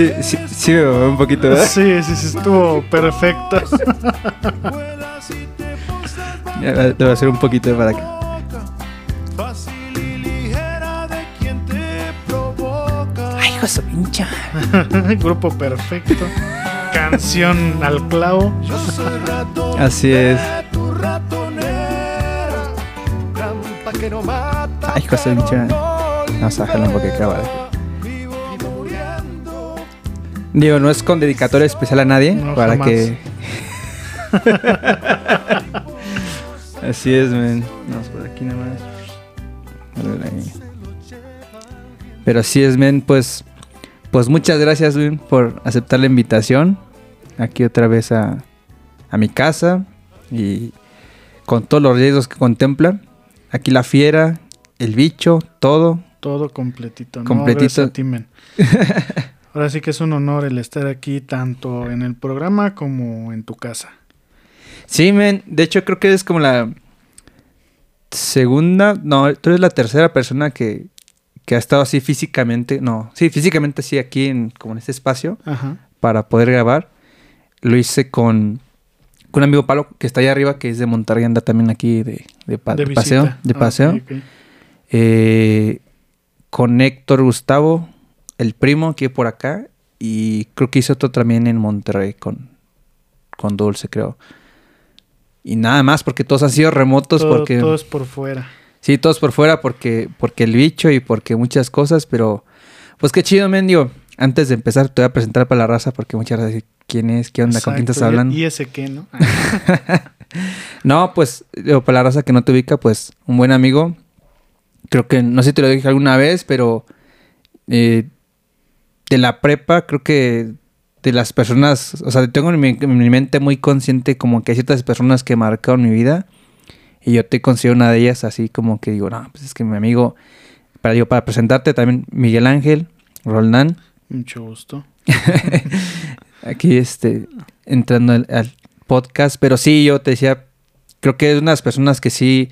Sí, sí, sí, un poquito, ¿verdad? Sí, sí, sí, estuvo perfecto. Te voy a hacer un poquito para que. Ay, hijo de su pincha. Grupo perfecto. Canción al clavo. Así es. Ay, hijo de pincha. Vamos a bajarle un poquito cámara. Digo, no es con dedicatoria especial a nadie. No, para jamás. que. Así es, men. Vamos por aquí. Pero así es, men. Pues, pues muchas gracias, men, por aceptar la invitación. Aquí otra vez a, a mi casa. Y con todos los riesgos que contempla. Aquí la fiera, el bicho, todo. Todo completito. ¿no? Completito. Gracias a ti, men. Ahora sí que es un honor el estar aquí tanto en el programa como en tu casa. Sí, men. De hecho, creo que es como la segunda. No, tú eres la tercera persona que, que ha estado así físicamente. No, sí, físicamente así aquí en, como en este espacio Ajá. para poder grabar. Lo hice con, con un amigo Palo que está allá arriba, que es de Monterrey, anda también aquí de, de, pa- De de paseo. De Ah, paseo. ok. Eh, con Héctor Gustavo, el primo, que por acá. Y creo que hice otro también en Monterrey con, con Dulce, creo. Y nada más, porque todos han sido remotos, Todo, porque... todo es por fuera. Sí, todos por fuera, porque, porque el bicho y porque muchas cosas, pero... Pues qué chido, men, digo, Antes de empezar, te voy a presentar para la raza, porque muchas gracias. ¿Quién es? ¿Qué onda? ¿Con quién estás hablando? Y ese qué, ¿no? No, pues, digo, para la raza que no te ubica, pues, un buen amigo. Creo que, no sé si te lo dije alguna vez, pero eh, de la prepa, creo que de las personas, o sea, tengo en mi, en mi mente muy consciente como que hay ciertas personas que marcaron mi vida y yo te considero una de ellas, así como que digo, no, pues es que mi amigo, para, digo, para presentarte también, Miguel Ángel, Roldán, Mucho gusto. aquí este entrando al, al podcast, pero sí, yo te decía, creo que es unas personas que sí,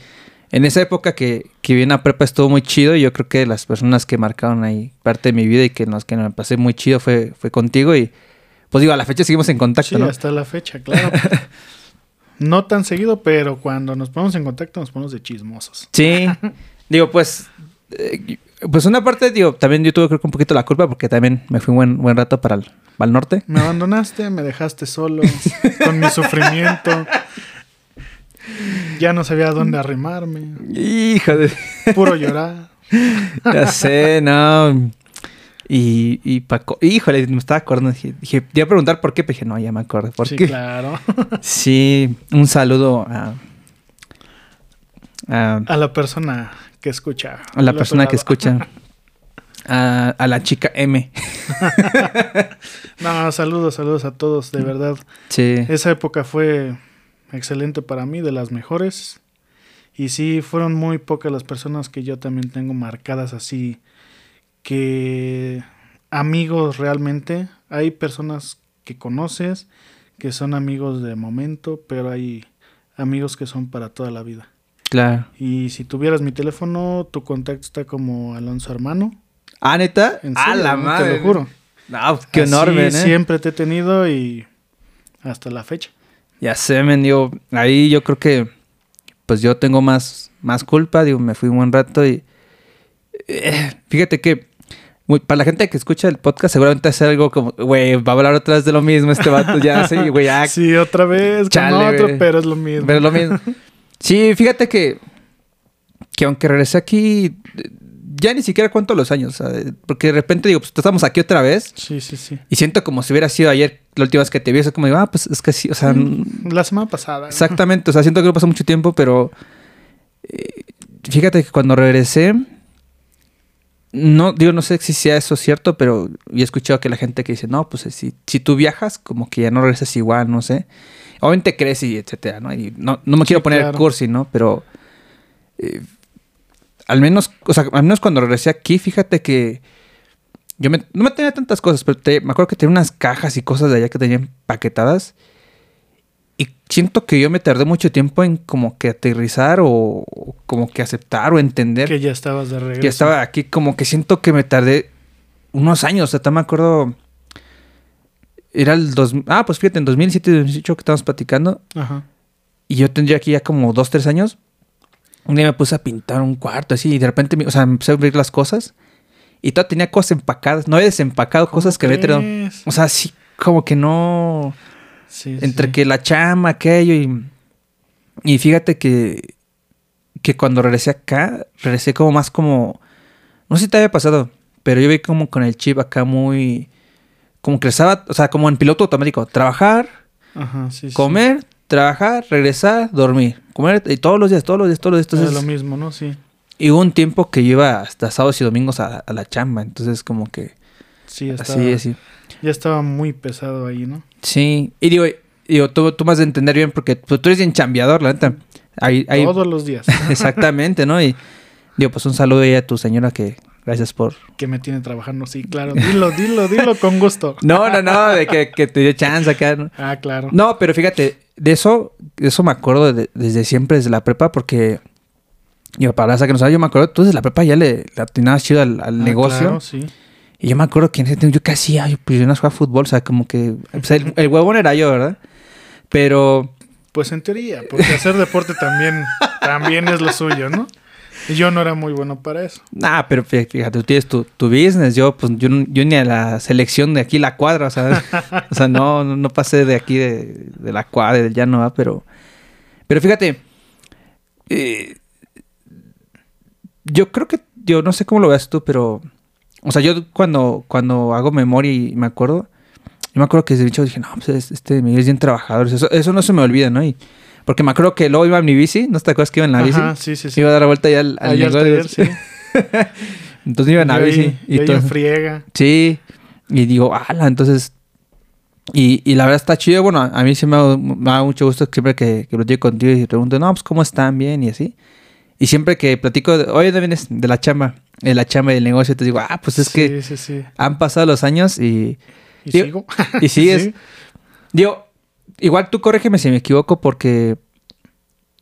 en esa época que, que vi en la prepa estuvo muy chido y yo creo que las personas que marcaron ahí parte de mi vida y que nos que me pasé muy chido fue, fue contigo y pues digo, a la fecha seguimos en contacto, Sí, ¿no? hasta la fecha, claro. no tan seguido, pero cuando nos ponemos en contacto nos ponemos de chismosos. Sí, digo, pues, eh, pues una parte, digo, también yo tuve creo que un poquito la culpa porque también me fui un buen, buen rato para el, para el norte. Me abandonaste, me dejaste solo, con mi sufrimiento. Ya no sabía dónde arrimarme. Hijo de... Puro llorar. Ya sé, no. Y, y Paco, híjole, me estaba acordando. Dije, dije, te iba a preguntar por qué, pero dije, no, ya me acuerdo. ¿Por sí, qué? claro. Sí, un saludo a, a, A la persona que escucha. a la persona que escucha. A, a la chica M. No, saludos, saludos a todos, de verdad. Sí. Esa época fue excelente para mí, de las mejores. Y sí, fueron muy pocas las personas que yo también tengo marcadas así, que amigos realmente. Hay personas que conoces, que son amigos de momento, pero hay amigos que son para toda la vida. Claro. Y si tuvieras mi teléfono, tu contacto está como Alonso Hermano. Ah, neta. En serio, la ¿no? madre. Te lo juro. No, pues, qué men, ¿eh? Siempre te he tenido y hasta la fecha. Ya sé, men, digo, ahí yo creo que pues yo tengo más, más culpa, digo, me fui un buen rato y eh, fíjate que muy- para la gente que escucha el podcast seguramente hace algo como, güey, va a hablar otra vez de lo mismo este vato, ya sé, güey, ya, Sí, otra vez Chale, otro, pero es lo mismo. pero es lo mismo. Sí, fíjate que, que aunque regresé aquí, ya ni siquiera cuento los años, porque de repente digo, pues estamos aquí otra vez Sí, sí, sí. y siento como si hubiera sido ayer la última vez que te vi, es como digo, ah, pues es que sí, o sea... Mm, La semana pasada. ¿no? Exactamente, o sea, siento que no pasó mucho tiempo, pero eh, fíjate que cuando regresé, no, digo, no sé si sea eso cierto, pero he escuchado que la gente que dice, no, pues si, si tú viajas, como que ya no regresas igual, no sé. Obviamente crees y etcétera, ¿no? Y no, no me quiero poner claro. cursi, ¿no? Pero eh, al menos, o sea, al menos cuando regresé aquí, fíjate que yo me- no me tenía tantas cosas, pero te- me acuerdo que tenía unas cajas y cosas de allá que tenía empaquetadas. Y siento que yo me tardé mucho tiempo en como que aterrizar o, como que aceptar o entender Que ya estabas de regreso. que estaba aquí, como que siento que me tardé unos años. O sea, me acuerdo. Era el dos, Ah, pues fíjate, en 2007 2018 que estábamos platicando. Ajá. Y yo tendría aquí ya como dos, tres años. Un día me puse a pintar un cuarto así. Y de repente, o sea, me empecé a abrir las cosas. Y todo tenía cosas empacadas. No había desempacado cosas que había crees? O sea, sí, como que no. Sí, Entre sí. que la chama, aquello y. Y fíjate que. Que cuando regresé acá, regresé como más como. No sé si te había pasado, pero yo vi como con el chip acá muy. Como que estaba, o sea, como en piloto automático. Trabajar, Ajá, sí, comer, trabajar, regresar, dormir. Comer y todos los días, todos los días, todos los días. Era Entonces, lo mismo, ¿no? Sí. Y hubo un tiempo que iba hasta sábados y domingos a, a la chamba. Entonces, como que. Sí, estaba, Así, así. ya estaba muy pesado ahí, ¿no? Sí. Y digo, digo tú, tú has de entender bien porque pues, tú eres bien chambeador, la neta. Todos los días. Exactamente, ¿no? Y digo, pues un saludo ahí a tu señora que gracias por... que me tiene trabajando, sí, claro. Dilo, dilo, dilo con gusto. No, no, no, de que, que te dio chance acá. ¿no? Ah, claro. No, pero fíjate, de eso, de eso me acuerdo de- desde siempre, desde la prepa, porque... Digo, para la que no sabes, yo me acuerdo, tú desde la prepa ya le, le atinabas chido al, al Ah, negocio. claro, sí. Y yo me acuerdo que en ese tiempo yo qué hacía, yo pues yo no jugaba fútbol, o sea, como que... pues, el, el huevón era yo, ¿verdad? Pero... Pues en teoría, porque hacer deporte también, también es lo suyo, ¿no? Y yo no era muy bueno para eso. Nah, pero fí- fíjate, tú tienes tu, tu business. Yo, pues, yo, yo ni a la selección de aquí la cuadra, o sea, o sea no, no, no pasé de aquí de, de la cuadra, del llano, ¿va? pero, pero fíjate, eh, yo creo que, yo no sé cómo lo veas tú, pero, o sea, yo cuando, cuando hago memoria y me acuerdo, yo me acuerdo que desde bicho dije, no, pues es- este Miguel es bien trabajador, eso, eso no se me olvida, ¿no? Y, porque me acuerdo que luego iba en mi bici, ¿no te acuerdas que iba en la bici? Ajá, sí, sí, sí. Iba a dar la vuelta ya al, al taller, sí. Entonces iba en la bici. Y ahí todo. en friega. Sí. Y digo, ala, entonces. Y, y la verdad está chido. Bueno, a mí sí me da, me da mucho gusto siempre que, que platico contigo y pregunto, no, pues cómo están bien y así. Y siempre que platico, oye, ¿dónde vienes? De la chamba. De la chamba del negocio. Te digo, ah, pues es que Sí, sí, sí. han pasado los años y. Y Digo, sigo. Y sigues. Digo, igual tú corrígeme si me equivoco porque.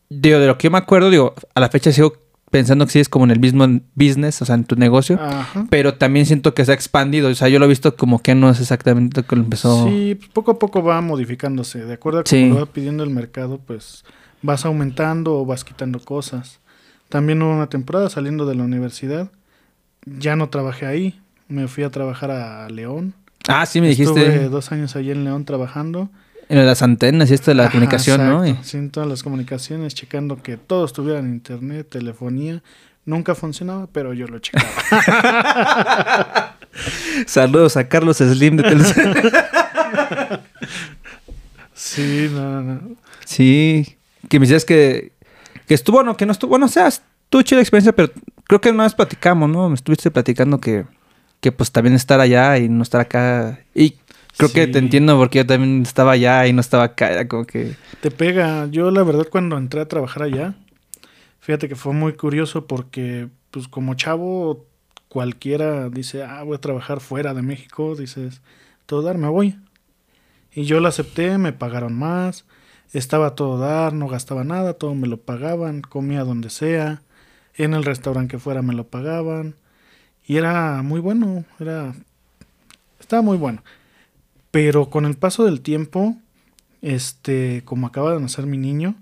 Digo, de lo que yo me acuerdo, digo, a la fecha sigo pensando que sigues como en el mismo business, o sea, en tu negocio. Ajá. Pero también siento que se ha expandido. O sea, yo lo he visto como que no es exactamente lo que empezó. Sí, pues, poco a poco va modificándose. De acuerdo a cómo lo va pidiendo el mercado, pues vas aumentando o vas quitando cosas. También hubo una temporada saliendo de la universidad. Ya no trabajé ahí. Me fui a trabajar a León. Ah, sí, me Estuve dijiste. dos años allí en León trabajando. En las antenas y esto de la Ajá, comunicación, ¿no? exacto. Sí, en todas las comunicaciones, checando que todos tuvieran internet, telefonía. Nunca funcionaba, pero yo lo checaba. Saludos a Carlos Slim de Telcel. sí, no, no. sí. Que me decías que, que estuvo, no, que no estuvo. Bueno, o sea, estuvo chida la experiencia, pero creo que una vez platicamos, ¿no? Me estuviste platicando que, que pues también estar allá y no estar acá. Y creo que te entiendo porque yo también estaba allá y no estaba acá. Era como que. Te pega. Yo la verdad cuando entré a trabajar allá, fíjate que fue muy curioso porque pues como chavo cualquiera dice, ah, voy a trabajar fuera de México, dices, todo dar, me voy. Y yo lo acepté, me pagaron más, estaba a todo dar, no gastaba nada, todo me lo pagaban, comía donde sea, en el restaurante que fuera me lo pagaban. Y era muy bueno, era... Estaba muy bueno. Pero con el paso del tiempo, este, como acaba de nacer mi niño,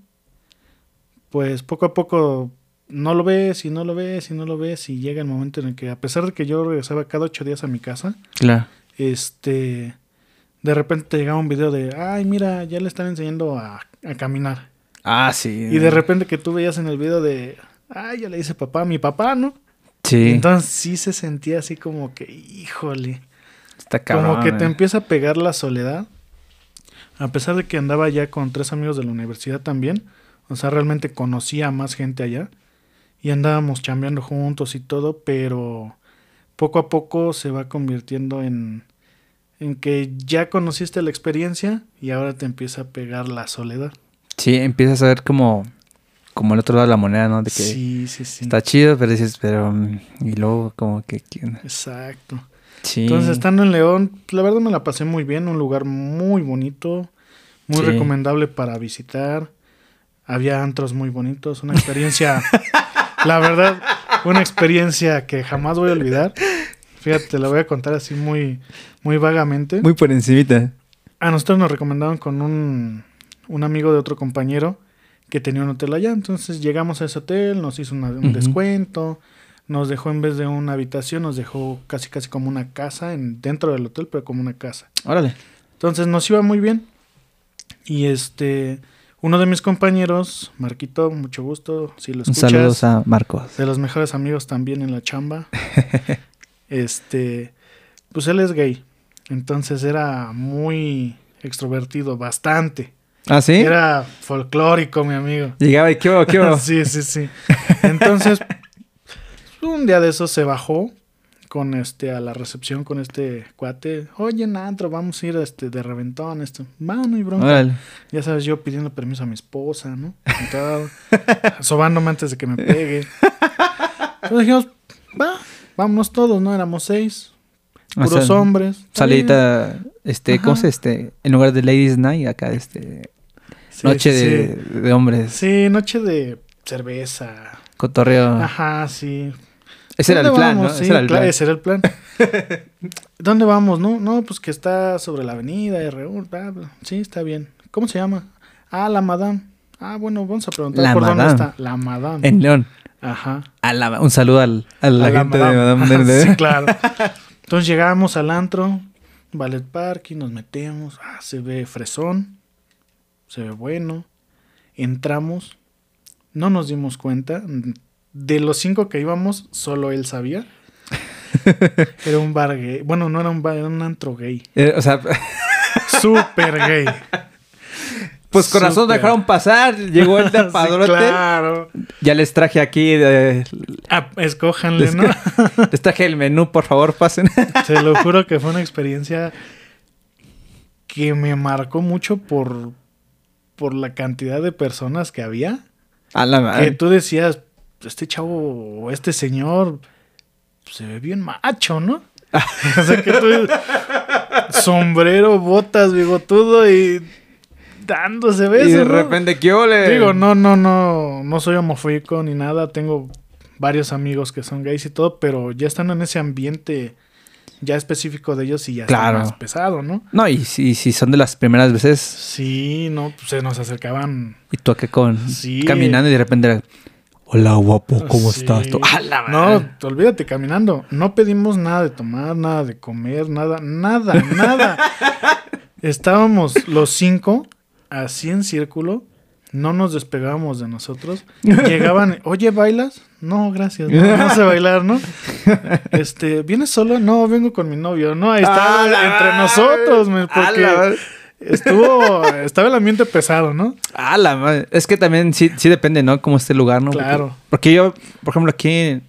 pues poco a poco no lo ves y no lo ves y no lo ves y llega el momento en el que a pesar de que yo regresaba cada ocho días a mi casa, Claro. este, de repente te llegaba un video de, ay mira, ya le están enseñando a, a caminar. Ah, sí. Y de repente que tú veías en el video de, ay, ya le dice papá a mi papá, ¿no? Sí. Entonces sí se sentía así como que, híjole. está cabrón. Como que te eh. empieza a pegar la soledad. A pesar de que andaba ya con tres amigos de la universidad también. O sea, realmente conocía a más gente allá. y andábamos chambeando juntos y todo, pero poco a poco se va convirtiendo en, en que ya conociste la experiencia y ahora te empieza a pegar la soledad. Sí, empiezas a ver como, como el otro lado de la moneda, ¿no? De que sí, sí, sí. está chido, pero dices, pero... mm, Y luego como que... ¿quién? Exacto. Sí. Entonces, estando en León, la verdad me la pasé muy bien, un lugar muy bonito, muy Sí. recomendable para visitar. Había antros muy bonitos, una experiencia, la verdad, una experiencia que jamás voy a olvidar. Fíjate, te la voy a contar así muy, muy vagamente. Muy por encimita. A nosotros nos recomendaban con un, un amigo de otro compañero que tenía un hotel allá. Entonces llegamos a ese hotel, nos hizo una- un descuento, nos dejó en vez de una habitación, nos dejó casi casi como una casa en, dentro del hotel, pero como una casa. Órale. Entonces nos iba muy bien. Y este, uno de mis compañeros, Marquito, mucho gusto, si lo Un escuchas. saludos a Marcos. De los mejores amigos también en la chamba. este, pues él es gay. Entonces era muy extrovertido, bastante. ¿Ah, sí? Era folclórico, mi amigo. Llegaba y qué hubo, qué hubo? sí, sí, sí. Entonces, un día de esos se bajó con este a la recepción con este cuate. Oye, Nantro, vamos a ir este, de reventón. Esto. Mano y bronca. Órale. Ya sabes, yo pidiendo permiso a mi esposa, ¿no? Sobándome antes de que me pegue. Entonces dijimos, va, vámonos todos, ¿no? Éramos seis, O puros sea, hombres. Salita, este, ¿cómo Ajá. se este? En lugar de Ladies Night, acá, este, Sí, noche sí, de, sí. de hombres, Sí, noche de cerveza. cotorreo. Ajá, sí. Ese era el ¿Dónde plan, vamos? ¿no? Ese era el plan. ese era el plan. ¿Dónde vamos? No, no, pues que está sobre la avenida R1, bla, bla. Sí, está bien. ¿Cómo se llama? Ah, la Madame. Ah, bueno, vamos a preguntar La por dónde Madame. está. La Madame. En León. Ajá. A la- un saludo al, a la A gente Madame. de Madame Verde. sí, claro. Entonces llegamos al antro, Ballet Park y nos metemos. Ah, se ve fresón, se ve bueno. Entramos, no nos dimos cuenta. De los cinco que íbamos, solo él sabía. Era un bar gay. Bueno, no era un bar, era un antro gay. Eh, o sea, Súper gay. Pues con razón Súper. dejaron pasar. Llegó el Sí, tapadrote. claro. Ya les traje aquí, eh, Ah, escójanle, les, ¿no? les traje el menú, por favor, pasen. Te lo juro que fue una experiencia que me marcó mucho por, por la cantidad de personas que había. A la Que madre. tú decías, este chavo o este señor se ve bien macho, ¿no? o sea que tú sombrero, botas, bigotudo y dándose besos. Y de ¿no? repente, ¿qué ole? Digo, no, no, no, no soy homofóbico ni nada. Tengo varios amigos que son gays y todo, pero ya están en ese ambiente ya específico de ellos y ya Claro. está más pesado, ¿no? No, y si, si son de las primeras veces, Sí, no, pues se nos acercaban. y tú acá con Sí. caminando y de repente era, hola guapo, ¿cómo Sí. estás? Tú, "A la No, madre". te olvídate caminando. No pedimos nada de tomar, nada de comer, nada, nada, nada. Estábamos los cinco así en círculo. No nos despegábamos de nosotros. Llegaban, oye, ¿bailas? No, gracias. No, no sé bailar, ¿no? Este, ¿vienes solo? No, vengo con mi novio. No, ahí está ¡A la entre nosotros, me- ¡A la porque estuvo, estaba el ambiente pesado, ¿no? A la madre. Es que también sí, sí depende, ¿no? Cómo esté el lugar, ¿no? Porque- Claro. Porque, yo, por ejemplo, aquí,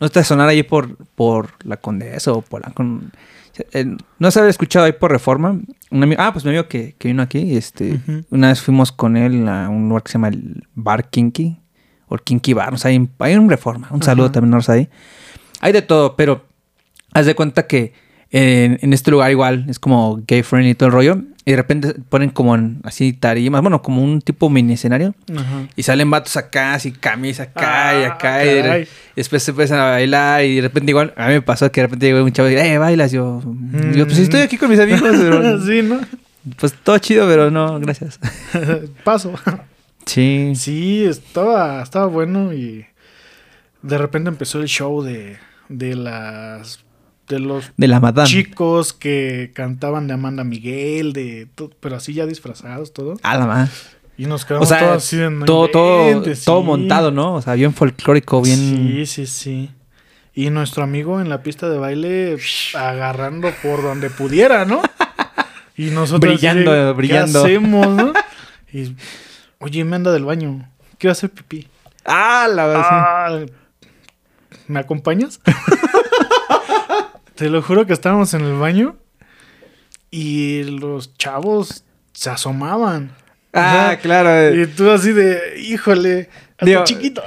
no está sonar ahí por, por la Condesa o por la... Con, eh, no se había escuchado ahí por Reforma. Un amigo, ah, pues mi amigo que, que vino aquí, este, una vez fuimos con él a un lugar que se llama el Bar Kinky, o el Kinky Bar, no sé, hay, hay un Reforma. Un saludo también, no ahí. Hay de todo, pero haz de cuenta que en, en este lugar igual es como gay friendly y todo el rollo. Y de repente ponen como en, así tarimas, bueno, como un tipo mini escenario. Ajá. Y salen vatos acá, así camisa acá y Ah, acá. Y, de- caray. y después se empiezan a bailar. Y de repente, igual, a mí me pasó que de repente llegó un chavo y dice, eh, bailas. Yo, yo pues estoy aquí con mis amigos, pero sí, ¿no? pues todo chido, pero no, gracias. Paso. Sí. Sí, estaba, estaba bueno y de repente empezó el show de, de las de los De la madame. chicos que cantaban de Amanda Miguel, de to- pero así ya disfrazados todo. A la madre. Y nos quedamos O sea, todos así de "No todo, todo, inventes", todo montado, ¿no? O sea, bien folclórico, bien... Sí, sí, sí. Y nuestro amigo en la pista de baile agarrando por donde pudiera, ¿no? Y nosotros Brillando, brillando. ¿Qué hacemos, no? Y oye, me anda del baño. Quiero hacer pipí. Ah, la verdad. Ah, ¿Me acompañas? Te lo juro que estábamos en el baño y los chavos se asomaban. Ah, claro. eh. Y tú así de, híjole, hasta Digo- chiquito.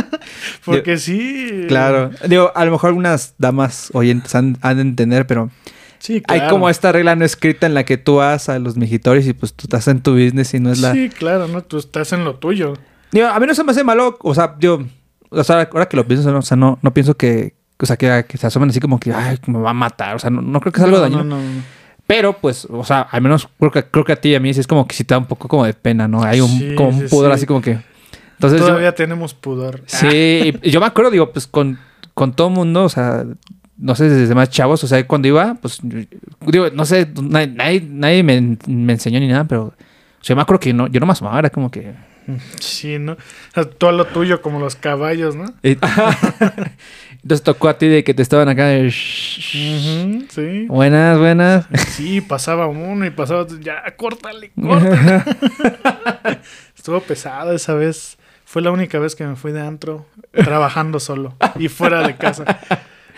Porque sí. Claro. Digo, a lo mejor algunas damas oyentes han, han de entender, pero Sí, claro. hay como esta regla no escrita en la que tú vas a los mijitorios y pues tú estás en tu business y no es la... Sí, claro, ¿no? Tú estás en lo tuyo. Digo, a mí no se me hace malo, o sea, yo, o sea, ahora que lo pienso, o sea, no, no pienso que, o sea, que, que se asomen así como que, ay, me va a matar, o sea, no, no creo que sea algo no, dañino. No, no, no. Pero, pues, o sea, al menos creo que, creo que a ti y a mí sí es como que sí te da un poco como de pena, ¿no? Hay un, Sí, como un sí, pudor sí. así como que... Entonces, yo- Todavía tenemos pudor. Sí, y yo me acuerdo, digo, pues con, con todo mundo, o sea, no sé, desde más chavos, o sea, cuando iba, pues, digo, no sé, nadie, nadie, me, me enseñó ni nada, pero o sea, yo me acuerdo que no, yo no me asomaba, era como que... Sí, ¿no? O sea, a lo tuyo como los caballos, ¿no? Entonces tocó a ti de que te estaban acá de... Sí. Buenas, buenas. Sí, pasaba uno y pasaba otro. Ya, córtale, córtale. Estuvo pesado esa vez. Fue la única vez que me fui de antro trabajando solo y fuera de casa.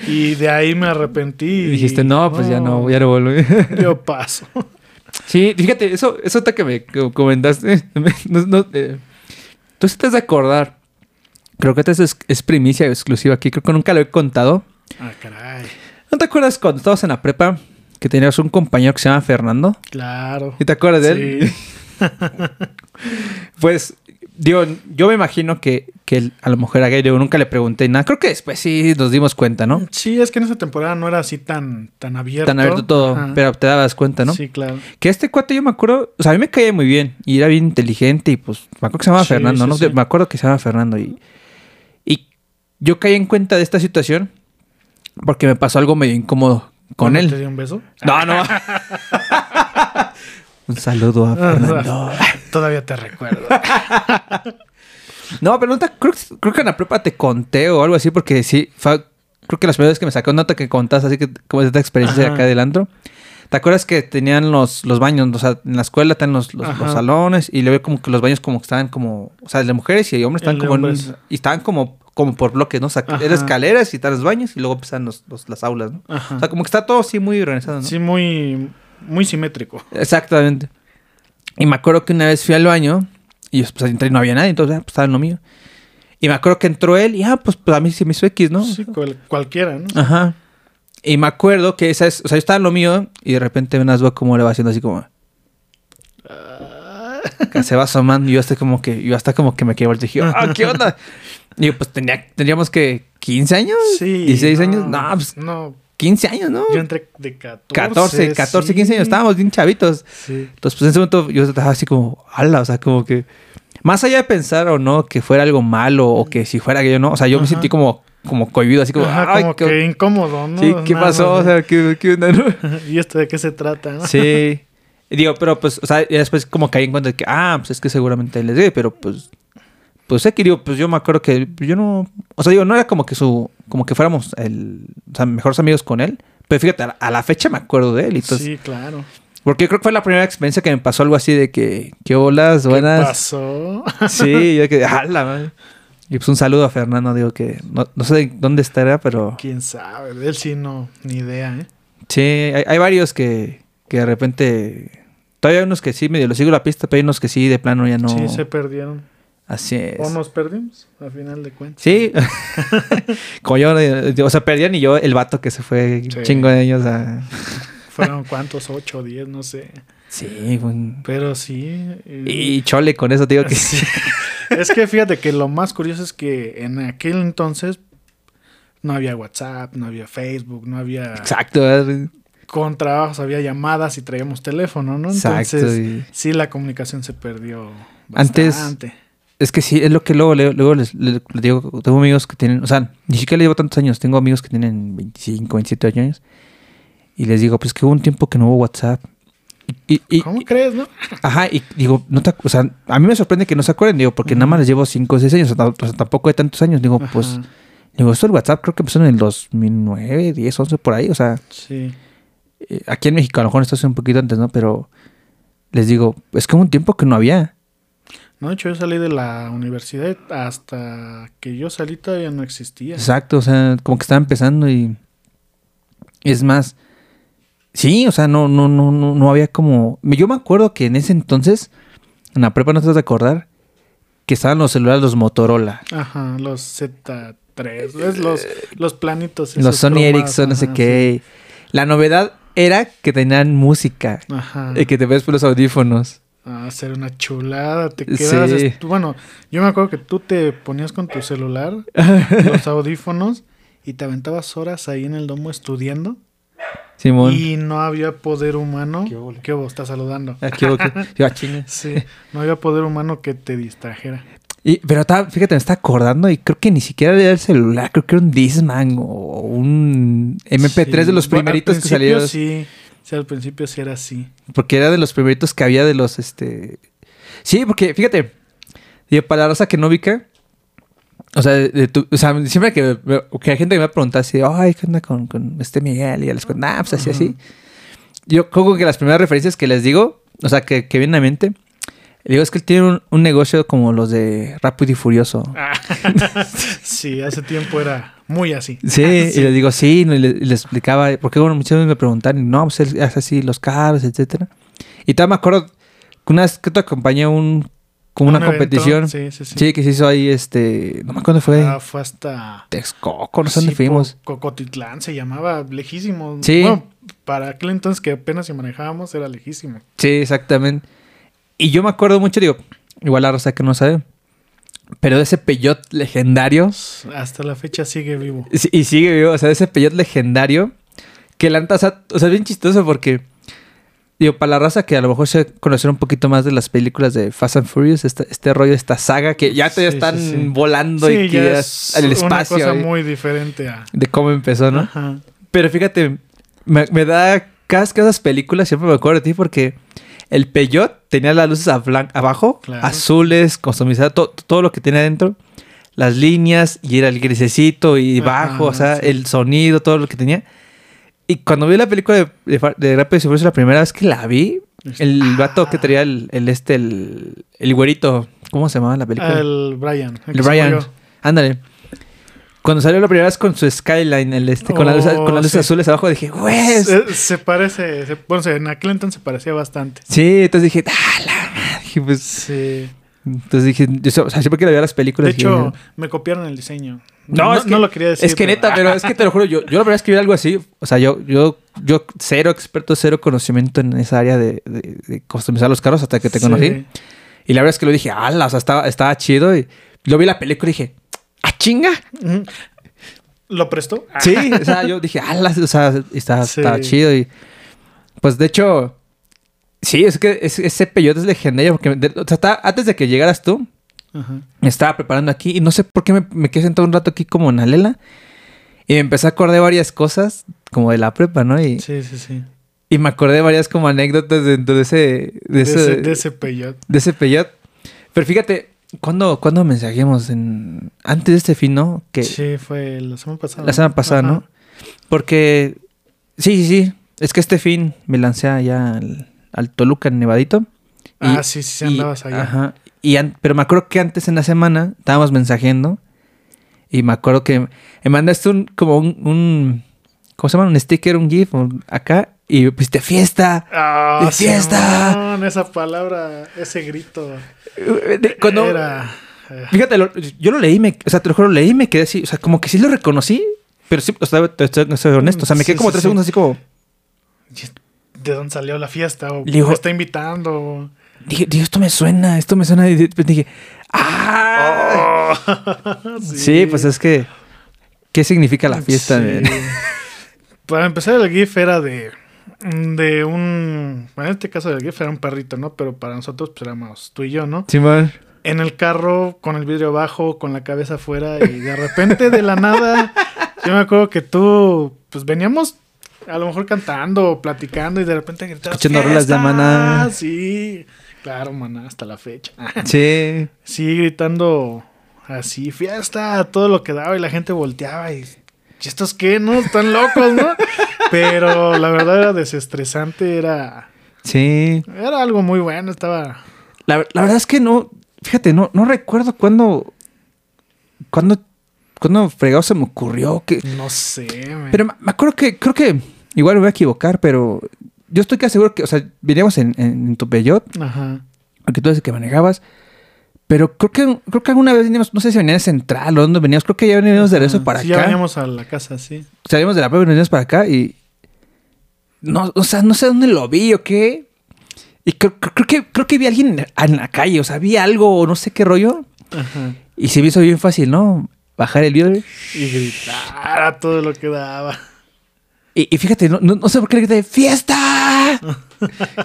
Y de ahí me arrepentí. Y dijiste, no, pues ya no, ya no vuelvo. Yo paso. Sí, fíjate, eso, eso que me co- comentaste, no- no, eh, tú has de acordar, creo que esta es, es primicia exclusiva aquí, creo que nunca lo he contado. Ah, caray. ¿No te acuerdas cuando estabas en la prepa que tenías un compañero que se llama Fernando? Claro. ¿Y te acuerdas de él? Sí. Pues, digo, yo me imagino que, que él a lo mejor era gay, nunca le pregunté nada, creo que después sí nos dimos cuenta, ¿no? Sí, es que en esa temporada no era así tan, tan abierto. Tan abierto todo, Ajá. pero te dabas cuenta, ¿no? Sí, claro. Que este cuate yo me acuerdo, o sea, a mí me caía muy bien y era bien inteligente y pues me acuerdo que se llamaba Sí, Fernando, sí, ¿no? sí. Me acuerdo que se llamaba Fernando y yo caí en cuenta de esta situación porque me pasó algo medio incómodo con ¿Cuándo él. ¿Te dio un beso? No, no. Un saludo a Fernando. Todavía te recuerdo. No, pero no te, creo, que- creo que en la prepa te conté o algo así porque sí, fue, creo que las primeras veces que me sacó nota que contas así que como esta experiencia de acá del antro. ¿Te acuerdas que tenían los, los baños? O sea, en la escuela están los, los, salones y le veo como que los baños como que estaban como... O sea, de mujeres y de hombres estaban El como... en- y estaban como, como por bloques, ¿no? O sea, eran escaleras y los baños y luego empezaban los, los- las aulas, ¿no? Ajá. O sea, como que está todo así muy organizado, ¿no? Sí, muy, muy simétrico. Exactamente. Y me acuerdo que una vez fui al baño y pues entré y no había nadie, entonces ah, pues, estaba en lo mío. Y me acuerdo que entró él y ah, pues, pues, a mí se me hizo X, ¿no? Sí, cual- cualquiera, ¿no? Ajá. Y me acuerdo que esa es, o sea, yo estaba en lo mío y de repente unas veo como le va haciendo así como Ah, que se va asomando y yo hasta como que, yo hasta como que me quedé y dije, ah, ¿qué onda? Y yo, pues tenía, tendríamos que 15 años, Sí. 16 no, años, no, pues No, 15 años, ¿no? yo entré de 14. 14, 14, sí. 15 años, estábamos bien chavitos. Sí. Entonces, pues en ese momento yo estaba así como, ala, o sea, como que. Más allá de pensar o no que fuera algo malo o que si fuera que yo no, o sea, yo me sentí como, como cohibido, así como, Ajá, ay, como qué- que incómodo, ¿no? sí, ¿qué Nada pasó? O sea, ¿qué, qué onda, no? ¿Y esto de qué se trata? no? Sí. Y digo, pero pues, o sea, después como caí en cuenta de que, ah, pues es que seguramente él les dé, pero pues, pues sé que digo, pues yo me acuerdo que yo no, o sea, digo, no era como que su, como que fuéramos el, o sea, mejores amigos con él, pero fíjate, a la, a la fecha me acuerdo de él, y entonces, sí, claro. porque yo creo que fue la primera experiencia que me pasó algo así de que, qué olas, ¿Qué buenas. pasó? Sí, yo que, ¡hala! madre! Y pues un saludo a Fernando, digo que no, no sé dónde estará, pero ¿Quién sabe? De él sí no, ni idea, ¿eh? sí, hay, hay varios que, que de repente. Todavía hay unos que sí medio lo sigo la pista, pero hay unos que sí de plano ya no. Sí, se perdieron. Así es. O nos perdimos, a final de cuentas. Sí. Como yo, eh, o sea, perdían y yo el vato que se fue Sí. chingo de ellos a. Fueron cuántos, ocho, diez, no sé. Sí, fue un- Pero sí. eh, Y chole con eso, te digo que Sí. es que fíjate que lo más curioso es que en aquel entonces no había WhatsApp, no había Facebook, no había... Exacto. Con trabajos había llamadas y traíamos teléfono, ¿no? Exacto. Entonces, y- sí, la comunicación se perdió Antes- bastante. Es que sí, es lo que luego, luego les, les- les digo, tengo amigos que tienen, o sea, ni siquiera le llevo tantos años, tengo amigos que tienen 25, 27 años, y les digo, pues que hubo un tiempo que no hubo WhatsApp. Y, y- ¿Cómo y- crees, no? ajá, y digo, no te, o sea, a mí me sorprende que no se acuerden, digo, porque nada más les llevo 5 o 6 años, o sea, tampoco de tantos años, digo, pues, digo, esto el WhatsApp creo que empezó en el 2009, 10, 11, por ahí, o sea, Sí. Eh, aquí en México a lo mejor esto es un poquito antes, ¿no? Pero les digo, es hubo un tiempo que no había. No, de hecho, yo salí de la universidad hasta que yo salí todavía no existía. Exacto, o sea, como que estaba empezando y es más, sí, o sea, no, no, no, no, no había como, yo me acuerdo que en ese entonces, en la prepa no te vas a acordar, que estaban los celulares, los Motorola, Ajá, los Z3, ¿ves? Los, los planitos. los Sony Ericsson, no sé qué. La novedad era que tenían música sí. Ajá. y que te ves por los audífonos. Ah, ser una chulada. Te Sí. quedabas. est- Bueno, yo me acuerdo que tú te ponías con tu celular, los audífonos, y te aventabas horas ahí en el domo estudiando. Simón. Y no había poder humano. ¿Qué? ¿Qué vos estás saludando? Aquí, ok. Yo, ah, chinga. Sí, no había poder humano que te distrajera. Y, pero estaba- fíjate, me está acordando y creo que ni siquiera era el celular, creo que era un Disman o un MP3 Sí. de los Bueno, primeritos que salieron. Sí, sí, al principio sí era así. Porque era de los primeritos que había de los, este... Sí, porque, fíjate, digo, para la raza que no ubica, o sea, de- tu- o sea siempre que, que hay gente que me pregunta así, ay, ¿qué onda con, con este Miguel? Y ya les cuento, nah, pues así, así. Yo creo que las primeras referencias que les digo, o sea, que, que vienen a mente, digo, es que él tiene un, un negocio como los de Rápido y Furioso. sí, hace tiempo era muy así. Sí, y les digo, sí, y le, y les explicaba, porque bueno, muchas veces me preguntan, no, pues él hace así los carros, etcétera. Y todavía me acuerdo que una vez que te acompañé a un, como una Un evento, competición, Sí, sí, sí. sí. que se hizo ahí, este, no me acuerdo dónde fue, Ah, fue hasta. Texcoco, no sé dónde sí, fuimos. Cocotitlán se llamaba lejísimo. Sí. Bueno, para aquel entonces que apenas si manejábamos era lejísimo. Sí, exactamente. Y yo me acuerdo mucho, digo, igual la raza que no sabe, pero de ese peyot legendario, Hasta la fecha sigue vivo. Y sigue vivo, o sea, ese peyot legendario. Que la o sea, o sea, es bien chistoso porque. Digo, para la raza que a lo mejor se conocer un poquito más de las películas de Fast and Furious, este, este rollo, esta saga, que ya todavía Sí, están sí, sí. volando y que ya es en el una espacio. cosa muy diferente a. De cómo empezó, ¿no? Ajá. Pero fíjate, me, me da que esas películas, siempre me acuerdo de ti porque el Peyot tenía las luces a abajo, Claro. azules, customizadas, to- todo lo que tenía adentro, las líneas y era el grisecito y bajo, o sea, sí. el sonido, todo lo que tenía. Y cuando vi la película de, de, de Rápido y Furioso la primera vez que la vi, el vato que traía el, el este, el, el güerito, ¿cómo se llamaba la película? El Brian. El se Brian. Ándale. Cuando salió la primera vez con su skyline, el este, con, las luces, Oh, con las luces sí. azules abajo, dije, güey. Se, se parece. se- bueno, en aquel entonces se parecía bastante. Sí, entonces dije, ah, la madre", dije, pues. Sí. Entonces dije, yo, o sea, siempre que veía las De películas. hecho, dije, me copiaron el diseño. no, es que, no lo quería decir. Es que pero- neta, pero es que te lo juro, yo, yo la verdad es que vi algo así. O sea, yo, yo, yo cero experto, cero conocimiento en esa área de, de- de customizar los carros hasta que te Sí. conocí. Y la verdad es que lo dije, ala, o sea, estaba, estaba chido. Y lo vi la película y dije, ¡ah, chinga! ¿Lo prestó? Sí, o sea, yo dije, ala, o sea, está, Sí. está chido. Y pues de hecho, sí, es que es- ese peyote es legendario. Porque de- o sea, está- antes de que llegaras tú, Ajá. me estaba preparando aquí y no sé por qué me, me quedé sentado un rato aquí como en Alela. Y me empecé a acordar de varias cosas como de la prepa, ¿no? Y, Sí, sí, sí. y me acordé de varias como anécdotas dentro de ese, de De, ese, ese, de ese peyot. de ese peyot. Pero fíjate, ¿cuándo, ¿cuándo mensajemos? En, antes de este fin, ¿no? Que Sí, fue la semana pasada. la semana pasada, Ajá. ¿no? Porque, sí, sí, sí. Es que este fin me lancé allá al, al Toluca, en Nevadito. Ah, sí, sí, y- andabas allá. Ajá. Y an- pero me acuerdo que antes en la semana estábamos mensajeando. Y me acuerdo que me mandaste un, como un, un ¿cómo se llama? Un sticker, un GIF un- acá. Y pues de fiesta. Ah, ¡De fiesta! Simón, esa palabra, ese grito. Cuando, Era. eh, Fíjate, lo- yo lo leí, me, o sea, te lo juro, lo leí y me quedé así. O sea, como que sí lo reconocí. Pero sí, o sea, estoy, honesto. O sea, me quedé Sí, como sí, tres sí. segundos así como... ¿De dónde salió la fiesta? O digo- me está invitando. Dije, Dios, esto me suena, esto me suena. Y repente dije, ¡ah! sí. pues es que. ¿Qué significa la fiesta? Para empezar, el GIF era de. De un. En este caso, el GIF era un perrito, ¿no? Pero para nosotros, pues éramos tú y yo, ¿no? Simón. En el carro, con el vidrio abajo, con la cabeza afuera, y de repente, de la nada. Yo me acuerdo que tú. Pues veníamos a lo mejor cantando platicando, y de repente gritabas. Escuchando rolas de. Maná. Sí. Claro, maná, hasta la fecha. Sí. Sí, gritando así, fiesta, todo lo que daba y la gente volteaba y... ¿Y estos qué, no? Están locos, ¿no? Pero la verdad era desestresante, era... Sí. Era algo muy bueno, estaba... La, la verdad es que no. fíjate, no, no recuerdo cuándo, cuándo, cuándo fregado se me ocurrió que... No sé, men. Pero me me acuerdo que, creo que, igual me voy a equivocar, pero yo estoy casi seguro que, o sea, veníamos en, en, tu Peugeot, Ajá. porque tú el que manejabas, pero creo que, creo que alguna vez veníamos, no sé si venía de Central o dónde veníamos, creo que ya veníamos de regreso Ajá. para Sí, acá. ya veníamos a la casa, sí. Salimos de la prueba y nos venimos para acá y... No, o sea, no sé dónde lo vi o qué. Y creo, creo- creo que, creo que vi a alguien en la calle, o sea, vi algo o no sé qué rollo. Ajá. Y se me hizo bien fácil, ¿no? Bajar el video. Y gritar a todo lo que daba. Y, y fíjate, no, no, no sé por qué le grité, ¡fiesta!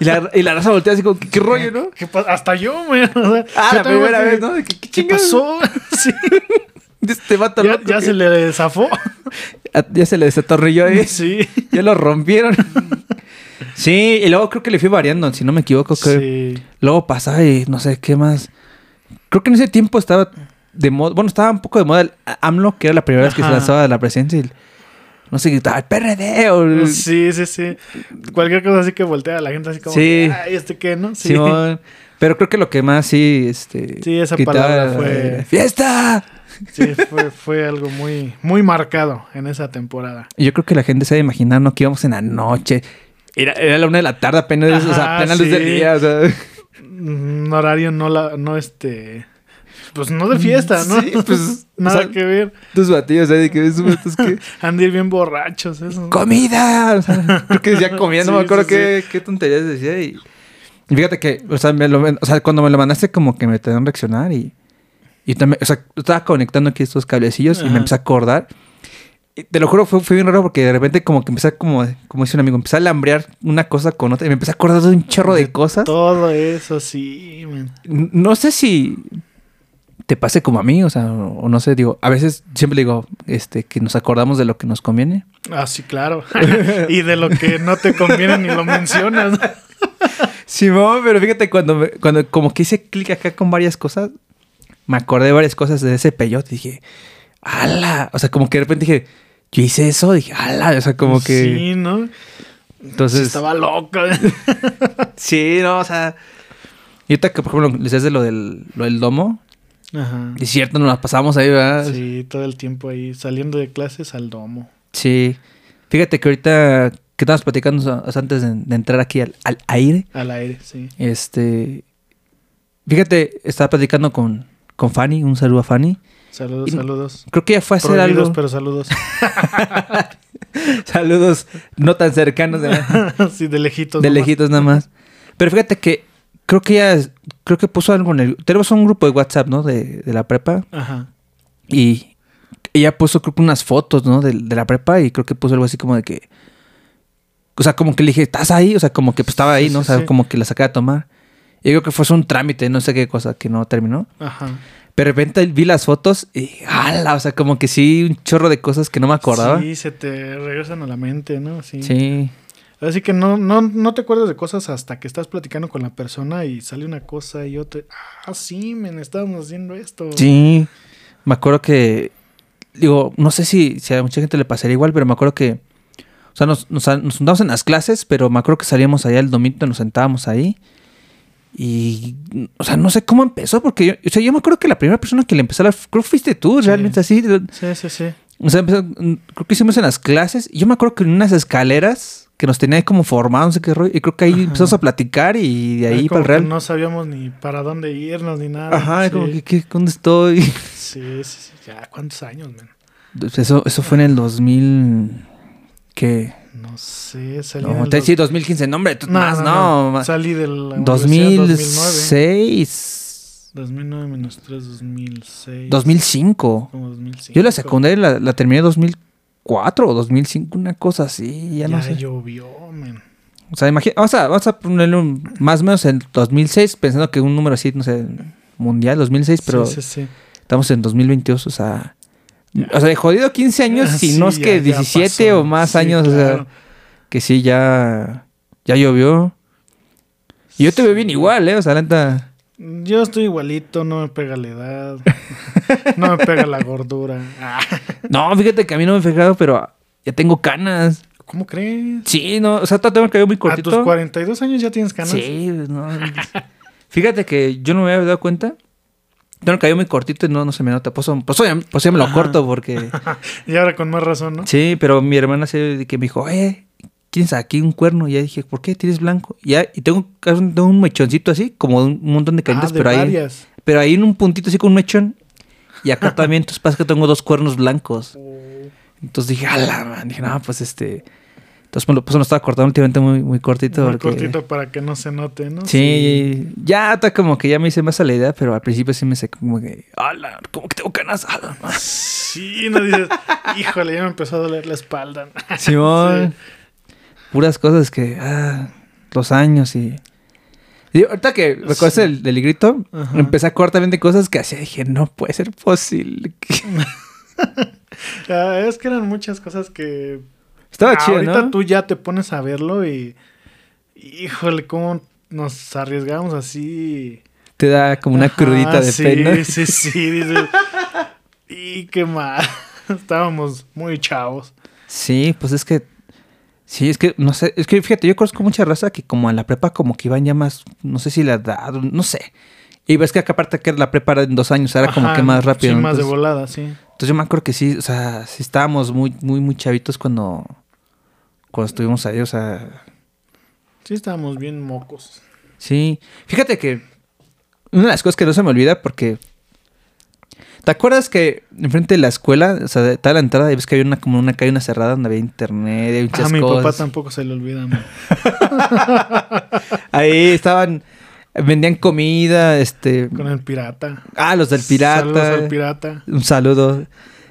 y, la, y la raza voltea así como, ¿qué, qué rollo, no? ¿Qué pa- Hasta yo. O sea, Ah, yo la primera me vez, ¿no? ¿Qué, qué pasó? sí. Este vato Ya, loco ya que- se le zafó. Ah, ya se le desatorrilló ahí. Sí. Ya lo rompieron. sí, y luego creo que le fui variando, si no me equivoco. Sí. Luego pasaba y no sé qué más. Creo que en ese tiempo estaba de moda. Bueno, estaba un poco de moda el AMLO, que era la primera vez que se lanzaba de la presidencia. Y no sé, gritaba el PRD o. Sí, sí, sí. Cualquier cosa así que voltea a la gente así como, Sí. que, ay, ¿este qué, no? Sí. Simón. Pero creo que lo que más sí. Este, Sí, esa gritaba palabra fue- ¡Fiesta! Sí, fue, fue algo muy, muy marcado en esa temporada. Y yo creo que la gente se debe imaginar, ¿no? Que íbamos en la noche. Era, era la una de la tarde, apenas, o sea, Ajá, apenas luz del sí. día. O sea. Un horario no la, no este. Pues no de fiesta, ¿no? Sí, pues, Nada o sea, que ver. Tus batidos, ¿eh? De que vatos que. Han de ir bien borrachos, eso. ¡Comida! O sea, creo que decía comida, no Sí, me acuerdo sí, qué, qué tonterías decía. Y, y fíjate que, o sea, me lo- o sea, cuando me lo mandaste, como que me te a reaccionar y. Y también, o sea, estaba conectando aquí estos cablecillos y me empecé a acordar. Y te lo juro, fue, fue bien raro porque de repente, como que empecé a, como, como dice un amigo, empecé a lambrear una cosa con otra y me empecé a acordar de un chorro de cosas. Todo eso, sí, man. No sé si te pase como a mí, o sea, o, no sé, digo, a veces siempre digo, este, que nos acordamos de lo que nos conviene. Ah, sí, claro. y de lo que no te conviene ni lo mencionas. Simón, pero fíjate, cuando, me- cuando como que hice clic acá con varias cosas, me acordé de varias cosas de ese peyote. Dije, ¡ala! O sea, como que de repente dije, yo hice eso, dije, ¡ala! O sea, como que. Sí, ¿no? entonces. Estaba loca. Sí, no, o sea. Y ahorita que, por ejemplo, les de lo del, lo del domo, Ajá. es cierto, nos las pasamos ahí, ¿verdad? Sí, todo el tiempo ahí, saliendo de clases al domo. Sí. Fíjate que ahorita que estábamos platicando antes de, de entrar aquí al, al aire, Al aire, sí. este. Fíjate, estaba platicando con, con Fanny, un saludo a Fanny. Saludos, Y- saludos. Creo que ella fue a hacer Prohibidos, algo. pero saludos. Saludos no tan cercanos, de, sí, de lejitos. de nomás. lejitos nada más. Pero fíjate que creo que ella, creo que puso algo en el... Tenemos un grupo de WhatsApp, ¿no? De, de la prepa. Ajá. Y ella puso creo que unas fotos, ¿no? De, de la prepa y creo que puso algo así como de que... O sea, como que le dije, ¿estás ahí? O sea, como que pues, estaba ahí, Sí, ¿no? O sea, sí. como que la saqué a tomar. Y creo que fue un trámite, no sé qué cosa, que no terminó. Ajá. Pero de repente vi las fotos y ¡hala! O sea, como que sí, un chorro de cosas que no me acordaba. Sí, se te regresan a la mente, ¿no? Sí. sí. Así que no, no, no te acuerdas de cosas hasta que estás platicando con la persona y sale una cosa y otra. Ah, sí, men, estábamos haciendo esto. Sí, me acuerdo que, digo, no sé si, si a mucha gente le pasaría igual, pero me acuerdo que, o sea, nos, nos, nos en las clases, pero me acuerdo que salíamos allá el domingo, nos sentábamos ahí. Y, o sea, no sé cómo empezó, porque yo, o sea, yo me acuerdo que la primera persona que le empezó a hablar, creo que fuiste tú, Sí. realmente así. Sí, sí, sí. O sea, empezó- creo que hicimos en las clases. Y yo me acuerdo que en unas escaleras que nos tenía ahí como formados, no sé qué rollo. Y creo que ahí Ajá. empezamos a platicar y de ahí para el real. que No sabíamos ni para dónde irnos ni nada. Ajá, sí. como que, ¿qué- ¿dónde estoy? Sí, sí, sí. Ya, ¿cuántos años, men? Pues Eso, eso fue en el 2000. ¿Qué? No sé, salí No, te dos- sí, 2015. No, hombre, tú más, no. ma- Salí de la universidad 2006. 2009 menos 3, 2006. 2005. Como 2005. Yo la secundaria la, la terminé en 2004 o 2005, una cosa así, ya, Ya, no sé. llovió, men. O sea, imagina, vamos a, vamos a ponerle un- más o menos en 2006, pensando que un número así, no sé, mundial, 2006, pero Sí, sí, sí. estamos en 2022, o sea... Ya. O sea, de jodido 15 años, Ah, si no es ya- que ya 17 pasó. o más años, o sea... claro. que sí, ya, ya llovió. Y yo te veo bien igual, ¿eh? O sea, la neta. Yo estoy igualito, no me pega la edad. no me pega la gordura. No, fíjate que a mí no me he fijado, pero ya tengo canas. ¿Cómo crees? Sí, no, o sea, tengo el cabello muy A cortito. tus 42 años ya tienes canas. Sí, no. Fíjate que yo no me había dado cuenta. tengo el cabello muy cortito y no, no se me nota. Pues, pues, ya, pues ya me lo Ajá. corto porque... Y ahora con más razón, ¿no? sí, pero mi hermana se que me dijo, eh, ¿tienes aquí un cuerno? Y ya dije, ¿por qué tienes blanco? Y, ya, y tengo, tengo un mechoncito así, como un montón de canitas, Ah, pero ahí... varias. Pero ahí en un puntito así con un mechón. Y acá también, entonces pasa que tengo dos cuernos blancos. Entonces dije, ala, man. Dije, no, pues este. Entonces me lo, pues, me lo estaba cortando últimamente muy, muy cortito. Muy porque- cortito para que no se note, ¿no? Sí, ya está como que ya me hice más a la idea, pero al principio sí me sé como que, ala, como que tengo canas, ala, man". Sí, no dices, híjole, ya me empezó a doler la espalda. Simón. Puras cosas que, ah, los años y. Y ahorita que recuerdas Sí. el grito, Ajá. empecé a también de cosas que hacía. Dije, no puede ser posible. Ah, es que eran muchas cosas que Estaba chido, ahorita ¿no? tú ya te pones a verlo y híjole, cómo nos arriesgamos así. Te da como una Ajá, crudita de sí, pena. Sí, sí, dices. y qué mal. Estábamos muy chavos. Sí, pues es que. Sí, es que, no sé, es que fíjate, yo conozco mucha raza que como a la prepa como que iban ya más, no sé si la edad, no sé. Y ves que acá aparte que la prepa era en dos años, era como que más rápido. Sí, ¿no? más de entonces, volada, sí. entonces yo me acuerdo que sí, o sea, sí estábamos muy, muy, muy chavitos cuando, cuando estuvimos ahí, o sea, Sí, estábamos bien mocos. sí. Fíjate que una de las cosas que no se me olvida porque... ¿Te acuerdas que enfrente de la escuela, o sea, toda la entrada, y ves que había una como una calle, una cerrada donde había internet, había muchas A mi cosas? papá tampoco se le olvida. Ahí estaban, vendían comida, este... Con el pirata. Ah, los del Saludos pirata. al pirata. Un saludo.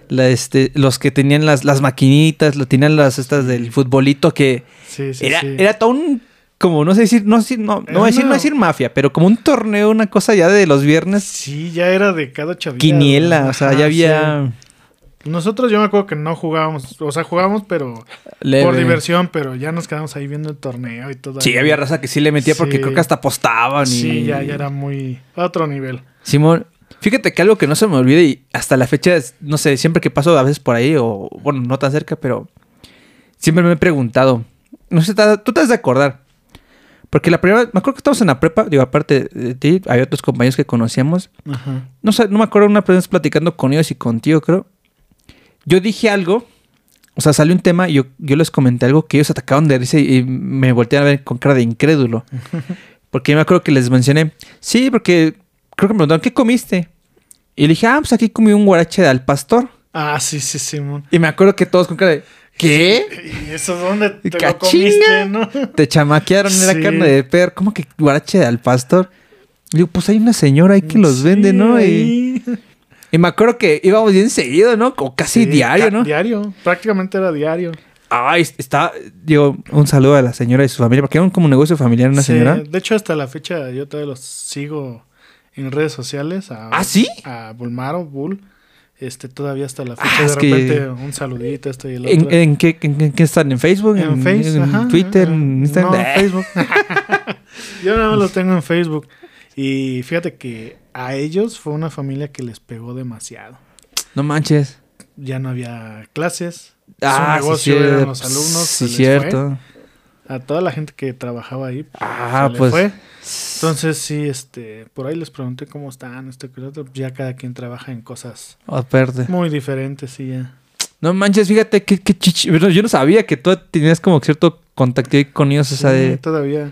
La, este, los que tenían las, las maquinitas, lo tenían las estas del futbolito que Sí, sí, era, sí. era todo un como no sé decir, no no, no Era voy a decir, no decir mafia, pero como un torneo, una cosa ya de los viernes, Sí, ya era de cada chavilla. quiniela, o sea, ya había. Nosotros yo me acuerdo que no jugábamos, o sea, jugábamos pero leve. por diversión, pero ya nos quedamos ahí viendo el torneo y todo. Sí, ahí. había raza que sí le metía porque creo que hasta apostaban y Sí, ya, ya era muy a otro nivel. Simón, fíjate que algo que no se me olvide y hasta la fecha, es, no sé, siempre que paso a veces por ahí, o bueno, no tan cerca, pero siempre me he preguntado, no sé, tú te has de acordar, porque la primera, me acuerdo que estábamos en la prepa, digo, aparte de ti, hay otros compañeros que conocíamos, Ajá. no sé, no me acuerdo una vez platicando con ellos y contigo, creo, yo dije algo, o sea, salió un tema y yo, yo les comenté algo que ellos atacaron de risa y, y me voltearon a ver con cara de incrédulo. Porque yo me acuerdo que les mencioné, sí, porque creo que me preguntaron, ¿qué comiste? Y le dije, ah, pues aquí comí un guarache al pastor. Ah, sí, sí, Simón. Y me acuerdo que todos con cara de, ¿qué? ¿Y eso dónde te lo comiste, no? Te chamaquearon, era Sí. carne de perro. ¿Cómo que guarache al pastor? Y digo, pues hay una señora ahí que los Sí, vende, ¿no? Y, y me acuerdo que íbamos bien seguido, ¿no? Como casi Sí, diario, ¿no? Diario, prácticamente era diario. Ay, está, digo, un saludo a la señora y su familia, porque era un como un negocio familiar una señora. De hecho, hasta la fecha yo todavía los sigo en redes sociales. A, ¿Ah, sí? A Bulmaro, Bull. Este, todavía hasta la Ah, fecha. de repente, un saludito, esto y el ¿En, otro. en qué, en, en qué están? ¿En Facebook? En Face, en ajá, Twitter? ¿En Instagram? No, Facebook. Yo nada más los tengo en Facebook. Y fíjate que a ellos fue una familia que les pegó demasiado. No manches. Ya no había clases. Ah, Su sí, negocio eran cierto. los alumnos. Sí, se les cierto. fue. A toda la gente que trabajaba ahí. Ah, se pues. fue. Entonces sí, este, por ahí les pregunté cómo están, otro. Ya cada quien trabaja en cosas Aparte. muy diferentes y ya. No manches, fíjate que, que chichi- bueno, Yo no sabía que tú tenías como cierto contacto ahí con ellos, o sea, Sí, de. todavía.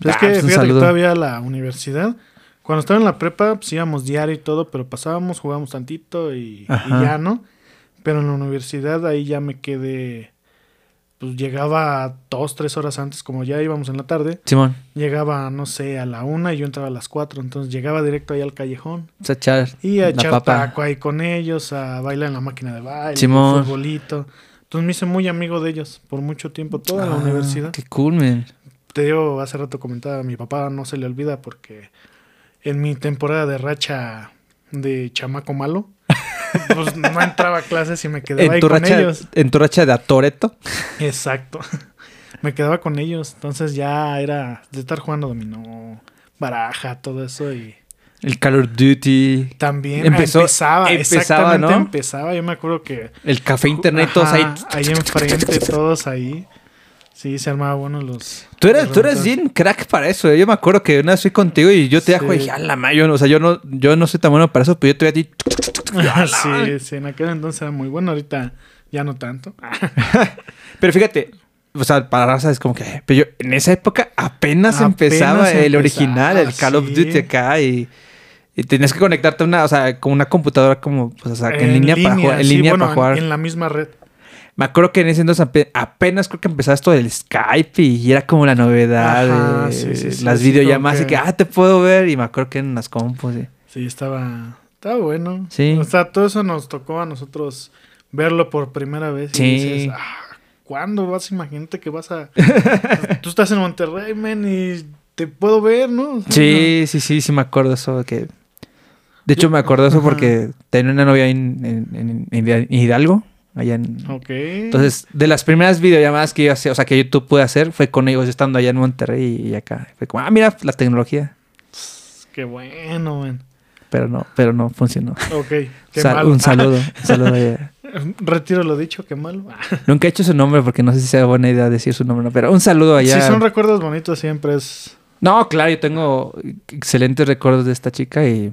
Pero Ah, es que pues, fíjate que todavía la universidad, cuando estaba en la prepa, pues íbamos diario y todo, pero pasábamos, jugábamos tantito y, ya, ¿no? Pero en la universidad ahí ya me quedé, pues llegaba dos, tres horas antes, como ya íbamos en la tarde, Simón, llegaba, no sé, a la una y yo entraba a las cuatro, entonces llegaba directo ahí al callejón. sea, echar Y a echar taco ahí con ellos, a bailar en la máquina de baile, Simón. futbolito. Entonces me hice muy amigo de ellos por mucho tiempo, toda la Ah, universidad. Qué cool, man. Te digo, hace rato comentaba, a mi papá no se le olvida porque en mi temporada de racha de chamaco malo, pues no entraba a clases y me quedaba En ahí tu, con racha, ellos. en tu racha de Atoreto. Exacto. Me quedaba con ellos. Entonces ya era de estar jugando dominó, baraja, todo eso y El Call of Duty. también Empezó- empezaba, empezaba, exactamente ¿no? empezaba. Yo me acuerdo que El café internet, todos ahí. Ajá, ahí enfrente, todos ahí. Sí, se armaba bueno los. Tú eres, los tú eres remontadas. bien crack para eso. ¿eh? Yo me acuerdo que una vez fui contigo y yo te Sí. dejo y dije, a la ma, yo no, o sea, yo no, yo no soy tan bueno para eso, pero yo te voy a ti. sí, sí, en aquel entonces era muy bueno, ahorita ya no tanto. Pero fíjate, o sea, para raza es como que. Pero yo, en esa época apenas, Apenas empezaba el empezaba, original, el Call of sí. Duty acá y. Y tenías que conectarte a una, o sea, con una computadora como, pues, o sea, que en, línea, para jugar. En sí, línea bueno, para jugar. En, en la misma red. Me acuerdo que en ese entonces ape- apenas creo que empezaba esto del Skype y era como la novedad. Ajá, de sí, sí, sí, las videollamadas y que, ah, te puedo ver. Y me acuerdo que en las compus. sí. Sí, estaba, estaba bueno. Sí. O sea, todo eso nos tocó a nosotros verlo por primera vez. Y Sí. dices, ah, ¿cuándo vas? Imagínate que vas a... Tú estás en Monterrey, man, y te puedo ver, ¿no? O sea, Sí, sí, sí, sí me acuerdo eso. Que... De hecho, me acuerdo eso porque tenía una novia en- en Hidalgo, allá en... Ok. Entonces, de las primeras videollamadas que yo hacía, o sea, que YouTube pude hacer, fue con ellos estando allá en Monterrey y acá. Fue como, ah, mira, la tecnología. Qué bueno, man. Pero no, pero no funcionó. Ok, qué Sal- malo. un saludo, un saludo allá. Retiro lo dicho, qué malo. Nunca he hecho su nombre porque no sé si sea buena idea decir su nombre, ¿no? pero un saludo allá. Si son recuerdos bonitos siempre es... No, claro, yo tengo excelentes recuerdos de esta chica y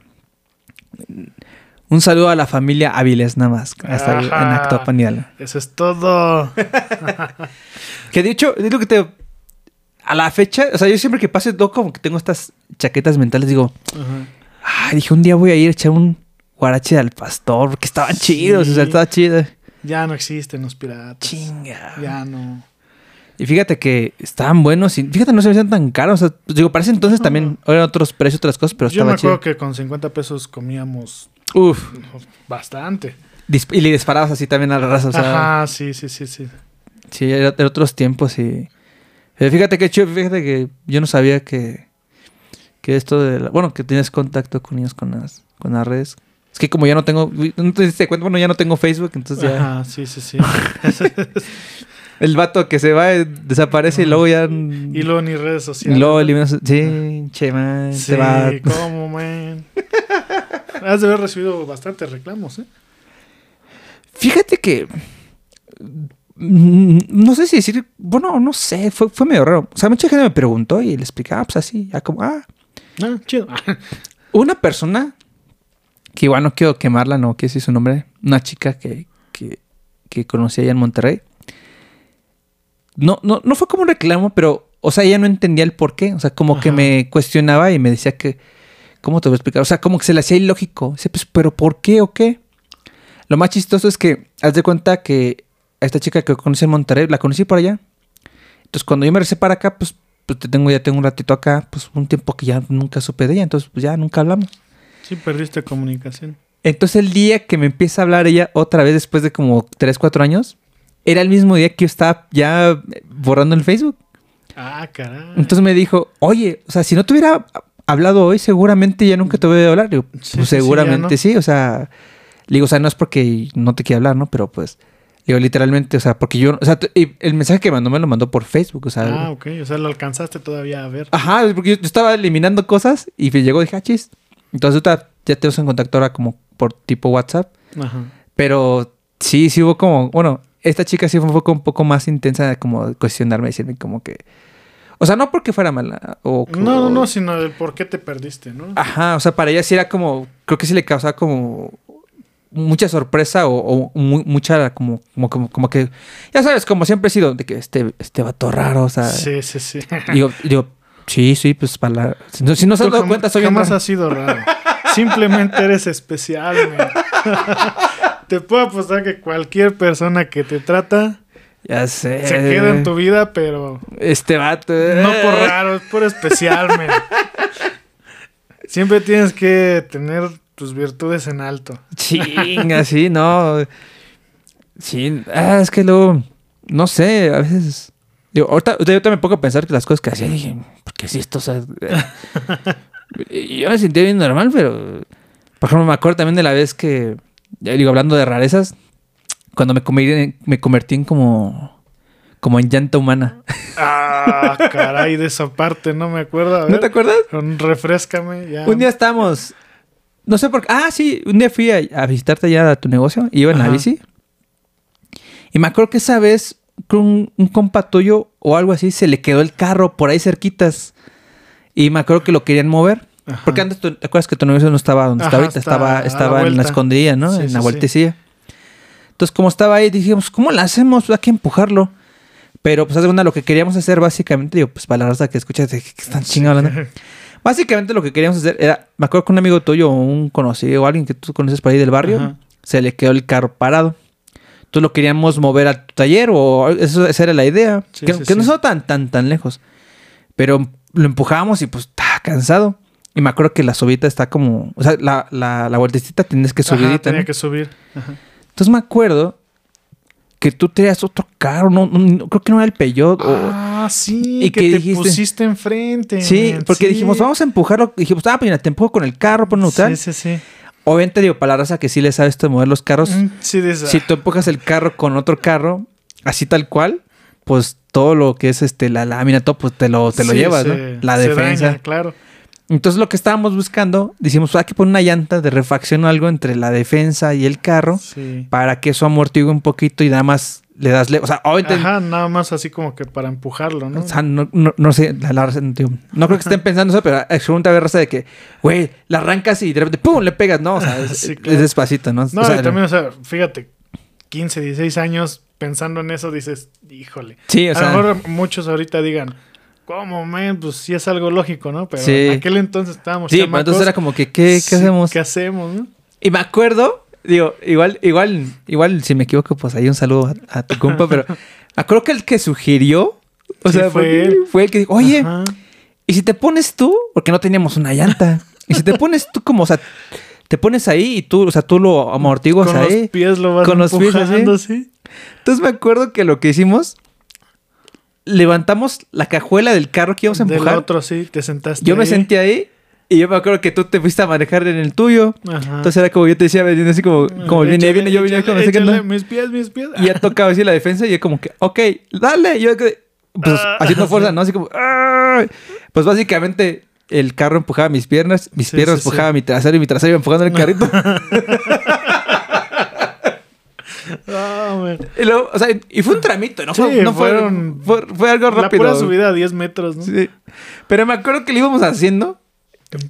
un saludo a la familia Áviles nada más, hasta ahí, en Ajá. Actopan Hidalgo. Eso es todo. Que de hecho, es lo que te a la fecha, o sea, yo siempre que pase todo como que tengo estas chaquetas mentales digo, Ajá. ay, dije un día voy a ir a echar un guarache al pastor porque estaban Sí. chidos, o sea, estaba chido. Ya no existen los piratas. Chinga. Ya no. Y fíjate que estaban buenos y fíjate no se me hacían tan caros, o sea, digo, parece entonces también eran otros precios, otras cosas, pero Yo me estaba acuerdo chido. que con 50 pesos comíamos Uf. bastante. Dis- y le disparabas así también a la raza, o sea, Ajá, sí, sí, sí, sí. sí, era de otros tiempos y... Pero fíjate que chido, fíjate que yo no sabía que, que esto de... la- bueno, que tienes contacto con ellos con las, con las redes. Es que como ya no tengo... No te diste cuenta, bueno, ya no tengo Facebook, entonces ya... Ajá, sí, sí, sí. El vato que se va eh, desaparece y luego ya... y luego ni redes y sociales. luego eliminas... Sí, che, man, Sí, se va... cómo, man. Has de haber recibido bastantes reclamos, ¿eh? Fíjate que. mm, No sé si decir. Bueno, no sé. Fue, fue medio raro. O sea, mucha gente me preguntó y le explicaba, pues así. Ya como, ah. Ah, chido. Una persona. Que igual no quiero quemarla, no quiero decir su nombre. Una chica que, que, que conocí allá en Monterrey. No, no, no fue como un reclamo, pero. O sea, ella no entendía el por qué. O sea, como que me cuestionaba y me decía que. ¿Cómo te voy a explicar? O sea, como que se le hacía ilógico. Dice, pues, ¿pero por qué o qué? Lo más chistoso es que, haz de cuenta que a esta chica que conocí en Monterrey, la conocí por allá. Entonces, cuando yo me regresé para acá, pues, pues te tengo, ya tengo un ratito acá, pues un tiempo que ya nunca supe de ella, entonces pues ya nunca hablamos. Sí, perdiste comunicación. Entonces el día que me empieza a hablar ella otra vez después de como 3, 4 años, era el mismo día que yo estaba ya borrando el Facebook. Ah, caray. Entonces me dijo, oye, o sea, si no te hubiera hablado hoy, seguramente ya nunca te voy a hablar. Digo, Sí, pues sí, sí, seguramente sí, o sea, le digo, o sea, no es porque no te quiera hablar, ¿no? Pero pues, digo, literalmente, o sea, porque yo, o sea, el mensaje que mandó me lo mandó por Facebook, o sea. Ah, ok. O sea, lo alcanzaste todavía a ver. Ajá, porque yo, yo estaba eliminando cosas y llegó y dije, ah, chis. Entonces ya tenemos en contacto ahora como por tipo WhatsApp. Ajá. Pero sí, sí hubo como, bueno, esta chica sí fue un poco, un poco más intensa de como cuestionarme, decirme como que... O sea, no porque fuera mala o... No, no, no, sino el por qué te perdiste, ¿no? Ajá, o sea, para ella sí era como, creo que sí le causaba como mucha sorpresa o, o mu- mucha como, como, como, como que, ya sabes, como siempre he sido, de que este, este vato raro, o sea, sí, sí, sí. digo, digo, sí, sí, pues para la... Si no, si no se han dado cuenta, soy jamás has sido raro. Simplemente eres especial. Te puedo apostar que cualquier persona que te trata Ya sé. se queda en tu vida, pero Este vato. no por raro, es por especial, man. Siempre tienes que tener tus virtudes en alto. Chinga, sí, no. Sí, ah, es que luego, no sé, a veces. Digo, ahorita, yo también me pongo a pensar que las cosas que hacía, dije, ¿por qué es esto? O sea, eh, yo me sentía bien normal, pero. Por ejemplo, me acuerdo también de la vez que, ya digo, hablando de rarezas, cuando me convertí en, me convertí en como. como en llanta humana. Ah, caray, de esa parte no me acuerdo. A ¿No te acuerdas? refrescame. Ya. Un día estábamos. No sé por qué. Ah, sí, un día fui a, a visitarte ya a tu negocio. Iba en la Ajá. bici. Y me acuerdo que esa vez un, un compa tuyo o algo así, se le quedó el carro por ahí cerquitas. Y me acuerdo que lo querían mover. Ajá. Porque antes, ¿te acuerdas que tu negocio no estaba donde está Ajá, ahorita? está Estaba, a la estaba en la escondida, ¿no? Sí, en la sí. vueltecilla. Entonces, como estaba ahí, dijimos, ¿cómo la hacemos? Hay que empujarlo. Pero, pues, cuenta, lo que queríamos hacer, básicamente, digo, pues, para la raza que escuchas, que están chingando hablando. Básicamente, lo que queríamos hacer era, me acuerdo que un amigo tuyo, un conocido, o alguien que tú conoces por ahí del barrio, Ajá. se le quedó el carro parado. Entonces, lo queríamos mover a tu taller, o eso, esa era la idea. Sí, que sí, que no estaba tan, tan, tan lejos. Pero lo empujábamos y, pues, estaba cansado. Y me acuerdo que la subida está como... O sea, la, la, la vueltecita tienes que Ajá, subidita, tenía ¿no? que subir. Ajá. Entonces me acuerdo que tú tenías otro carro, no, no- no- creo que no era el Peugeot. o- Ah, sí, ¿Y que qué te dijiste? pusiste enfrente. sí, man, porque sí. dijimos, vamos a empujarlo. Dijimos, ah, pues mira, te empujo con el carro, por neutral. Sí, sí, sí. Obviamente, digo, para la raza que sí le sabe esto de mover los carros, Mm, Sí, de esa- si tú empujas el carro con otro carro, así tal cual, pues todo lo que es este la lámina, todo, pues te lo, te lo Sí, llevas, se- ¿no? La se defensa. daña, claro. Entonces lo que estábamos buscando, dijimos, hay que poner una llanta de refacción o algo entre la defensa y el carro Sí. para que eso amortigue un poquito y nada más le das... le- o sea, obviamente... Ajá, nada más así como que para empujarlo, ¿no? O sea, no, no, no sé, la, la digo, no creo que estén pensando eso, pero pregunta de raza de que, güey, la arrancas y de repente, ¡pum! le pegas, ¿no? O sea, es, Sí, es claro. despacito, ¿no? No, O sea, y también, o sea, fíjate, 15, 16 años pensando en eso, dices, híjole. Sí, o a sea, lo mejor muchos ahorita digan, ¿cómo, man? Pues sí es algo lógico, ¿no? Pero Sí. en aquel entonces estábamos sí, pero entonces era como que, ¿qué, qué hacemos? ¿Qué hacemos, no? Y me acuerdo, digo, igual, igual, igual, si me equivoco, pues ahí un saludo a, a tu compa, pero acuerdo que el que sugirió, o Sí, sea, fue fue, él. fue el que dijo, oye, Ajá. ¿y si te pones tú? Porque no teníamos una llanta. Y si te pones tú como, o sea, te pones ahí y tú, o sea, tú lo amortiguas Con ahí. los pies lo vas Con los pies así. sí. Entonces me acuerdo que lo que hicimos, levantamos la cajuela del carro que íbamos a Del empujar. otro, sí, te sentaste Yo me ahí. sentí ahí y yo me acuerdo que tú te fuiste a manejar en el tuyo. Ajá. Entonces era como yo te decía, así como, como viene, Échale, viene, yo venía con no mis pies, mis pies. Y ya tocaba así la defensa y yo como que, ok, dale. Y yo pues Ah, haciendo fuerza, ¿no? Así como, "Ay". pues básicamente el carro empujaba mis piernas, mis Sí, piernas sí. empujaban mi trasero y mi trasero iba empujando el carrito. Ah, y luego, o sea, y fue un tramito, ¿no? Sí, fue, no fue- fueron- fue, fue algo La rápido. pura subida a 10 metros, ¿no? Sí. Pero me acuerdo que lo íbamos haciendo,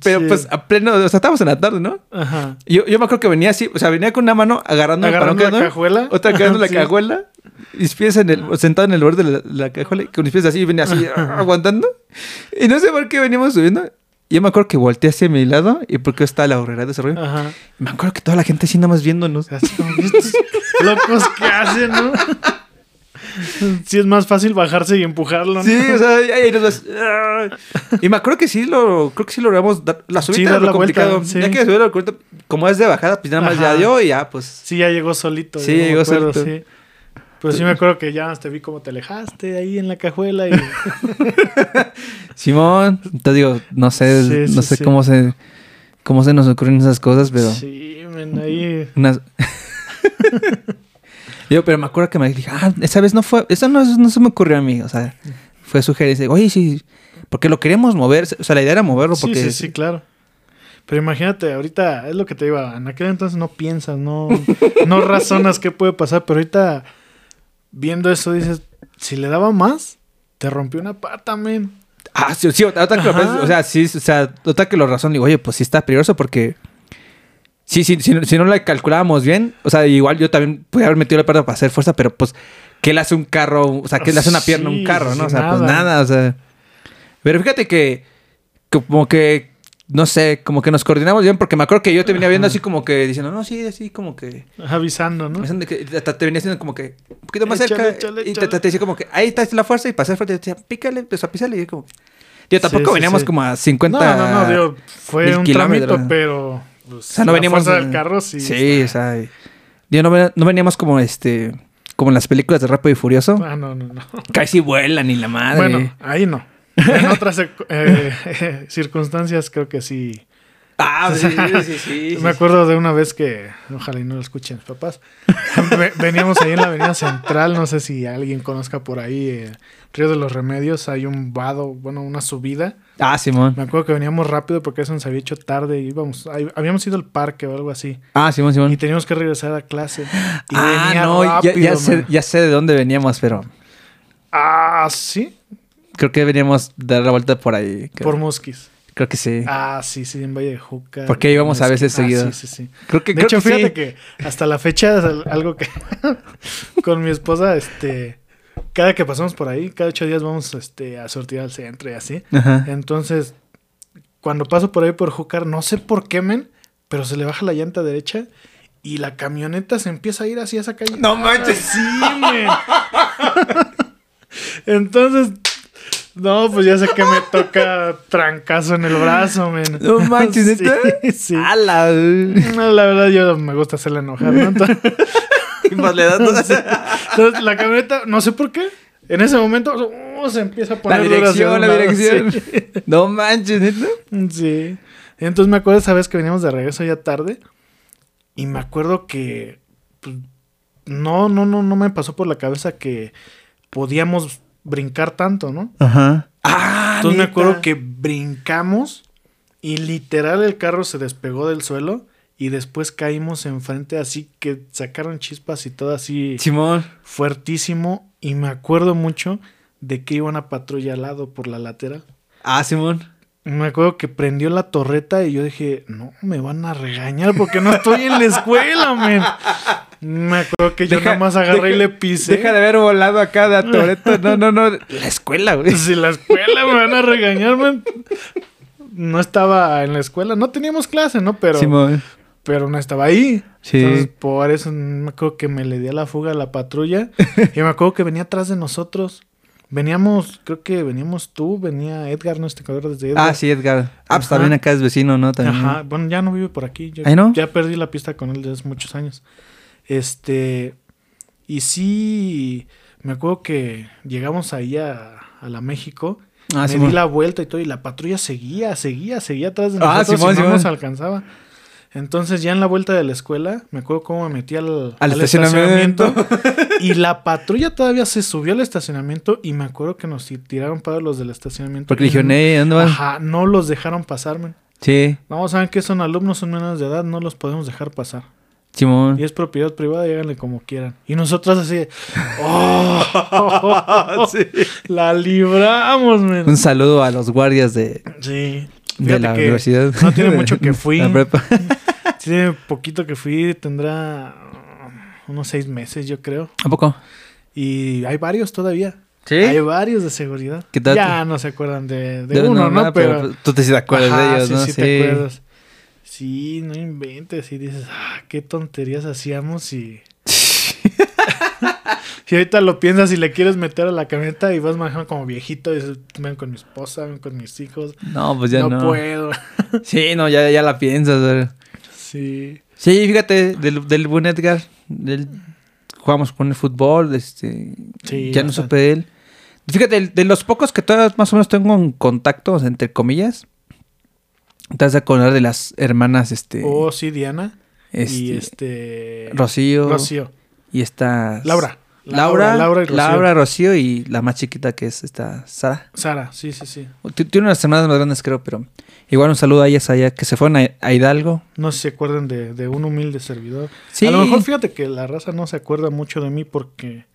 pero Sí. pues a pleno, o sea, estábamos en la tarde, ¿no? Ajá. Yo, yo me acuerdo que venía así, o sea, venía con una mano agarrando, Agarrando la cajuela. Otra agarrando la Sí. cajuela. Mis pies en el, sentado en el borde de la, la cajuela, y con mis pies así, venía así, aguantando. Y no sé por qué veníamos subiendo. Yo me acuerdo que volteé hacia mi lado y porque estaba la horrera de ese rollo. Ajá. Y me acuerdo que toda la gente así nada más viéndonos. Así como, estos locos que hacen, ¿no? Sí, es más fácil bajarse y empujarlo, ¿no? Sí, o sea, y nos. Y me acuerdo que sí lo, creo que sí logramos dar, la subida Sí, era lo la vuelta, complicado. sí. Ya que subir la vuelta, como es de bajada, pues nada más ya dio y ya, pues. Sí, ya llegó solito. Sí, llegó solito. sí. Pues sí me acuerdo que ya te vi como te alejaste ahí en la cajuela y... Simón, te digo, no sé, Sí, sí, no sé sí. cómo se cómo se nos ocurren esas cosas, pero Sí, men, ahí... unas Digo, pero me acuerdo que me dije, ah, esa vez no fue, eso no, no se me ocurrió a mí, o sea, fue sugerencia, oye, sí, porque lo queríamos mover, o sea, la idea era moverlo Sí, porque sí, sí, claro. Pero imagínate, ahorita es lo que te iba. En aquel entonces no piensas, no, no razonas qué puede pasar, pero ahorita viendo eso dices, si le daba más, te rompió una pata, men. Ah, sí, sí, otra que lo o sea, sí, o sea, otra que lo razón, digo, oye, pues sí está peligroso porque sí, sí, si, no- si no la calculábamos bien, o sea, igual yo también podía haber metido la pierna para hacer fuerza, pero pues, ¿qué le hace un carro? O sea, ¿qué le hace una pierna a un carro, no? O sea, pues nada. o sea. Pero fíjate que como que, no sé, como que nos coordinamos bien, porque me acuerdo que yo te venía viendo así como que diciendo, no, sí, así como que. Avisando, ¿no? que- hasta te venía haciendo como que un poquito más Échale, cerca. échale, y te, échale. te decía como que ahí está la fuerza y para hacer fuerza. Te decía, pícale, empezó a pisarle y yo como. Yo tampoco Sí, sí, veníamos sí. como a 50. No, no, no, digo, fue un tramito, pero... pues, O sea, no la veníamos. fuerza del carro sí. Sí, o sea. y- Yo no, no veníamos como este. Como en las películas de Rápido y Furioso. Ah, no, no, no. Casi vuelan y la madre. Bueno, ahí no. En otras eh, circunstancias creo que sí Ah, sí, sí, sí. Me acuerdo de una vez que, ojalá y no lo escuchen mis papás, Ve- veníamos ahí en la avenida central, no sé si alguien conozca por ahí, eh, Río de los Remedios, hay un vado, bueno, una subida. Ah, Simón. Me acuerdo que veníamos rápido porque eso nos había hecho tarde y íbamos, ahí- habíamos ido al parque o algo así. Ah, Simón, Y Simón. teníamos que regresar a clase. Y Ah, venía no, ya, rápido, ya sé, man. ya sé de dónde veníamos, pero Ah, sí, creo que veníamos de dar la vuelta por ahí. Creo, por Mosquis. creo que sí. Ah, sí, sí, en Valle de Juca. Porque íbamos a veces Ah, seguido. Sí, sí, sí. Creo que, De creo hecho, que fíjate sí. que hasta la fecha es al- algo que con mi esposa, este, cada que pasamos por ahí, cada ocho días vamos este, a sortir al centro y así. Ajá. Entonces, cuando paso por ahí por Júcar, no sé por qué, men, pero se le baja la llanta derecha y la camioneta se empieza a ir hacia esa calle. No manches. Sí, men. Entonces, no, pues ya sé que me toca trancazo en el brazo, men. No manches, ¿neta? Sí, sí. ¡Hala! No, la verdad, yo me gusta hacerla enojar, ¿no? Entonces, ¿Qué más le das? entonces, la camioneta, no sé por qué, en ese momento oh, se empieza a La poner hacia dirección, la lado, dirección. sí. No manches, ¿neta? Sí. Entonces me acuerdo esa vez que veníamos de regreso ya tarde. Y me acuerdo que. pues, no, no, no, no me pasó por la cabeza que podíamos brincar tanto, ¿no? Ajá. Ah, Entonces me acuerdo que brincamos y literal el carro se despegó del suelo y después caímos enfrente así que sacaron chispas y todo así Simón. fuertísimo. Y me acuerdo mucho de que iba una patrulla al lado por la lateral. Ah, Simón. Me acuerdo que prendió la torreta y yo dije, no, me van a regañar porque no estoy en la escuela, men. Me acuerdo que yo Deja- nada más agarré y le pisé. Deja de haber volado acá de Toreto. No, no, no. La escuela, güey. Si la escuela me van a regañar, men. No estaba en la escuela, no teníamos clase, ¿no? Pero, Simón. pero no estaba ahí. Sí. Entonces, por eso me acuerdo que me le di a la fuga a la patrulla. y me acuerdo que venía atrás de nosotros. Veníamos, creo que veníamos tú, venía Edgar, no te acuerdas de Edgar. Ah, sí, Edgar. Ah, pues también acá es vecino, ¿no? También. Ajá, bueno, ya no vive por aquí. Yo ¿Ahí no? Ya perdí la pista con él desde hace muchos años. Este. Y sí, me acuerdo que llegamos ahí a, a la México. Ah, me di la vuelta y todo, y la patrulla seguía, seguía, seguía atrás de Ah, nosotros y no nos alcanzaba. Entonces, ya en la vuelta de la escuela, me acuerdo cómo me metí al, Al estacionamiento. y la patrulla todavía se subió al estacionamiento. Y me acuerdo que nos tiraron para los del estacionamiento. Porque dijeron, no- eh, ¿dónde van? Ajá, no los dejaron pasarme. Sí, No, saben que son alumnos, son menores de edad, no los podemos dejar pasar. Simón. Y es propiedad privada, háganle como quieran. Y nosotros así, ¡oh! La libramos, men. Un saludo a los guardias de, Sí. la que universidad. No tiene mucho que fui. Tiene poquito que fui, tendrá unos seis meses, yo creo. ¿A poco? Y hay varios todavía. ¿Sí? Hay varios de seguridad. ¿Qué tal? Ya no se acuerdan de, de De- uno, ¿no? nada, Pero, tú te sí te acuerdas Ajá, de ellos, sí, ¿no? sí, te acuerdas. Sí, no inventes. Y dices, ah, qué tonterías hacíamos y. y ahorita lo piensas y le quieres meter a la camioneta y vas manejando como viejito. Y dices, ven con mi esposa, ven con mis hijos. No, pues ya no, no. puedo. Sí, no, ya, ya la piensas. sí. Sí, fíjate, del, del buen Edgar, del, jugamos con el fútbol, este, Sí, ya no supe de él. Fíjate, de los pocos que todavía más o menos tengo en contacto, entre comillas, te has de acordar de las hermanas, este, Oh, sí, Diana. este, y este. Rocío, Rocío. y esta... Laura. Laura, Laura y Rocío. Laura, Rocío y la más chiquita que es esta Sara. Sara, sí, sí, sí. Tiene unas hermanas más grandes, creo, pero igual un saludo a ellas allá que se fueron a, a Hidalgo. No sé si se acuerdan de, de un humilde servidor. Sí. A lo mejor fíjate que la raza no se acuerda mucho de mí porque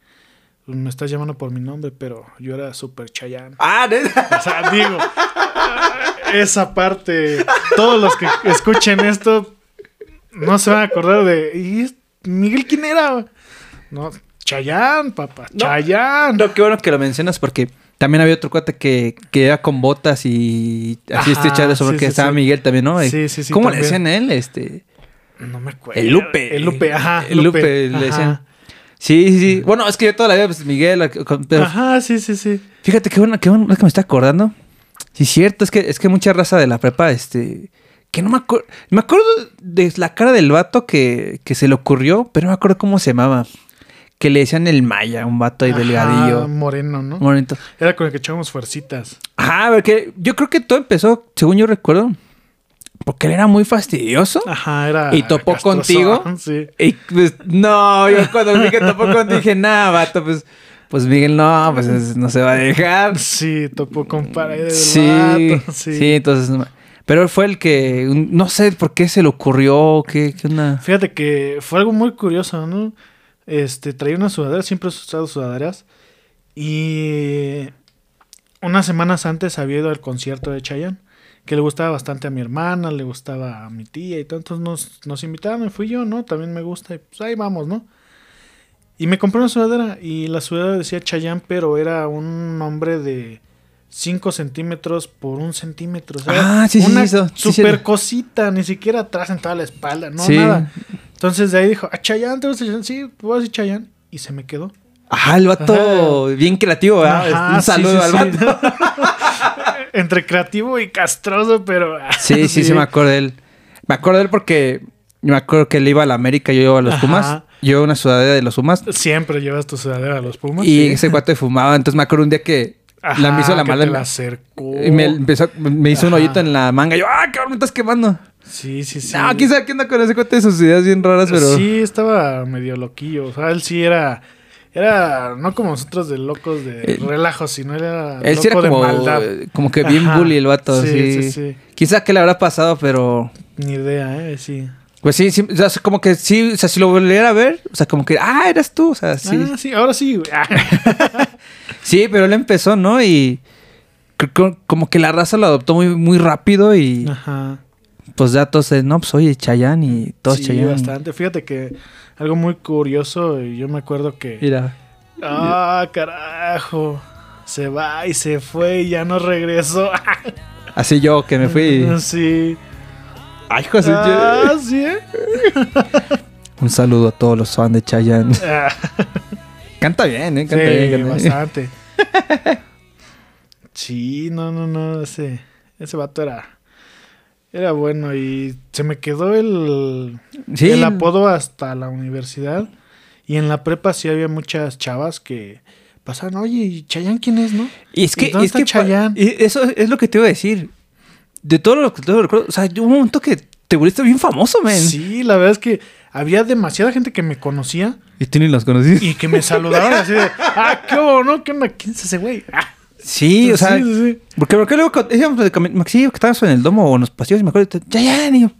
me estás llamando por mi nombre, pero yo era súper chayán. Ah, ¿neta? O sea, digo, esa parte, todos los que escuchen esto no se van a acordar de. ¿Y Miguel quién era? No, Chayán, papá, No. Chayán. No, qué bueno que lo mencionas porque también había otro cuate que, que era con botas y así eso sí, porque sí, estaba sí. Miguel también, ¿no? Sí, sí, sí, ¿Cómo también. le decían a él? Este, No me acuerdo. el Lupe. El Lupe, ajá. El Lupe, le ajá. decían. Sí, sí, sí. Bueno, es que yo toda la vida, pues, Miguel, pero Ajá, sí, sí, sí. fíjate qué bueno, qué bueno es que me está acordando. Sí, cierto, es que, es que mucha raza de la prepa, este, que no me acuerdo, me acuerdo de la cara del vato que, que se le ocurrió, pero no me acuerdo cómo se llamaba. Que le decían el Maya, un vato ahí Ajá, delgadillo. moreno, ¿no? Bonito. Era con el que echábamos fuercitas. Ajá, porque yo creo que todo empezó, según yo recuerdo, porque él era muy fastidioso. Ajá, era. ¿Y topó castrozón, contigo? Sí. Y pues, no, yo cuando vi que topó contigo dije, nada, vato, pues, pues Miguel, no, pues es- no se va a dejar. Sí, topó con pared Sí, vato, sí, entonces, no- pero fue el que, no sé por qué se le ocurrió, qué, qué onda. Fíjate que fue algo muy curioso, ¿no? Este, traía una sudadera, siempre he usado sudaderas. Y unas semanas antes había ido al concierto de Chayanne, que le gustaba bastante a mi hermana, le gustaba a mi tía y todo. Entonces nos, nos invitaron y fui yo, ¿no? También me gusta y pues ahí vamos, ¿no? Y me compré una sudadera y la sudadera decía Chayanne, pero era un nombre de 5 centímetros por un centímetro. O sea, Ah, sí, sí, una sí, sí, super cosita, ni siquiera atrás en toda la espalda, no nada. Entonces de ahí dijo, ¿a Chayanne te gusta Chayanne? Sí, voy a decir Chayanne. Y se me quedó. Ajá, el vato, bien creativo, ¿verdad? Ajá, un saludo al vato. Entre creativo y castroso, pero... Sí, sí, sí, me acuerdo de él. Me acuerdo de él porque me acuerdo que él iba a la América, yo iba a los Ajá. Pumas. Yo una sudadera de los Pumas. Siempre llevas tu sudadera a los Pumas. y sí. ese cuate fumaba. Entonces me acuerdo un día que Ajá, la me hizo la que mala. la acercó. y me, empezó, me hizo un hoyito en la manga. Yo, ¡ah, cabrón, me estás quemando! Sí, sí, sí. No, quién sabe qué onda con ese cuate de sus ideas bien raras, pero. Sí, estaba medio loquillo. O sea, él sí era... Era no como nosotros de locos de Eh, relajo, sino era Él sí era loco como, de maldad. como que bien Ajá. bully el vato. Sí, Sí, sí, sí. Quizá que le habrá pasado, pero. Ni idea, ¿eh? Sí. Pues sí, sí, o sea, como que sí, o sea, si lo volviera a ver, o sea, como que, ah, eras tú, o sea, sí. Ah, sí, ahora sí. güey. Ah. Sí, pero él empezó, ¿no? Y como que la raza lo adoptó muy, muy rápido y Ajá. pues ya todos, eh, no, pues oye, Chayanne y todos sí, Chayanne. bastante. Fíjate que algo muy curioso, y yo me acuerdo que... Mira. Ah, carajo. Se va y se fue y ya no regresó. Así yo que me fui. Sí. Ay, José, Ah, sí, ¿eh? Un saludo a todos los fans de Chayanne. Ah, Canta bien, ¿eh? sí, Canta bien, canta bien. bastante. Sí, no, no, no. Ese, ese vato era... Era bueno y se me quedó el, Sí. el apodo hasta la universidad. Y en la prepa sí había muchas chavas que pasaban, oye, ¿y Chayanne quién es, no? Y es que, ¿Y dónde es que está Chayanne? y eso es lo que te iba a decir. De todo lo que te recuerdo, o sea, hubo un momento que te volviste bien famoso, man. Sí, la verdad es que había demasiada gente que me conocía Y tú ni los conociste. y que me saludaban así de, ah, qué hubo, ¿no? ¿Qué onda? ¿Quién es ese güey? Ah, Sí, o sea, sí, sí, sí. porque, porque luego íbamos de sí, que estábamos en el domo o en los pasillos y me acuerdo, y te- Chayanne, y yo,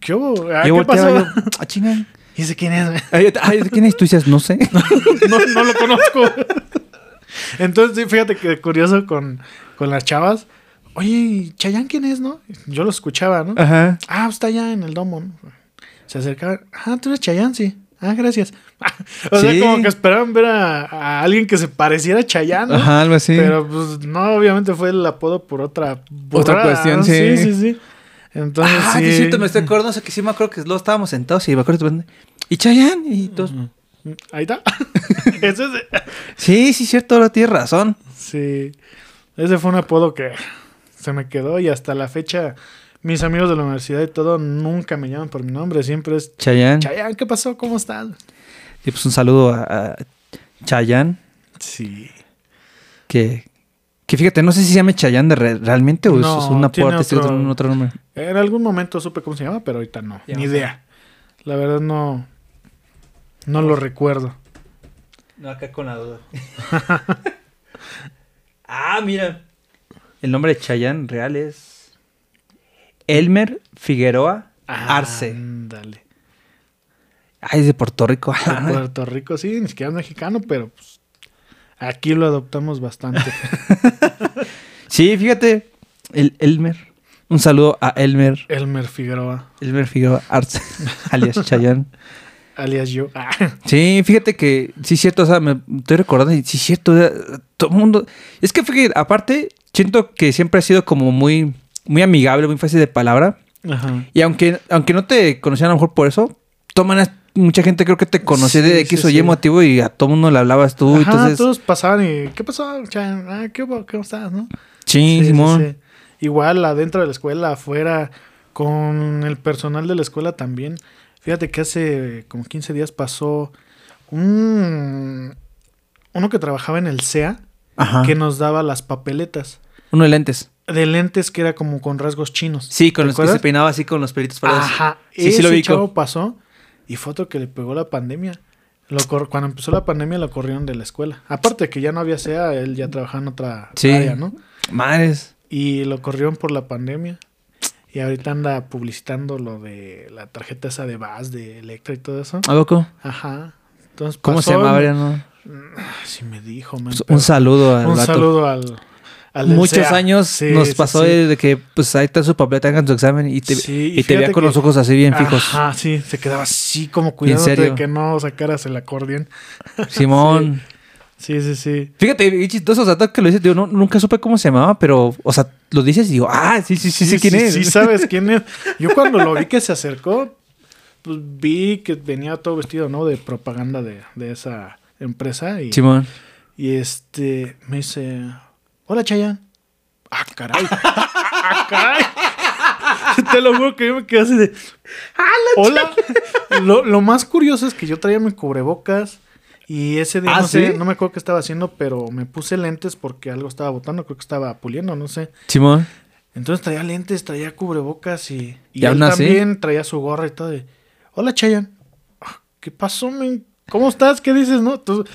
¿Qué hubo? Ah, yo ¿Qué pasó? yo, ah, chinga. ¿Y ese quién es? güey? Ay, ay, ¿quién es? Tú dices, no sé. no, no lo conozco. Entonces, sí, fíjate que curioso con, con las chavas. Oye, ¿y Chayanne quién es, no? Yo lo escuchaba, ¿no? Ajá. Ah, está allá en el domo. ¿no? Se acercaban. Ah, tú eres Chayanne, sí. Ah, gracias. o sea, Sí. como que esperaban ver a, a alguien que se pareciera a Chayanne, ¿no? Ajá, algo así. Pero pues no, obviamente fue el apodo por otra Otra burrada, cuestión, ¿no? sí. Sí, sí, sí. Entonces, ah, sí. cierto, me estoy acordando, o sea, que sí me acuerdo que luego estábamos sentados y me acuerdo y Chayanne y todos. Ahí está. Ese es- Sí, sí, cierto, ahora tienes razón. Sí. Ese fue un apodo que se me quedó y hasta la fecha mis amigos de la universidad y todo nunca me llaman por mi nombre. Siempre es Chayanne. Chayanne, ¿qué pasó? ¿Cómo estás? Y pues un saludo a, a Chayanne, Sí. que, que fíjate, no sé si se llama Chayanne de re- realmente o No, es un aporte, es otro- otro, otro nombre. En algún momento supe cómo se llama, pero ahorita no. Ya Ni idea. La verdad no. No lo recuerdo. No, acá con la duda. ah, mira. El nombre de Chayanne real es Elmer Figueroa Arce. Ándale. Ay, es de Puerto Rico. De Puerto Rico, sí, ni siquiera es mexicano, pero pues, aquí lo adoptamos bastante. sí, fíjate. El Elmer. Un saludo a Elmer. Elmer Figueroa, Elmer Figueroa Arce, alias Chayanne. alias yo. Ah, Sí, fíjate que sí es cierto, o sea, me estoy recordando sí es cierto, todo el mundo... Es que fíjate, aparte, siento que siempre ha sido como muy, muy amigable, muy fácil de palabra. Ajá. Y aunque, aunque no te conocían a lo mejor por eso, toman mucha gente creo que te conocía Sí, de X sí, o Y sí. motivo y a todo mundo le hablabas tú. Ajá, entonces, todos pasaban y ¿qué pasó? Chan? Ah, ¿qué hubo? ¿Cómo estás, no? sí, Simón. Igual adentro de la escuela, afuera, con el personal de la escuela también. Fíjate que hace como 15 días pasó un uno que trabajaba en el Ajá. que nos daba las papeletas. Uno de lentes. de lentes que era como con rasgos chinos. Sí, con ¿Te los que acuerdas? se peinaba así con los pelitos parados. Ajá. Sí, sí ese lo vi. chavo pasó y fue otro que le pegó la pandemia. Lo cuando empezó la pandemia lo corrieron de la escuela. Aparte que ya no había SEA, él ya trabajaba en otra Sí. área, ¿no? Madres. Y lo corrieron por la pandemia. Y ahorita anda publicitando lo de la tarjeta esa de VAS, de Electra y todo eso. ¿A poco? Ajá. Entonces ¿Cómo pasó, se llama? Mariano? Sí me dijo, man, Pues, un saludo al Un vato. saludo al, al Muchos SEA. años Sí, nos pasó sí. de, de que pues ahí está su papeleta, hagan su examen y te, y te veía con que- los ojos así bien fijos. Ajá, sí, se quedaba así como cuidándote de que no sacaras el acordeón. Simón. Sí, sí, sí. Fíjate, bien chistoso, o sea, que lo dices, digo, no, nunca supe cómo se llamaba, pero, o sea, lo dices y digo, ah, sí, sí, sí, sí, quién es. Sí, sabes quién es. Yo cuando lo vi que se acercó, pues vi que venía todo vestido, ¿no? De propaganda de, de esa empresa. Y, Simón. y este, me dice, hola Chayanne. Ah, caray. ah, caray. Te lo juro que yo me quedé así de, hola. Lo, lo más curioso es que yo traía mi cubrebocas. Y ese día ¿Ah, no sé, sí? no me acuerdo qué estaba haciendo, pero me puse lentes porque algo estaba botando, creo que estaba puliendo, no sé. Simón. Entonces traía lentes, traía cubrebocas y, y, ¿Y él también traía su gorra y todo. de, Hola, Chayan. ¿Qué pasó, men? ¿Cómo estás? ¿Qué dices, no? Tú,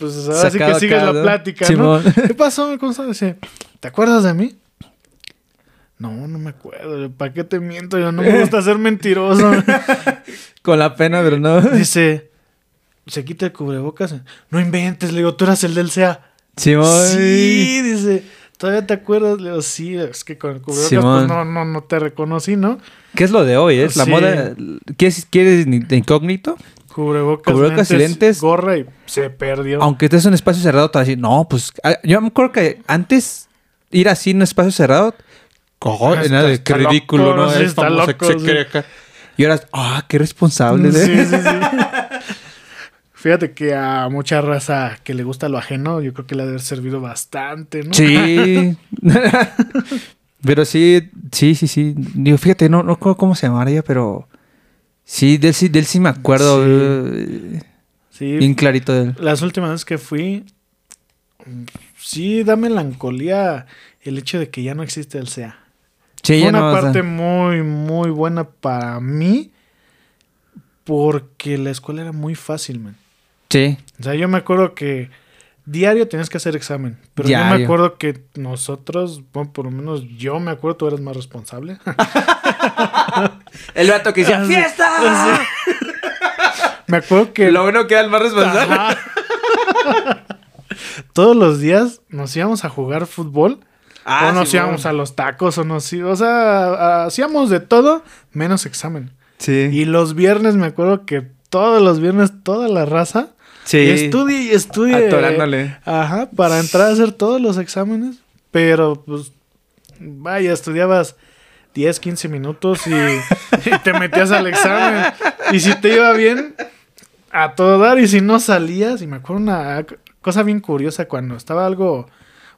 pues ahora sí que sigues la plática, Simón. ¿no? ¿Qué pasó, estás? Dice, ¿te acuerdas de mí? No, no me acuerdo. ¿Para qué te miento? Yo no me gusta ser mentiroso. Con la pena, pero no. Dice, se quita el cubrebocas. No inventes, le digo, tú eras el del SEA. Simón. Sí, dice, ¿todavía te acuerdas? Le digo, sí, es que con el cubrebocas pues no, no, no te reconocí, ¿no? ¿Qué es lo de hoy? ¿Es la Sí. moda? ¿Quieres, ¿Quieres de incógnito? Cubrebocas, Cubrebocas y lentes. gorra y se perdió. Aunque estés en un espacio cerrado, te vas a decir, no, pues. ah, Yo me acuerdo que antes ir así en un espacio cerrado, nada de está- qué está ridículo, loco, ¿no? sí, Es famoso, loco, se sí. acá. Y ahora, ah, qué responsable. Sí, ¿eh? sí, sí. Fíjate que a mucha raza que le gusta lo ajeno, yo creo que le ha de haber servido bastante, ¿no? Sí. pero sí, sí, sí, sí. Digo, fíjate, no, no cómo se llamaría, pero sí, de él sí, de él sí me acuerdo. Sí. eh, Sí, Bien clarito de él. las últimas veces que fui, sí da melancolía el hecho de que ya no existe el SEA. Sí, Fue ya una no, o sea, parte muy, muy buena para mí porque la escuela era muy fácil, man. Sí. O sea, yo me acuerdo que diario tenías que hacer examen. Pero yo me acuerdo que nosotros, bueno, por lo menos yo me acuerdo, tú eras más responsable. El vato que decía. ¡fiesta! me acuerdo que Lo bueno que era el más responsable. Todos los días nos íbamos a jugar fútbol. Ah, o nos sí, íbamos bueno. a los tacos, o nos o sea, hacíamos de todo menos examen. Sí. Y los viernes me acuerdo que todos los viernes toda la raza sí. estudie y estudie. Atorándole. Ajá, para entrar a hacer todos los exámenes. Pero pues, vaya, estudiabas 10, 15 minutos y, y te metías al examen. Y si te iba bien, a todo dar. Y si no salías, y me acuerdo una cosa bien curiosa cuando estaba algo,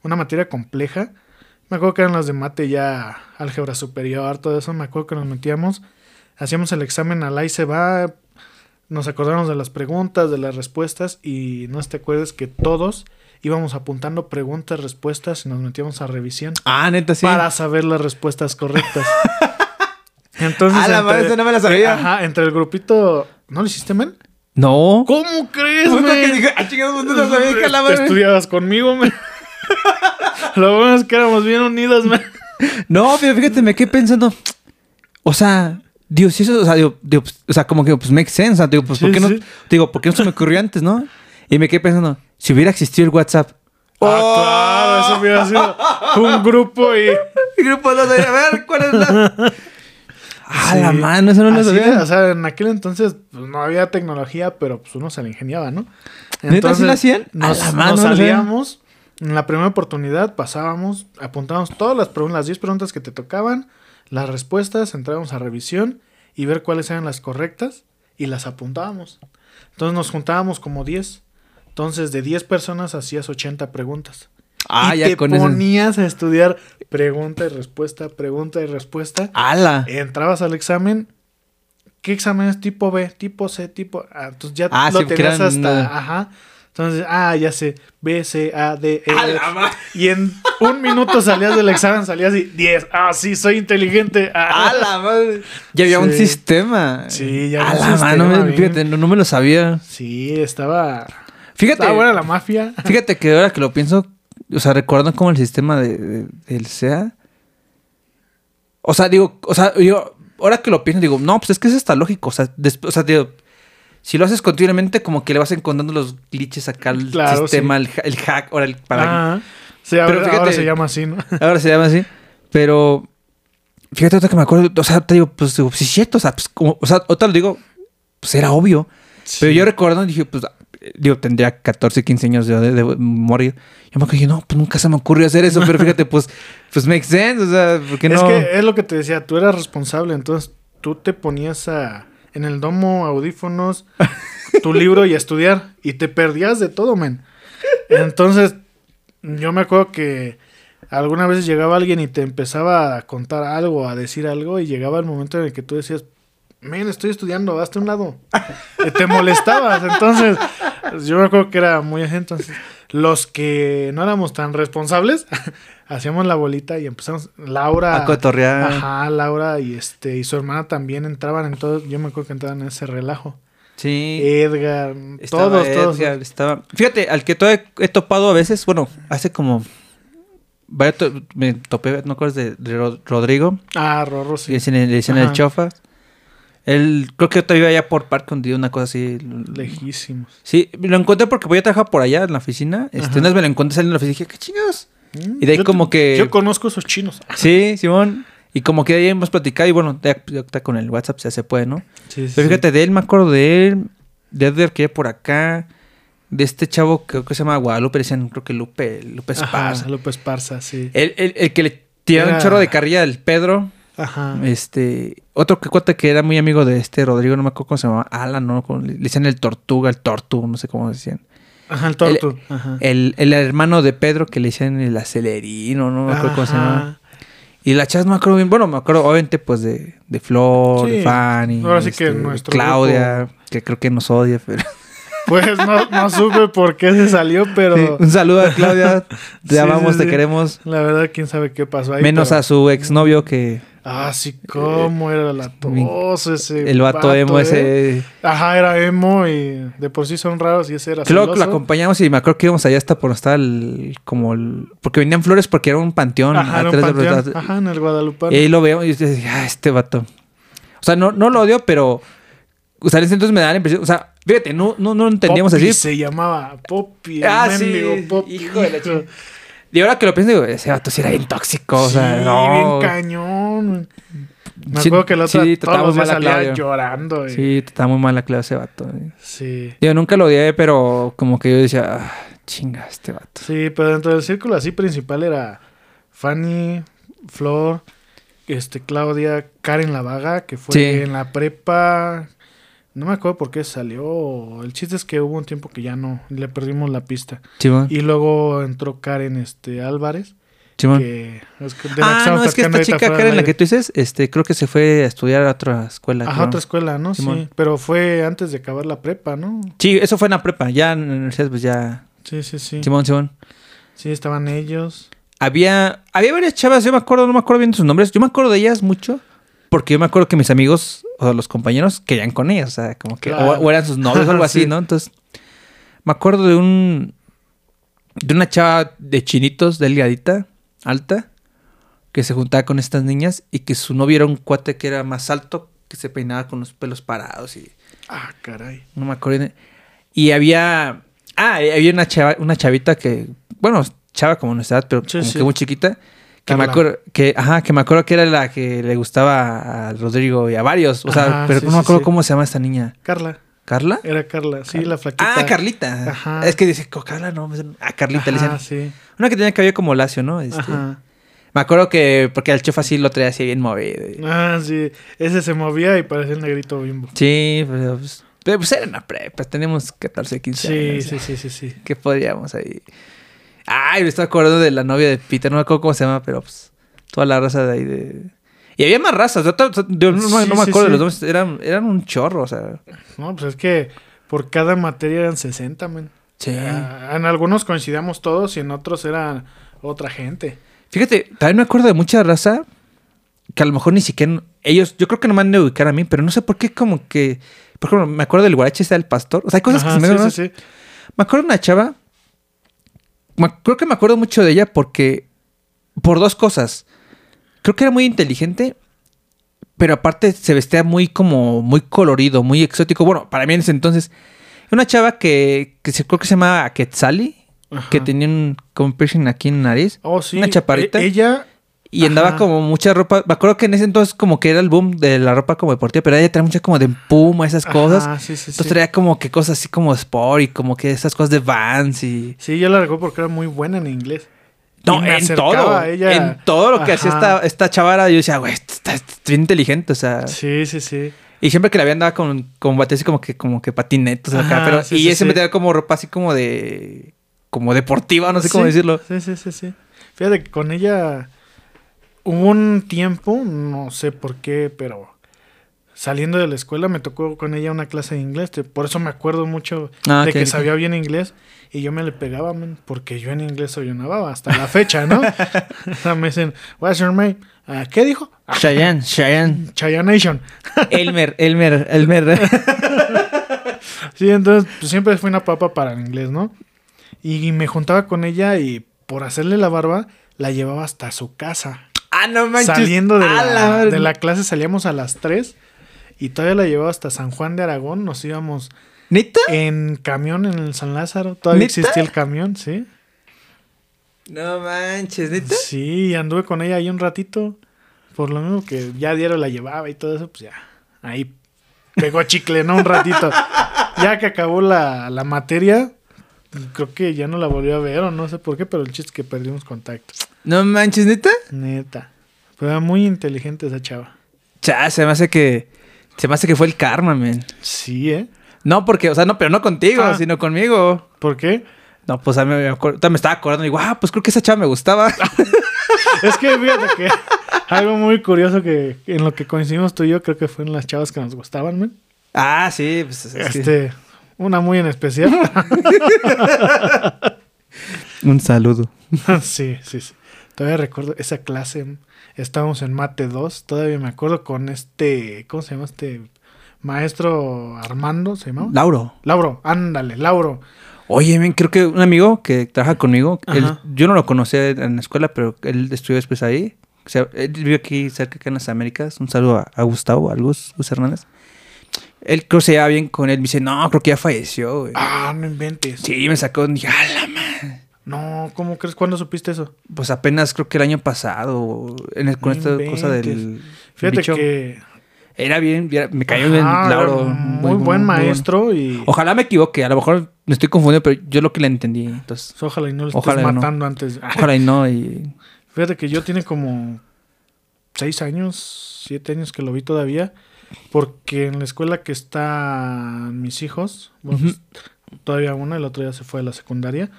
una materia compleja. Me acuerdo que eran las de mate ya, álgebra superior, todo eso. Me acuerdo que nos metíamos, hacíamos el examen al ahí se va, nos acordamos de las preguntas, de las respuestas y no te acuerdas que todos íbamos apuntando preguntas, respuestas y nos metíamos a revisión Ah, neta, sí. para saber las respuestas correctas. Entonces, Ah, la madre, no me la sabía. Ajá, entre el grupito, ¿no lo hiciste, men? No. ¿Cómo crees, Puta que men? dije, ah, chingados, ¿dónde lo sabía que la madre? estudiabas conmigo, men. Lo bueno es que éramos bien unidos, men. No, pero fíjate, me quedé pensando. O sea, Dios, si eso, o sea, digo, digo, pues, o sea, como que, pues, make sense. Digo, pues, ¿por Sí, qué no? Digo, ¿por qué no se me ocurrió antes, no? Y me quedé pensando, si hubiera existido el WhatsApp. Ah, claro, eso hubiera sido un grupo y... Mi grupo no sabía, a ver, ¿cuál es la...? Ah, la mano, eso no lo Así sabía. o sea, en aquel entonces pues, no había tecnología, pero pues uno se la ingeniaba, ¿no? ¿Neta sí la hacían? Nos, A la mano, nos salíamos, en la primera oportunidad pasábamos, apuntábamos todas las preguntas, las 10 preguntas que te tocaban, las respuestas, entrábamos a revisión y ver cuáles eran las correctas y las apuntábamos. Entonces nos juntábamos como 10. Entonces de 10 personas hacías 80 preguntas. Ah, y ya te con ponías a estudiar pregunta y respuesta, pregunta y respuesta. ¡Hala! Entrabas al examen. ¿Qué examen es tipo B? Tipo C, tipo. Ah, entonces ya Ah, lo sí, tenías eran, hasta. Ajá. Entonces, ah, ya sé, B, C, A, D, E. ¡A la madre! Y en un minuto salías del examen, salías y 10. Ah, sí, soy inteligente. Ah. ¡A la madre! Ya había un sistema. Sí, ya A había un la madre, no sistema, me- fíjate, no, no me lo sabía. Sí, estaba. Fíjate, Estaba buena la mafia. fíjate que ahora que lo pienso, o sea, recuerdo como el sistema de, de- del SEA. O sea, digo, o sea, yo, ahora que lo pienso, digo, no, pues es que eso está lógico. O sea, o sea, digo, si lo haces continuamente, como que le vas encontrando los glitches acá al Claro, sistema, el, ha- el hack, ahora el para. Ah, sí, ahora, Pero fíjate- ahora se llama así, ¿no? Ahora se llama así. Pero fíjate otra que me acuerdo, o sea, te digo, pues digo, sí cierto, o sea, pues, como, o sea, otra lo digo, pues era obvio. Pero yo recuerdo, dije, pues, digo, tendría 14, 15 años de, de, de morir. Yo me dije, no, pues nunca se me ocurrió hacer eso, pero fíjate, pues, pues makes sense, o sea, porque no. Es que es lo que te decía, tú eras responsable, entonces tú te ponías a, en el domo audífonos, tu libro y estudiar, y te perdías de todo, men. Entonces, yo me acuerdo que algunas veces llegaba alguien y te empezaba a contar algo, a decir algo, y llegaba el momento en el que tú decías, men, estoy estudiando, hazte un lado. Te molestabas, entonces, yo me acuerdo que era muy así, entonces, los que no éramos tan responsables, hacíamos la bolita y empezamos, Laura... A cotorrear. Ajá, Laura y este y su hermana también entraban en todo, yo me acuerdo que entraban en ese relajo. Sí. Edgar, Estaba todos, todos. Estaba... Fíjate, al que todavía he topado a veces, bueno, hace como... vaya me topé, no acuerdas de, de Ro- Rodrigo, Ah, Rorro, sí. le dicen, le dicen el chofa. Él, creo que todavía allá por Parque Hundido, una cosa así. Lejísimos. Sí, lo encontré porque voy a trabajar por allá en la oficina. Este, una vez me lo encontré saliendo de la oficina y dije, ¿qué chingados? Y de ahí Yo como te- que- Yo conozco esos chinos. Sí, Simón. Y como que de ahí hemos platicado y bueno, ya, ya está con el WhatsApp ya se puede, ¿no? Sí, Pero fíjate, de él me acuerdo de él, de Edgar que por acá, de este chavo creo que se llama Guadalupe, decían, creo que Lupe, Lupe Ajá, Esparza. López Parza, sí. El, el- el que le tiraron un chorro de carrilla al Pedro. Ajá. Este, otro que cuenta que era muy amigo de este Rodrigo, no me acuerdo cómo se llamaba, Alan, ¿no? Como Le decían el Tortuga, el Tortu, no sé cómo decían. Ajá, el tortu. Ajá. El, el hermano de Pedro que le decían el acelerino, no me acuerdo cómo se llamaba. Y la chas no me acuerdo bien, bueno, me acuerdo obviamente pues de, de Flor, Sí, de Fanny, este, ahora sí que nuestro Claudia, que creo que nos odia, pero... Pues no, no supe por qué se salió, pero Sí, un saludo a Claudia, te Sí, amamos, sí, te queremos. la verdad quién sabe qué pasó ahí. Menos pero- a su exnovio que Ah, sí, cómo era la tos ese. el vato emo ¿eh? ese... Ajá, era emo y de por sí son raros y ese era Creo que lo acompañamos y me acuerdo que íbamos allá hasta por estaba el... Como el... Porque venían flores porque era un panteón. Ajá, era un de- panteón. Ajá, en el Guadalupano. Y ahí lo veo y yo decía, ah, este vato. O sea, no, no lo odio, pero... O sea, en ese entonces me da la impresión... O sea, fíjate, no, no, no entendíamos Poppy así. se llamaba Poppy. Ah, sí. mendigo Poppy, Hijo de la hijo. Y ahora que lo pienso, digo, ese vato sí era bien tóxico. O sea, Sí, no. bien cañón. Me Sí, acuerdo que la otra sí, todos los días salía Claudio. llorando. y- Sí, está muy mal la clase ese vato. sí. Yo nunca lo odié, pero como que yo decía, ah, chinga, este vato. Sí, pero dentro del círculo así principal era Fanny, Flor, este, Claudia, Karen La Vaga, que fue Sí. en la prepa. No me acuerdo por qué salió. El chiste es que hubo un tiempo que ya no, le perdimos la pista. Simón. Y luego entró Karen este, Álvarez, Simón. que, es que- de la que Ah, no, es que esta chica Karen, la que tú dices, este, creo que se fue a estudiar a otra escuela. Ajá, creo. otra escuela, ¿no? Sí, pero fue antes de acabar la prepa, ¿no? Sí, eso fue en la prepa. Ya en la universidad, pues ya. Sí, sí, sí. Simón, Simón. Sí, estaban ellos. Había, había varias chavas, yo me acuerdo, no me acuerdo bien de sus nombres. Yo me acuerdo de ellas mucho. Porque yo me acuerdo que mis amigos, o sea, los compañeros, querían con ellas. O sea, como que. o- Claro. O, eran sus novios o algo así, Sí. ¿no? Entonces. Me acuerdo de un. De una chava de chinitos, delgadita, alta. Que se juntaba con estas niñas. Y que su novio era un cuate que era más alto. Que se peinaba con los pelos parados y. Ah, caray. No me acuerdo. Y había. Ah, había una chava, una chavita que. Bueno, chava como nuestra edad, pero Sí, como sí. que muy chiquita. Que me acuerdo. Que, ajá, que me acuerdo que era la que le gustaba a Rodrigo y a varios. O sea, pero sí, no me sí, acuerdo sí. cómo se llama esta niña. Carla. ¿Carla? Era Carla. Sí, la flaquita. Ah, Carlita. Ajá. Es que dice, "Co- Carla, no. suena". Ah, Carlita le decían. sí. Una que tenía cabello como lacio, ¿no? Este, Ajá. Me acuerdo que. Porque el chef así lo traía así bien movido. Ah, sí. Ese se movía y parecía el negrito bimbo. Sí, pero pues, pues era una prepa. Tenemos 14, 15 Sí, años. sí, sí, sí, sí. ¿Qué podríamos ahí? Ay, me estaba acordando de la novia de Peter, no me acuerdo cómo se llama, pero pues toda la raza de ahí de... Y había más razas, yo, yo no, Sí, no me sí, acuerdo de los nombres, eran, eran un chorro, o sea... No, pues es que por cada materia eran 60, men. Sí. Ah, en algunos coincidíamos todos y en otros era otra gente. Fíjate, también me acuerdo de mucha raza que a lo mejor ni siquiera ellos, yo creo que no me han de ubicar a mí, pero no sé por qué como que, por ejemplo, me acuerdo del guarache está el pastor. O sea, hay cosas Ajá, que se me sí, dan- sí, sí. Me acuerdo de una chava. Creo que me acuerdo mucho de ella porque. Por dos cosas. Creo que era muy inteligente. Pero aparte se vestía muy como. Muy colorido, muy exótico. Bueno, para mí en ese entonces. Una chava que, que se, creo que se llamaba Quetzali. Ajá. Que tenía un como piercing aquí en la nariz. Oh, sí. Una chaparrita. E- ella, Y andaba como mucha ropa. Me acuerdo que en ese entonces como que era el boom de la ropa como deportiva. Pero ella traía mucha como de puma, esas cosas. Ajá, sí, sí, Entonces sí. traía como que cosas así como sport y como que esas cosas de Vans y... Sí, yo la recuerdo porque era muy buena en inglés. No, en todo. ella. En todo lo que hacía esta, esta chavara, yo decía, güey, está, está bien inteligente, o sea... Sí, sí, sí. Y siempre que la veía andaba con, con así como que, como que patinetos acá, pero... sí, y sí, ella se sí. metía como ropa así como de... Como deportiva, no sé cómo decirlo. Sí, sí, sí, sí. Fíjate que con ella hubo un tiempo, no sé por qué, pero saliendo de la escuela me tocó con ella una clase de inglés. Por eso me acuerdo mucho Ah, de que sabía bien inglés. Y yo me le pegaba, man, porque yo en inglés soy una baba hasta la fecha, ¿no? o sea, me dicen, what's your name? Ah, ¿Qué dijo? Ah, Cheyenne, Cheyenne. Chayanation. Elmer, Elmer, Elmer. Sí, entonces pues, siempre fui una papa para el inglés, ¿no? Y me juntaba con ella y por hacerle la barba, la llevaba hasta su casa. Ah, no manches. Saliendo de la, de la clase salíamos a las 3 y todavía la llevaba hasta San Juan de Aragón. Nos íbamos ¿Neta? en camión en el San Lázaro. Todavía ¿Neta? existía el camión, sí. No manches, ¿neta? Sí, anduve con ella ahí un ratito. Por lo mismo que ya diario la llevaba y todo eso, pues ya. Ahí pegó chicle, ¿no? Un ratito. Ya que acabó la, la materia, creo que ya no la volvió a ver o no sé por qué, pero el chiste es que perdimos contacto. No manches, ¿neta? Neta. Pero era muy inteligente esa chava. Ya, se me hace que... Se me hace que fue el karma, man. Sí, ¿eh? No, porque, o sea, no, pero no contigo, Ah. sino conmigo. ¿Por qué? No, pues a mí me, acuerdo- me estaba acordando y digo, ah, pues creo que esa chava me gustaba. Es que fíjate que algo muy curioso que en lo que coincidimos tú y yo creo que fueron las chavas que nos gustaban, man. ah, sí, pues es que- Este, una muy en especial. Un saludo. sí, sí, sí. Todavía recuerdo esa clase. Estábamos en Mate 2. Todavía me acuerdo con este. ¿Cómo se llama este? Maestro Armando, ¿se llamaba? Lauro. Lauro, ándale, Lauro. Oye, men, creo que un amigo que trabaja conmigo, él- yo no lo conocía en la escuela, pero él estudió después ahí. O sea, él vive aquí cerca, acá en las Américas. Un saludo a, Gustavo, a Gus Hernández. Él creo que se lleva bien con él. Me dice, no, creo que ya falleció, güey. Ah, no inventes. Sí, me sacó. Dije, "A la madre". No, ¿cómo crees? ¿Cuándo supiste eso? Pues apenas creo que el año pasado, en el- con esta cosa del. Fíjate bicho. que. Era bien, me cayó bien Lauro. era Muy, buen maestro y. Ojalá me equivoque, a lo mejor me estoy confundiendo, pero yo lo que le entendí. Entonces, Ojalá y no lo estés no. matando antes. ojalá y no. Y... Fíjate que yo tiene como seis años, siete años que lo vi todavía, porque en la escuela que están mis hijos, bueno, pues, todavía una, el otro ya se fue a la secundaria,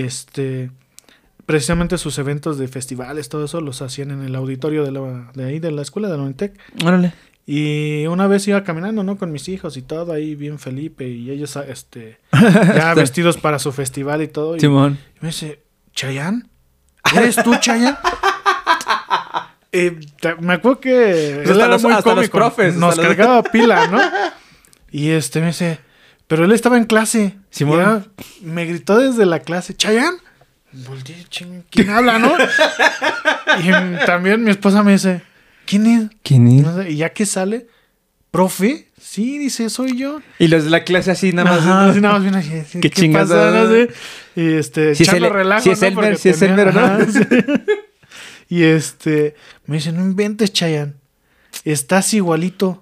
este, precisamente sus eventos de festivales, todo eso, los hacían en el auditorio de, la, de ahí, de la escuela de la Unitec. Órale. Y una vez iba caminando, ¿no? Con mis hijos y todo, ahí bien Felipe y ellos, este, ya vestidos para su festival y todo. Y, Simón. y me dice, ¿Chayanne? ¿Eres tú? Eh, te- me acuerdo que él Hasta era los- muy hasta los cómico. profes, Nos los- cargaba pila, ¿no? Y este me dice, pero él estaba en clase. Simón. Me gritó desde la clase, ching, ¿quién habla, no? y también mi esposa me dice, ¿quién es? ¿Quién es? No sé, y ya que sale, ¿profe? Sí, dice, soy yo. Y los de la clase así nada más. Ajá, ¿no? así nada más así, Qué ¿Qué, chingas, pasa? ¿no? No sé. Y este, Si es el- relajo, si es ¿no? Elmer, Porque si es ¿no? Ajá, sí. Y este, me dice, no inventes, Chayan. Estás igualito.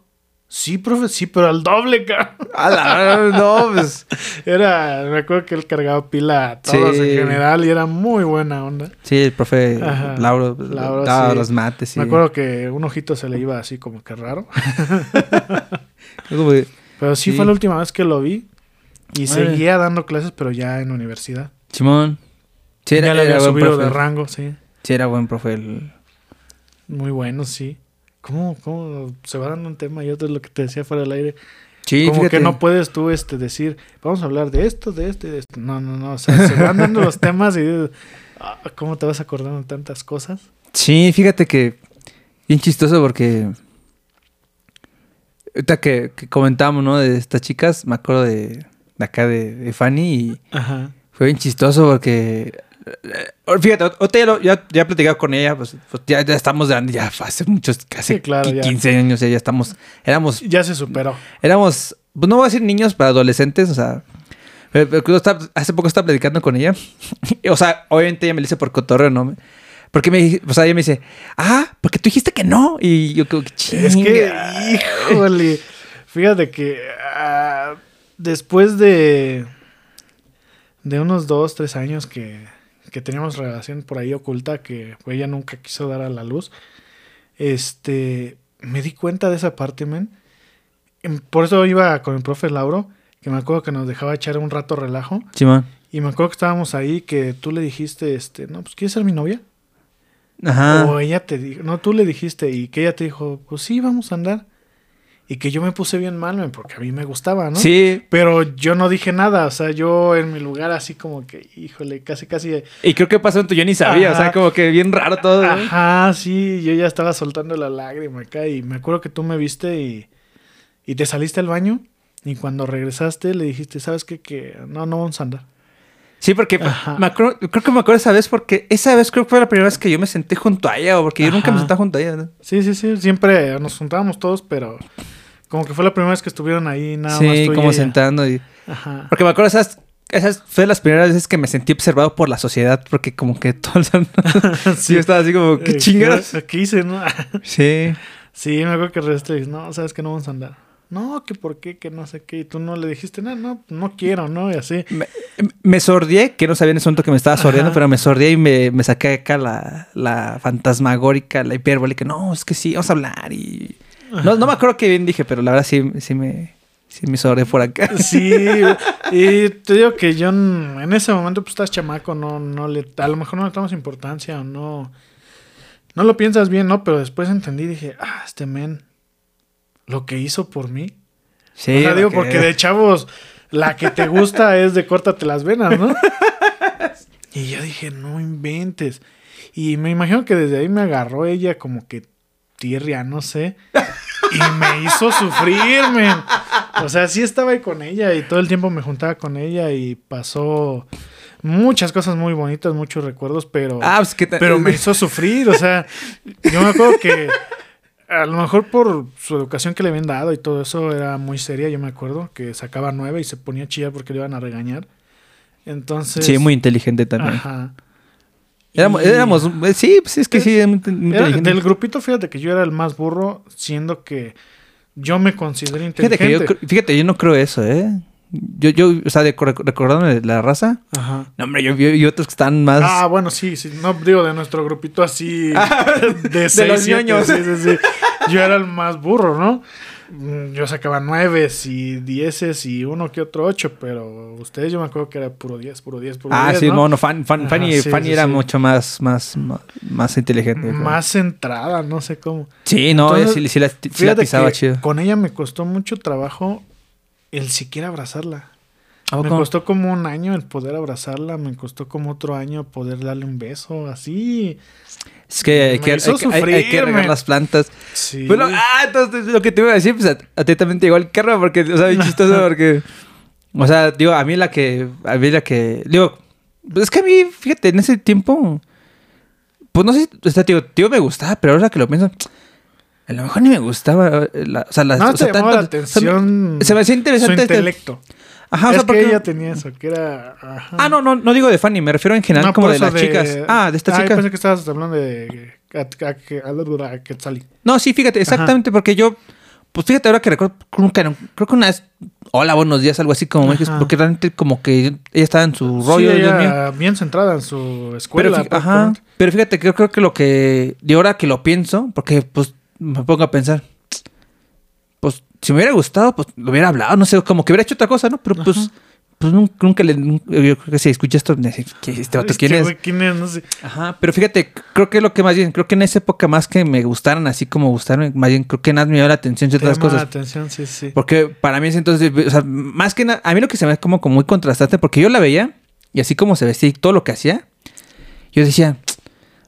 Sí, profe, sí, pero al doble, cabrón. A la- no, pues. Era, me acuerdo que él cargaba pila a todos Sí. en general y era muy buena onda. Sí, el profe Ajá. Lauro, Lauro, daba sí. los mates. Sí. Me acuerdo que un ojito se le iba así como que raro. Como Pero sí, fue la última vez que lo vi. Y seguía dando clases, pero ya en universidad. Simón. Sí, ya le había subido profe. de rango, sí. Sí, era buen profe. el- Muy bueno, sí. ¿Cómo, ¿Cómo se va dando un tema y otro es lo que te decía fuera del aire? Sí, Como fíjate. que no puedes tú este, decir, vamos a hablar de esto, de esto y de esto. No, no, no. O sea, se van dando los temas y "Ah, ¿cómo te vas acordando de tantas cosas? Sí, fíjate que bien chistoso porque ahorita que, que comentábamos, ¿no? De estas chicas, me acuerdo de, de acá de, de Fanny y Ajá. fue bien chistoso porque fíjate, ahorita ya, ya, he platicado con ella, pues, pues ya, ya estamos grandes, ya hace muchos, casi Sí, claro, ya. 15 años, ya, ya estamos, éramos Ya se superó. éramos, pues no voy a decir niños, pero adolescentes, o sea. hace poco estaba platicando con ella. o sea, obviamente ella me lo dice por cotorreo, ¿no? Porque me o sea, ella me dice, ah, porque tú dijiste que no. Y yo como que Es que, chinga. híjole, fíjate que ah, después de, de unos dos, tres años que, que teníamos relación por ahí oculta que ella nunca quiso dar a la luz, este, me di cuenta de esa parte, men. Em, Por eso iba con el profe Lauro, que me acuerdo que nos dejaba echar un rato relajo. Simón. Y me acuerdo que estábamos ahí, que tú le dijiste, este, no, pues, ¿quieres ser mi novia? Ajá. O ella te dijo, no, tú le dijiste y que ella te dijo, pues sí, vamos a andar. Y que yo me puse bien mal, porque a mí me gustaba, ¿no? Sí. Pero yo no dije nada, o sea, yo en mi lugar así como que, híjole, casi, casi... Y creo que pasó en tu yo ni sabía. O sea, como que bien raro todo. Ajá, sí, yo ya estaba soltando la lágrima acá y me acuerdo que tú me viste y, y te saliste al baño y cuando regresaste le dijiste, ¿sabes qué? Que no, no vamos a andar. Sí, porque me acuerdo, creo que me acuerdo esa vez porque esa vez creo que fue la primera vez que yo me senté junto a ella. o Porque yo nunca me sentaba junto a ella. ¿no? Sí, sí, sí, siempre nos juntábamos todos, pero como que fue la primera vez que estuvieron ahí nada más sí, tú y como sentando y... Ajá. Porque me acuerdo esas, esas fue de las primeras veces que me sentí observado por la sociedad, porque como que todo el sí, yo estaba así como, ¿qué Eh, chingados? ¿Qué, hice, no? Sí. sí, me acuerdo que regresaste y dices, no, sabes que no vamos a andar. No, que por qué, que no sé qué. Y tú no le dijiste, no, no, no quiero, ¿no? Y así. Me, me sordié, que no sabía en ese momento que me estaba sordiendo, Ajá. pero me sordié y me, me saqué acá la, la fantasmagórica, la hipérbole, que no, es que sí, vamos a hablar y... No, no me acuerdo qué bien dije, pero la verdad sí, sí me... Sí me sordié por acá. Sí, y te digo que yo en ese momento, pues estás chamaco, no, no le, a lo mejor no le damos importancia o no, no lo piensas bien, ¿no? Pero después entendí y dije, ah, este men, lo que hizo por mí. Sí, o sea, digo, porque de chavos, la que te gusta es de córtate las venas, ¿no? Y yo dije, no inventes. Y me imagino que desde ahí me agarró ella como que sé. Y me hizo sufrir, men. O sea, sí estaba ahí con ella y todo el tiempo me juntaba con ella y pasó muchas cosas muy bonitas, muchos recuerdos, pero, Ah, pues pero me hizo sufrir. O sea, yo me acuerdo que a lo mejor por su educación que le habían dado y todo eso era muy seria, yo me acuerdo, que sacaba nueve y se ponía a chillar porque le iban a regañar. Entonces... Sí, muy inteligente también. Ajá. Éramos, Y- éramos... eh, Sí, pues es que sí, es Era- del grupito, fíjate que yo era el más burro, siendo que yo me considero Fíjate inteligente. que yo, cre- fíjate, yo no creo eso, ¿eh? Yo, yo, o sea, de, recordándome de la raza. Ajá. No, hombre, yo vi otros que están más. Ah, bueno, sí, sí. No digo de nuestro grupito así. de seis, los siete, ñoños. Sí, sí, sí. Yo era el más burro, ¿no? Mm, Yo sacaba nueves y dieces y uno que otro ocho, pero ustedes yo me acuerdo que era puro diez, puro diez, puro ah, diez, sí, ¿no? no, no, Fan, Fan- Ajá, Fanny, sí, Fanny sí, era sí. mucho más, más, más, más inteligente. Más centrada, no sé cómo. Sí, no, ella Entonces, sí, la, la pisaba chido. con ella me costó mucho trabajo el siquiera abrazarla. ¿A Me costó como un año el poder abrazarla, me costó como otro año poder darle un beso, así. Es que hay que, hay, que- hay- hay que sufrir, regar me- las plantas. Sí. Pero, ah, entonces lo que te iba a decir, pues a, a ti también te llegó el karma, porque, o sea, bien chistoso, porque. O sea, digo, a mí la que. A mí la que. Digo, pues es que a mí, fíjate, en ese tiempo. Pues no sé, o sea, tío, tío me gustaba, pero ahora que lo pienso. A lo mejor ni me gustaba. eh, la- o sea, las, no o te sea, llamó tanto- la o sea, atención. se me hacía interesante Su este- Ajá, o es sea, que porque. ella tenía eso, que era. ajá. Ah, no, no, no digo de Fanny, me refiero en general No, como de las chicas. Ah, de estas Ah, yo chicas. pensé que estabas hablando de. Quetzali. No, sí, fíjate, exactamente, porque yo, pues fíjate, ahora que recuerdo, creo que, creo que una vez, hola, buenos días, algo así como me dijiste, porque realmente como que ella estaba en su rollo, sí, Dios mío. ella bien centrada en su Pero, escuela. fí- ajá, pero fíjate que yo creo que lo que, de ahora que lo pienso, porque pues me pongo a pensar, pues si me hubiera gustado, pues lo hubiera hablado, no sé, como que hubiera hecho otra cosa, ¿no? Pero pues, pues nun- nunca le. Yo creo que si escucha esto, ¿qué, ¿este vato quién es? ¿Quién es? No sé. Ajá, pero fíjate, creo que lo que más bien, creo que en esa época más que me gustaran así como gustaron, más bien creo que nada me llamó la atención Te ciertas la cosas. atención, sí, sí. Porque para mí ese entonces, o sea, más que nada, a mí lo que se me hace como, como muy contrastante, porque yo la veía y así como se vestía y todo lo que hacía, yo decía,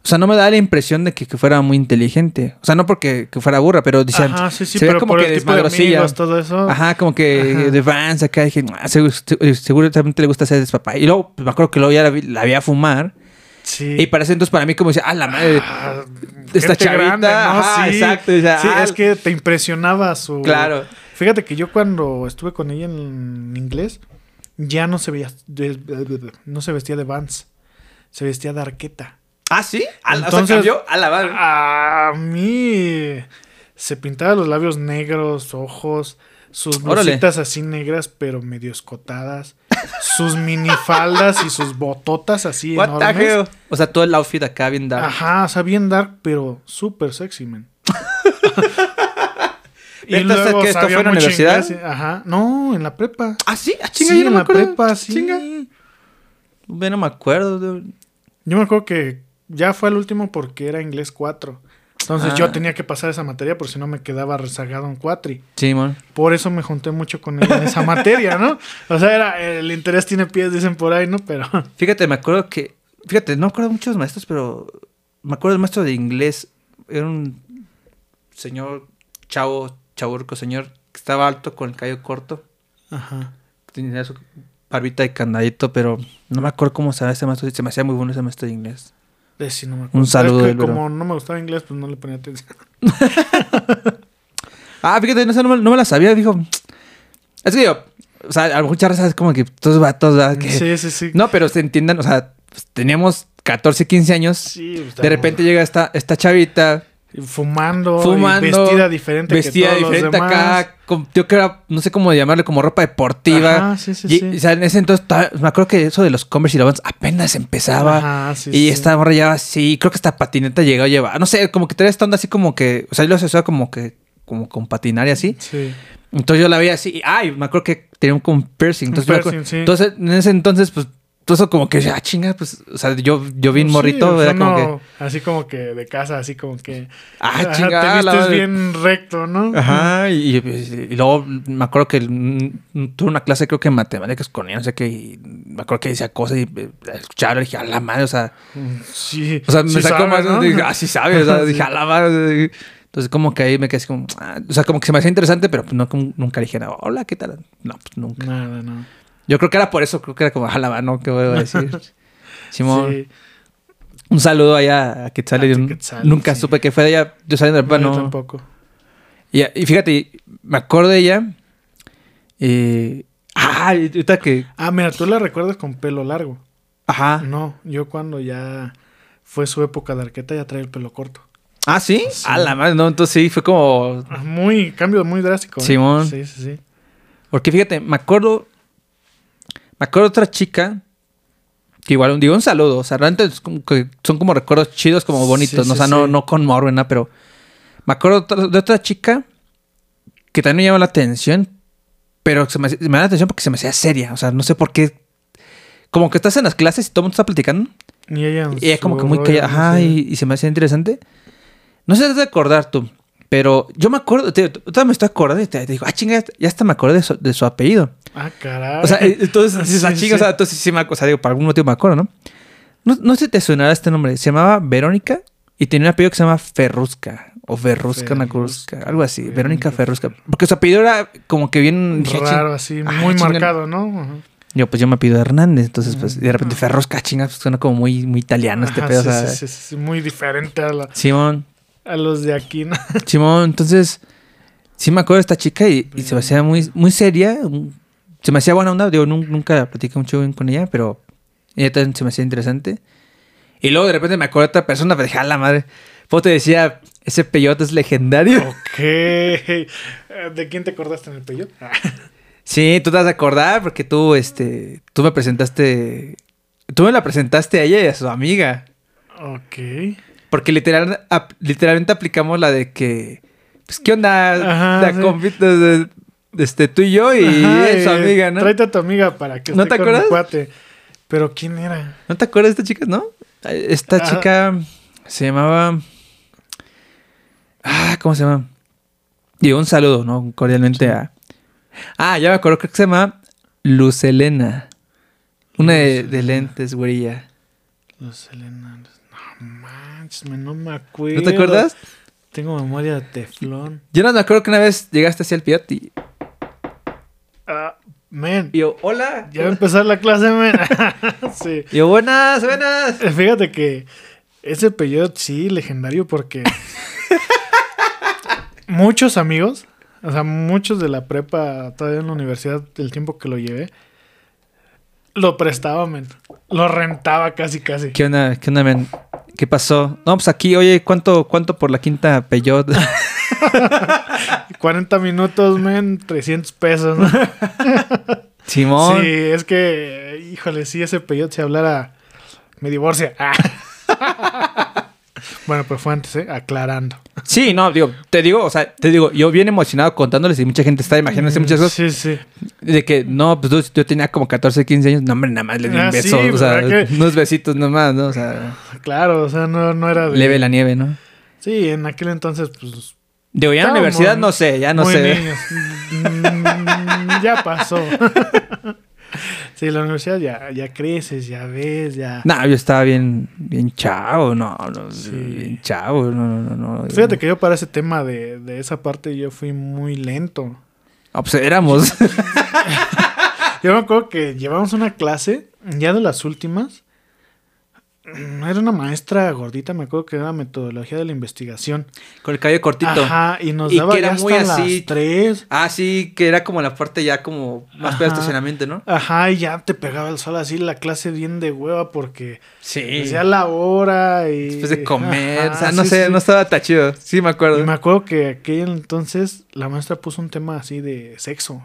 o sea, no me da la impresión de que, que fuera muy inteligente. O sea, no porque que fuera burra, pero decía, Ajá, sí, sí, se pero como por que el tipo de amigos, todo eso. Ajá, como que Ajá. de Vans acá dije, "Ah, seguro, seguramente le gusta ser despapá. Y luego pues, me acuerdo que luego ya la, vi- la vi a fumar. Sí. Y para ese entonces para mí como decía, ah, la madre. Ah, esta chavita, ajá, exacto, o sea, sí, ah, es que te impresionaba su... Claro. Fíjate que yo cuando estuve con ella en inglés, ya no se veía, no se vestía de Vans, se vestía de arqueta. Ah, sí. A la, Entonces- o sea, cambió a la madre. A mí se pintaba los labios negros, ojos, sus Órale. blusitas así negras, pero medio escotadas, sus minifaldas y sus bototas así What enormes. O sea, todo el outfit acá bien dark. Ajá, o sea, bien dark, pero súper sexy, man. ¿Neta, que esto fue en la universidad? inglés y- Ajá, no, en la prepa. Ah, sí. Ah, chinga, sí, yo no en me la acuerdo. prepa, sí. Chinga. Ve, no me acuerdo. Yo me acuerdo que ya fue el último porque era inglés 4. Entonces Ah. yo tenía que pasar esa materia por si no me quedaba rezagado en cuatri. Sí, man. Por eso me junté mucho con él en esa materia, ¿no? O sea, era, el interés tiene pies, dicen por ahí, ¿no? Pero Fíjate, me acuerdo que. Fíjate, no me acuerdo de muchos maestros, pero. Me acuerdo del maestro de inglés. Era un señor chavo, chaburco, señor que estaba alto con el cabello corto. Ajá. Tenía su barbita de candadito, pero no me acuerdo cómo se llama ese maestro. Se me hacía muy bueno ese maestro de inglés. De si no me acuerdo. Un saludo Es que como no me gustaba inglés, pues no le ponía atención. Ah, fíjate, no, no, me, no me la sabía, dijo. Es que yo, o sea, a lo mejor es como que todos vatos, ¿verdad? Que- Sí, sí, sí. No, pero se entiendan, o sea, pues, teníamos 14, 15 años. Sí, pues, De repente llega esta, esta chavita fumando, y vestida diferente vestida que todos diferente los demás. acá, con- yo creo, era, no sé cómo llamarle, como ropa deportiva. Ajá, sí, sí, y, sí. o sea, en ese entonces, me acuerdo que eso de los Converse y la Vans apenas empezaba. Ajá, sí, y sí. esta morra llevaba así, creo que esta patineta llegó a llevar, no sé, como que traía esta onda así como que, o sea, yo lo asociaba como que, como con patinar y así. Sí. Entonces yo la veía así, y, ay, me acuerdo que tenía un como piercing. Un Entonces, acuerdo- piercing, sí. entonces, en ese entonces, pues, todo eso como que, ah, chinga, pues, o sea, yo, yo vi un Sí, morrito, o sea, era como no, que, Así como que de casa, así como que... ah, ajá, chinga, Te la vistes madre. bien recto, ¿no? Ajá, y, y- y luego me acuerdo que tuve una clase, creo que en matemáticas con ella, no sé qué, y me acuerdo que decía cosas y eh, escuchaba, dije, a la madre, o sea, Sí. o sea, me sí sacó sabe, más, ¿no? dije, ah, sí sabe, o sea, Sí. dije, a la madre. Entonces, como que ahí me quedé así como, ah, o sea, como que se me hacía interesante, pero pues no, como- nunca dije hola, ¿qué tal? No, pues nunca. Nada, no. Yo creo que era por eso, creo que era como, a la mano, ¿qué voy a decir? Simón, Sí. un saludo allá a Quetzal. A yo Quetzal, nunca sí. supe que fue de ella. Yo saliendo del No, plano. yo tampoco. Y, y fíjate, me acuerdo de ella. eh, ah, ahorita que. Ah, mira, tú la recuerdas con pelo largo. Ajá. No, yo cuando ya fue su época de arqueta ya traía el pelo corto. Ah, ¿sí? Sí. A la madre, no, entonces sí, fue como. Ah, Muy, cambio muy drástico. ¿eh? Simón. Sí, sí, sí. Porque fíjate, me acuerdo. Me acuerdo de otra chica. Que igual, digo, un saludo. O sea, realmente es como que son como recuerdos chidos, como bonitos. Sí, ¿no? O sea, no, no con ni nada, pero. Me acuerdo de otra- chica. Que también me llamó la atención. Pero se me, me la atención porque se me hacía seria. O sea, no sé por qué. Como que estás en las clases y todo el mundo está platicando. Y ella, Y ella como que muy callada. no Ajá, y, y se me hacía interesante. No sé de acordar tú. Pero yo me acuerdo, te, todavía me estoy acordando y te, te digo, ah, chinga, ya hasta me acordé de su, de su apellido. Ah, caray. O sea, eh, entonces ah, Sí, chinga, o sí. sea, entonces sí me acuerdo, o sea, digo, por algún motivo me acuerdo, ¿no? No, no sé si te sonará este nombre. Se llamaba Verónica y tenía un apellido que se llama Ferrusca. O Ferrusca, Ferrusca, algo así. Verónica Verónica Ferrusca. Porque su apellido era como que bien... ah, Raro, así, Ah, muy chinga. marcado, ¿no? Yo, pues yo me pido Hernández. Entonces, pues, de repente Ah. Ferrusca, chinga, pues, suena como muy, muy italiano este pedo. sí, o sea, sí, sí, sí, muy diferente a, la- Simón. A los de aquí, ¿no? Simón, entonces, sí me acuerdo de esta chica y, y se me hacía muy, muy seria. Se me hacía buena onda. Digo, nun- nunca platiqué mucho bien con ella, pero ella también se me hacía interesante. Y luego de repente me acuerdo de otra persona, pero dije, a la madre. Pues te decía, ese peyote es legendario. ok. ¿De quién te acordaste en el peyote? Sí, tú te vas a acordar porque tú, este, tú me presentaste, tú me la presentaste a ella y a su amiga. ok. Porque literal, ap- literalmente aplicamos la de que, pues, ¿qué onda? Ajá, La sí. compita este, tú y yo y Ajá, su eh, amiga, ¿no? Tráete a tu amiga para que ¿No esté te con mi acuerdas? cuate. Pero ¿quién era? ¿No te acuerdas de esta chica, no? Esta Ah. chica se llamaba... Ah, ¿cómo se llama? Digo, un saludo, ¿no? Cordialmente a... Ah, ya me acuerdo, creo que se llama Luz Elena. Una de, Luz de Elena. lentes, güerilla. Los Elena. No manches, no me acuerdo. ¿No te acuerdas? Tengo memoria de teflón. Yo no me acuerdo que una vez llegaste hacia el piot y, Ah, men. y yo, hola. Ya va a empezar la clase, men. sí. Y yo, buenas, buenas. Eh, Fíjate que ese peyote sí, legendario, porque muchos amigos, o sea, muchos de la prepa, todavía en la universidad, el tiempo que lo llevé, lo prestaba, men. Lo rentaba casi, casi. ¿Qué onda, qué onda, men? ¿Qué pasó? No, pues aquí, oye, ¿cuánto, cuánto por la quinta peyot? 40 minutos, men, 300 pesos, ¿no? Simón. Sí, es que, híjole, si ese peyote se hablara, me divorcia. Ah. bueno, pero fue antes, ¿eh? Aclarando. Sí, no, digo, te digo, o sea, te digo, yo bien emocionado contándoles y mucha gente está imaginándose muchas cosas. Sí, sí. De que, no, pues yo, yo tenía como 14, 15 años. No, hombre, nada más le di un Ah, beso. sí, o sea, unos besitos nomás, ¿no? O sea, Claro, o sea, no, no era de... leve la nieve, ¿no? Sí, en aquel entonces, pues... Digo, ya en la universidad no sé, ya no muy sé. niños. Mm, ya pasó. sí, la universidad ya, ya creces, ya ves, ya... No, yo estaba bien, bien chavo, no, no, Sí. bien chavo, no, no, no. no. Fíjate que yo para ese tema de, de esa parte yo fui muy lento. Ah, pues éramos. Yo me acuerdo que llevamos una clase, ya de las últimas. Mm, Era una maestra gordita, me acuerdo que era metodología de la investigación. Con el cabello cortito. Ajá, y nos Y daba que era ya muy hasta así. las tres. Ah, sí, que era como la parte ya como más Ajá. estacionamiento, ¿no? Ajá, y ya te pegaba el sol así la clase bien de hueva porque Sí. decía la hora y... Después de comer, Ajá, o sea, no sí, sé, sí. no estaba tan chido. Sí, me acuerdo. Y me acuerdo que aquel entonces la maestra puso un tema así de sexo.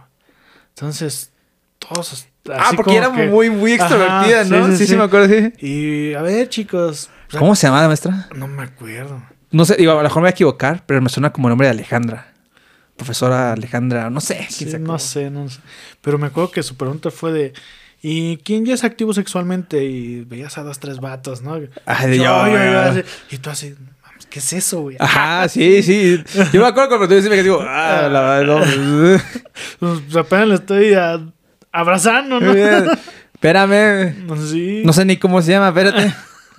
Entonces, todos... ah, porque era que- muy, muy extrovertida, ¿no? sí, Sí, sí, sí. me acuerdo, sí. Y a ver, chicos. o sea, ¿Cómo se llamaba la maestra? No me acuerdo. No sé, digo, a lo mejor me voy a equivocar, pero me suena como el nombre de Alejandra. Profesora Alejandra, no sé. quién no sé, no sé. Pero me acuerdo que su pregunta fue de. ¿Y quién ya es activo sexualmente? Y veías a dos, tres vatos, ¿no? Ay, de Yo, yo, así. Y tú así, "Mames, ¿qué es eso, güey? Ajá, sí, sí. Yo me acuerdo cuando tú dices que digo, ah, la verdad, no. Pues apenas le estoy a- abrazando, ¿no? Espérame. Sí. No sé ni cómo se llama, espérate.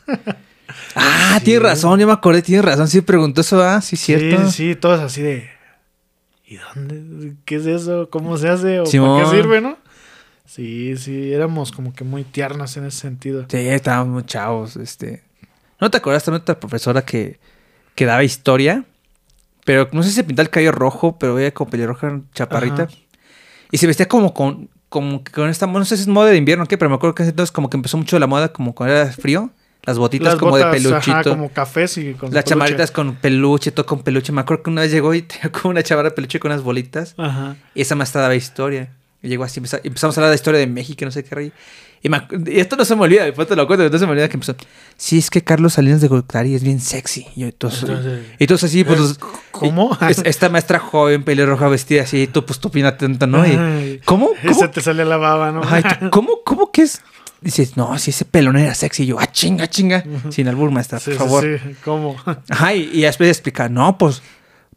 Ah, Sí. tienes razón, yo me acordé, tienes razón. Sí, preguntó eso, ah, sí, cierto. Sí, sí, todos así de. ¿Y dónde? ¿Qué es eso? ¿Cómo se hace? ¿O Simón. para qué sirve, no? Sí, sí, éramos como que muy tiernas en ese sentido. Sí, estábamos muy chavos, este. ¿No te acuerdas también de otra profesora que, que daba historia? Pero no sé si se pintaba el cabello rojo, pero ella con pelirroja chaparrita. Ajá. Y se vestía como con, como que con esta, no sé si es moda de invierno o qué, pero me acuerdo que entonces como que empezó mucho la moda, como cuando era frío. Las botitas Las como botas, de peluchito. Ajá, como cafés y con Las peluche. chamaritas con peluche, todo con peluche. Me acuerdo que una vez llegó y tenía como una chamarra de peluche con unas bolitas. Ajá. Y esa maestra daba historia. Y llegó así, empeza- empezamos a hablar de historia de México, no sé qué rey. Y, me ac- y esto no se me olvida, después te lo cuento, no se me olvida que empezó. Sí, es que Carlos Salinas de Gortari es bien sexy. Y entonces, Entonces, y entonces así, pues. los- ¿Cómo? y- es- esta maestra joven, pelirroja, vestida así, tú, pues tú pina atenta, ¿no? Y. ¿Cómo? ¿Cómo? te sale la baba, ¿no? Ay, ¿Cómo? ¿Cómo que es? Dices, no, si ese pelón era sexy. Y yo, ah, chinga, chinga. Sin albur, maestra, Sí, por favor. sí, ¿Cómo? Ajá, y, y después explica, no, pues,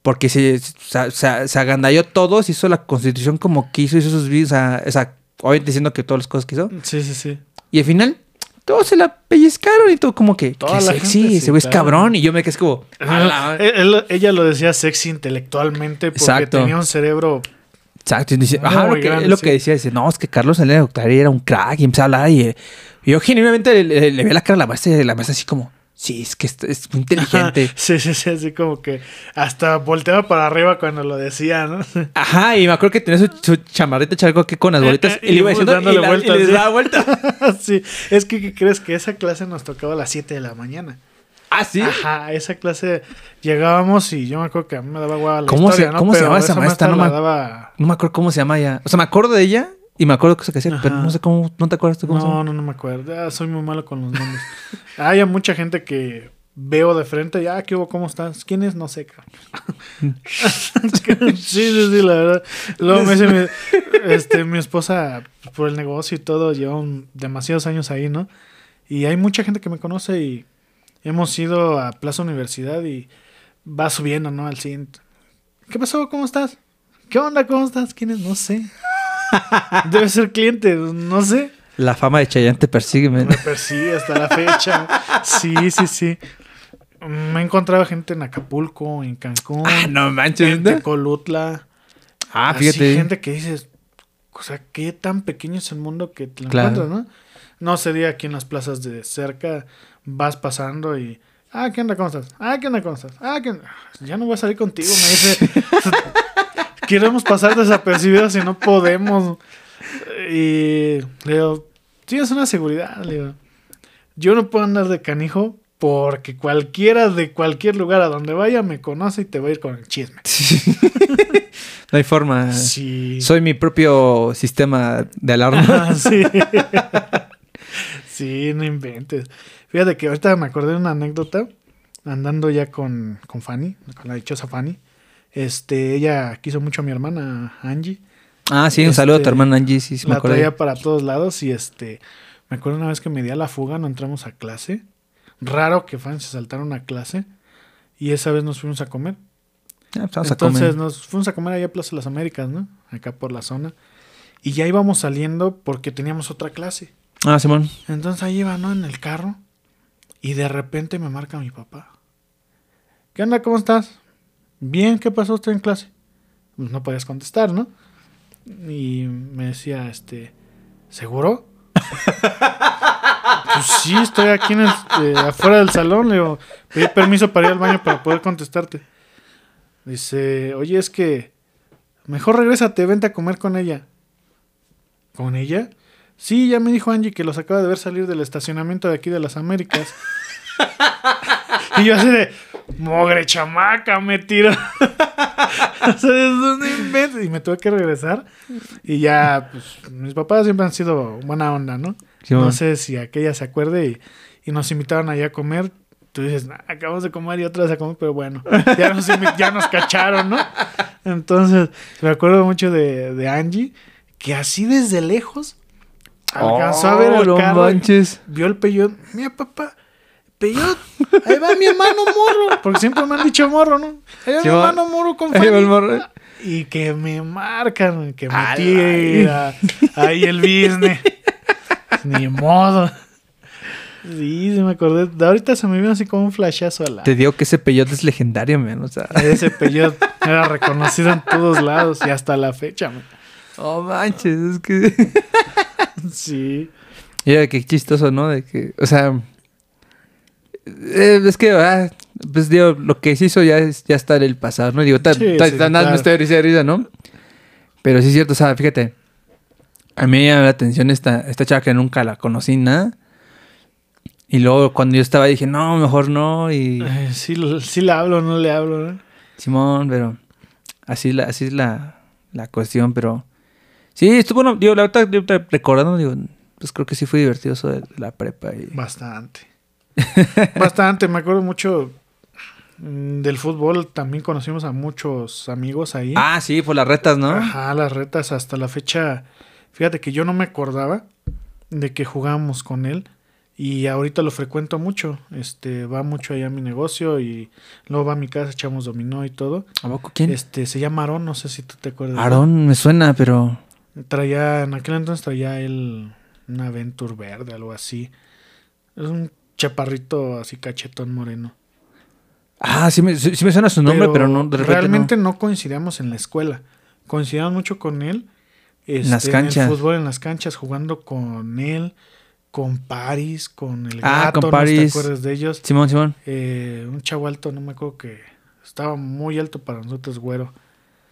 porque se, se, se, se agandalló todos, hizo la constitución como quiso, hizo sus vidas, o sea, o sea, obviamente diciendo que todas las cosas que hizo. Sí, sí, sí. Y al final, todos se la pellizcaron y todo como que, Toda qué la sexy, gente, ese sí, güey es claro. cabrón. Y yo me quedé como, "A la-". Él- él- ella lo decía sexy intelectualmente porque Exacto. tenía un cerebro. Exacto, dice, Muy ajá, lo que, grande, lo sí. que decía, dice, no, es que Carlos Salinas de Gortari era un crack y empezó a hablar y, eh, y yo genuinamente le, le, le vi la cara a la maestra y la maestra así como, sí, es que es, muy inteligente. Sí, sí, sí, así como que hasta volteaba para arriba cuando lo decía, ¿no? Ajá, y me acuerdo que tenía su, su chamarrita charco aquí con las bolitas Eh, eh, y le iba y diciendo dándole y, la- y vueltas, les sí. daba vuelta. sí, es que ¿qué crees que esa clase nos tocaba a las 7 de la mañana. ah, sí. Ajá, esa clase llegábamos y yo me acuerdo que a mí me daba guava la ¿Cómo se- historia, ¿no? cómo se llama esa maestra? No me- daba... No me acuerdo cómo se llama ella. O sea, me acuerdo de ella y me acuerdo que hacía, pero Ajá. no sé cómo, ¿no te acuerdas tú cómo se No, llama? no, no me acuerdo. Ah, soy muy malo con los nombres. Hay mucha gente que veo de frente, ya, ¿qué hubo? ¿Cómo estás? ¿Quién es? No sé, cabrón. sí, sí, sí, la verdad. Luego me dice mi, este, mi esposa, por el negocio y todo, lleva demasiados años ahí, ¿no? Y hay mucha gente que me conoce y hemos ido a Plaza Universidad y va subiendo, ¿no? Al siguiente. ¿Qué pasó? ¿Cómo estás? ¿Qué onda? ¿Cómo estás? ¿Quién es? No sé. Debe ser cliente, no sé. La fama de Chayanne te persigue, Me persigue hasta la fecha. Sí, sí, sí. Me he encontrado gente en Acapulco, en Cancún. Ah, no manches. En Tecolutla. Ah, fíjate. gente que dices, o sea, qué tan pequeño es el mundo que te lo encuentras, ¿no? No sería aquí en las plazas de cerca, vas pasando y... Ah, ¿qué onda? ¿Cómo estás? Ah, ¿qué onda? ¿Cómo estás? Ah, ¿qué onda? Ya no voy a salir contigo, me dice. Queremos pasar desapercibidos si no podemos. Y le digo, tienes una seguridad, le digo. Yo no puedo andar de canijo porque cualquiera de cualquier lugar a donde vaya me conoce y te va a ir con el chisme. no hay forma. Sí. Soy mi propio sistema de alarma. sí. sí, no inventes. Fíjate que ahorita me acordé de una anécdota andando ya con, con Fanny, con la dichosa Fanny. Este, ella quiso mucho a mi hermana Angie. Ah, sí, un saludo a tu este, hermana Angie, sí, sí me La traía para todos lados y este, me acuerdo una vez que me di a la fuga, no entramos a clase raro que Fanny se saltara una clase y esa vez nos fuimos a comer. Ah, pues Entonces nos fuimos a comer allá a Plaza de las Américas, ¿no? Acá por la zona. Y ya íbamos saliendo porque teníamos otra clase. Ah, Simón. Entonces ahí iba, ¿no? En el carro. Y de repente me marca mi papá. ¿Qué onda? ¿Cómo estás? Bien, ¿qué pasó usted en clase? Pues no podías contestar, ¿no? Y me decía, este, ¿seguro? Pues sí, estoy aquí en eh, afuera del salón. Le digo, pedí permiso para ir al baño para poder contestarte. Dice, oye, es que mejor regrésate, vente a comer con ella. ¿Con ella? Sí, ya me dijo Angie que los acaba de ver salir del estacionamiento de aquí de las Américas. y yo así de, mogre chamaca, me tiro. y me tuve que regresar. Y ya, pues, mis papás siempre han sido buena onda, ¿no? no sé si aquella se acuerde y, nos invitaron allá a comer. Tú dices, acabamos de comer y otra vez a comer, pero bueno, ya nos, ya nos cacharon, ¿no? Entonces, me acuerdo mucho de, Angie, que así desde lejos alcanzó a ver el oh, carro, vio el peyot. Mira, papá, peyot, ahí va mi hermano morro, porque siempre me han dicho morro, ¿no? Ahí va mi hermano morro con Fanny. Y que me marcan, que me tira ahí el business. Ni modo. Sí, se me acordé. De ahorita se me vino así como un flashazo a la. Te digo que ese peyote es legendario, man. O sea. Ese peyote era reconocido en todos lados y hasta la fecha, man. Oh manches, es que. sí. Mira, qué chistoso, ¿no? De que, o sea. Eh, es que, ah, pues digo, lo que se hizo ya, es, ya está en el pasado, ¿no? Digo, está sí, sí, me estoy risa, ¿no? Pero sí es cierto, o sea, fíjate. A mí me llamó la atención esta, esta chava que nunca la conocí nada. Y luego cuando yo estaba dije, no, mejor no. Y... sí, sí le hablo, no le hablo. Simón, pero así, la, así es la, la cuestión, pero... Sí, estuvo, bueno, digo, la verdad, recordando, digo, pues creo que sí fue divertido eso de la prepa. Y... Bastante. Bastante, me acuerdo mucho mm, del fútbol, también conocimos a muchos amigos ahí. Ah, sí, por las retas, ¿no? Ajá, las retas hasta la fecha Fíjate que yo no me acordaba de que jugábamos con él y ahorita lo frecuento mucho. Este, va mucho allá a mi negocio y luego va a mi casa, echamos dominó y todo. ¿A poco quién? Este, se llama Aarón, no sé si tú te acuerdas. Aarón, me suena, pero... Traía, en aquel entonces traía él una Venture verde, algo así. Es un chaparrito así cachetón moreno. Ah, sí me, sí, me suena su nombre, pero, no... realmente no. no coincidíamos en la escuela. Coincidíamos mucho con él en las este, canchas. En el fútbol en las canchas, jugando con él, con Paris, con el ah, con Paris. ¿te acuerdas de ellos? Simón, Simón. Eh, un chavo alto, no me acuerdo que estaba muy alto para nosotros, güero.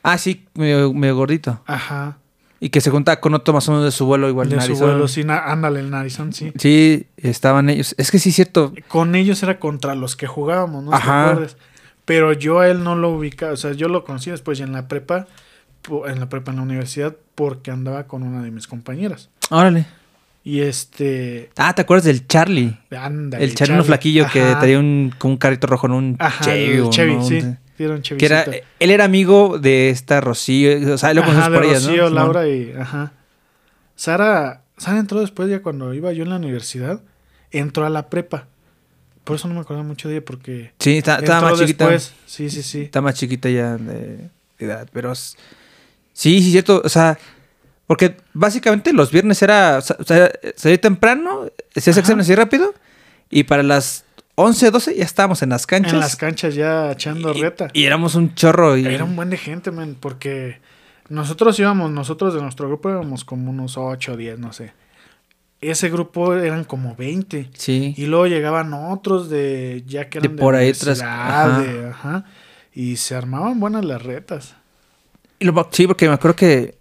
Ah, sí, medio, gordito. Ajá. Y que se juntaba con otro más o menos de su vuelo igual. De su vuelo, sí, ándale, el narizón, sí. Sí, estaban ellos. Es que sí, cierto. Con ellos era contra los que jugábamos, ¿no? Ajá. ¿Te Pero yo a él no lo ubicaba, o sea, yo lo conocí después ya en la prepa, en la prepa en la universidad, porque andaba con una de mis compañeras. Órale. Y este. Ah, ¿te acuerdas del Charlie? Ándale, el Charlie, uno flaquillo que traía un, como un carrito rojo, ¿no? Un Ajá, Chevy. el Chevy, no, sí. Que era, él era amigo de esta Rocío, o sea, lo conoces por ellas, ¿no? Rocío. Laura y. Ajá. Sara. Sara entró después, ya cuando iba yo en la universidad. Entró a la prepa. Por eso no me acuerdo mucho de ella, porque. Sí, está- estaba entró más chiquita. después. Sí, sí, sí. Está más chiquita ya de, de edad, pero es- sí, sí, cierto, o sea, porque básicamente los viernes era, o sea, salir temprano, hacías Ajá. exámenes así rápido, y para las 11, 12 ya estábamos en las canchas. En las canchas ya echando y, reta. y éramos un chorro. Y, Era un buen de gente, man, porque nosotros íbamos, nosotros de nuestro grupo éramos como unos 8 o 10, no sé. Ese grupo eran como 20. Sí. Y luego llegaban otros de ya que De eran por ahí tras- de- ajá, y se armaban buenas las retas. Y lo- sí, porque me acuerdo que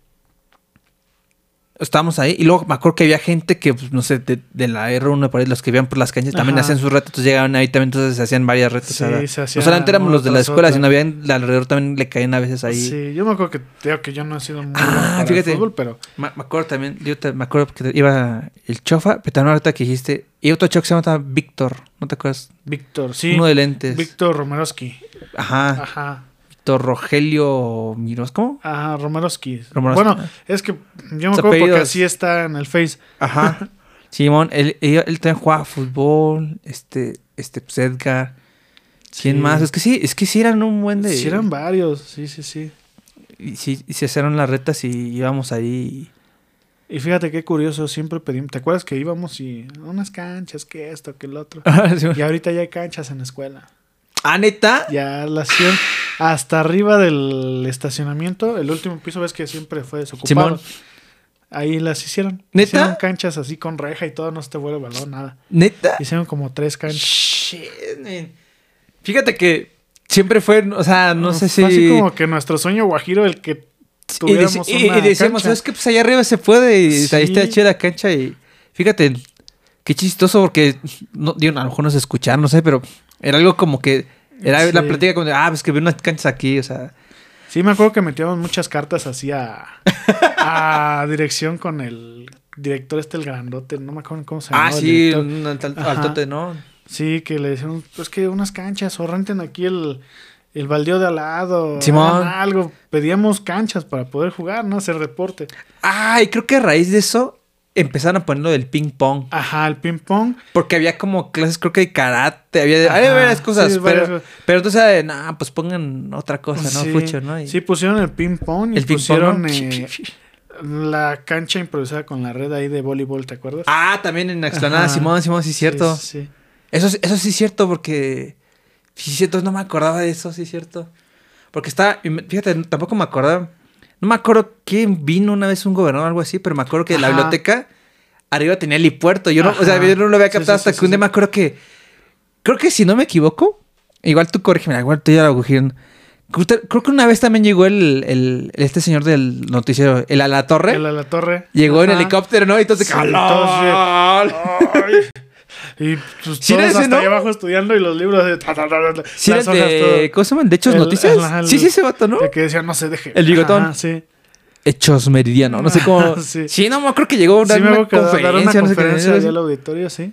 estábamos ahí y luego me acuerdo que había gente que, pues, no sé, de, de la R1 por ahí, los que iban por las canchas, también Ajá. hacían sus retos, entonces llegaban ahí también, entonces se hacían varias retos. Sí, no solamente éramos los de la escuela, sino habían de alrededor también le caían a veces ahí. Sí, yo me acuerdo que digo que yo no he sido muy Ah, fíjate. el fútbol, pero Me, me acuerdo también, yo te- me acuerdo que iba el chofa, pero también ahorita que dijiste, y otro chofa que se llama Víctor, ¿no te acuerdas? Víctor, sí. Uno de lentes. Víctor Romerowski. Ajá, Ajá. Víctor Rogelio Miros, ¿cómo? Ajá, Romerowski. Romerowski. Bueno, es que yo me acuerdo porque así está en el Face. Ajá. Simón, él, él, él también jugaba fútbol, este, este, pues Edgar. ¿Quién Sí. más? Es que sí, es que sí eran un buen de... Sí, eran varios, sí, sí, sí. y, sí, y se hicieron las retas y íbamos ahí. Y fíjate qué curioso, siempre pedimos, ¿te acuerdas que íbamos y unas canchas, que esto, que el otro? Y ahorita ya hay canchas en la escuela. ¿Ah, neta? Ya las hicieron hasta arriba del estacionamiento, el último piso ves que siempre fue desocupado. Simón. Ahí las hicieron. ¿Neta? Hicieron canchas así con reja y todo, no se te vuelve balón, nada. ¿Neta? Hicieron como tres canchas. Shit, man. Fíjate que siempre fue, o sea, no sé si... Fue así como que nuestro sueño guajiro, el que y, tuviéramos y- una y decíamos, cancha. ¿sabes qué? Pues allá arriba se puede y Sí. ahí está chida la cancha y... Fíjate, qué chistoso porque, no, digo, a lo mejor no se escuchar, no sé, pero era algo como que... Era Sí. la plática como de, ah, pues que vi unas canchas aquí, o sea... Sí, me acuerdo que metíamos muchas cartas así a, a dirección con el director este, el grandote, no me acuerdo cómo se llama. Ah, sí, un altote, ¿no? Sí, que le decíamos, pues que unas canchas o renten aquí el, el baldío de al lado. Simón. algo. Pedíamos canchas para poder jugar, ¿no? Hacer deporte. Ah, y creo que a raíz de eso empezaron a ponerlo del ping pong. Ajá, el ping pong. Porque había como clases, creo que de karate, había, Ajá, había varias cosas. sí, pero, varias pero entonces, eh, nah, pues pongan otra cosa, ¿no? sí, Fucho, ¿no? Y- sí, pusieron el ping pong y el ping pong. pusieron ¿no? eh, la cancha improvisada con la red ahí de voleibol, ¿te acuerdas? Ah, también en la explanada, Ajá. Simón, Simón, sí, cierto. Sí, sí. Eso, sí- eso sí es cierto, porque. Sí, cierto, no me acordaba de eso, sí, cierto. Porque está. Fíjate, tampoco me acordaba. No me acuerdo quién vino una vez un gobernador o algo así, pero me acuerdo que la biblioteca arriba tenía el helipuerto. Yo no, o sea, yo no lo había captado sí, hasta sí, que un día sí. me acuerdo que. Creo que si no me equivoco, igual tú corrígeme, igual tú ya lo cogieron. Creo que una vez también llegó el, el- este señor del noticiero, el a la torre. El a la torre. Llegó en helicóptero, ¿no? Y entonces, Sí, ¡Calor! Y pues, Sí, todos ese, hasta ¿no? ahí abajo estudiando y los libros de... ta, ta, ta, ta, ta, Sí, era las el hojas, de. todo. ¿Cómo se llaman? ¿De Hechos El- Noticias? ajá, el- sí, sí, ese vato, ¿no? De que decía, no se deje. El bigotón. Sí. Hechos Meridiano, no sé cómo. Sí. sí. no, acuerdo que llegó a dar Sí, me una dar conferencia. una no conferencia no sé al auditorio, sí.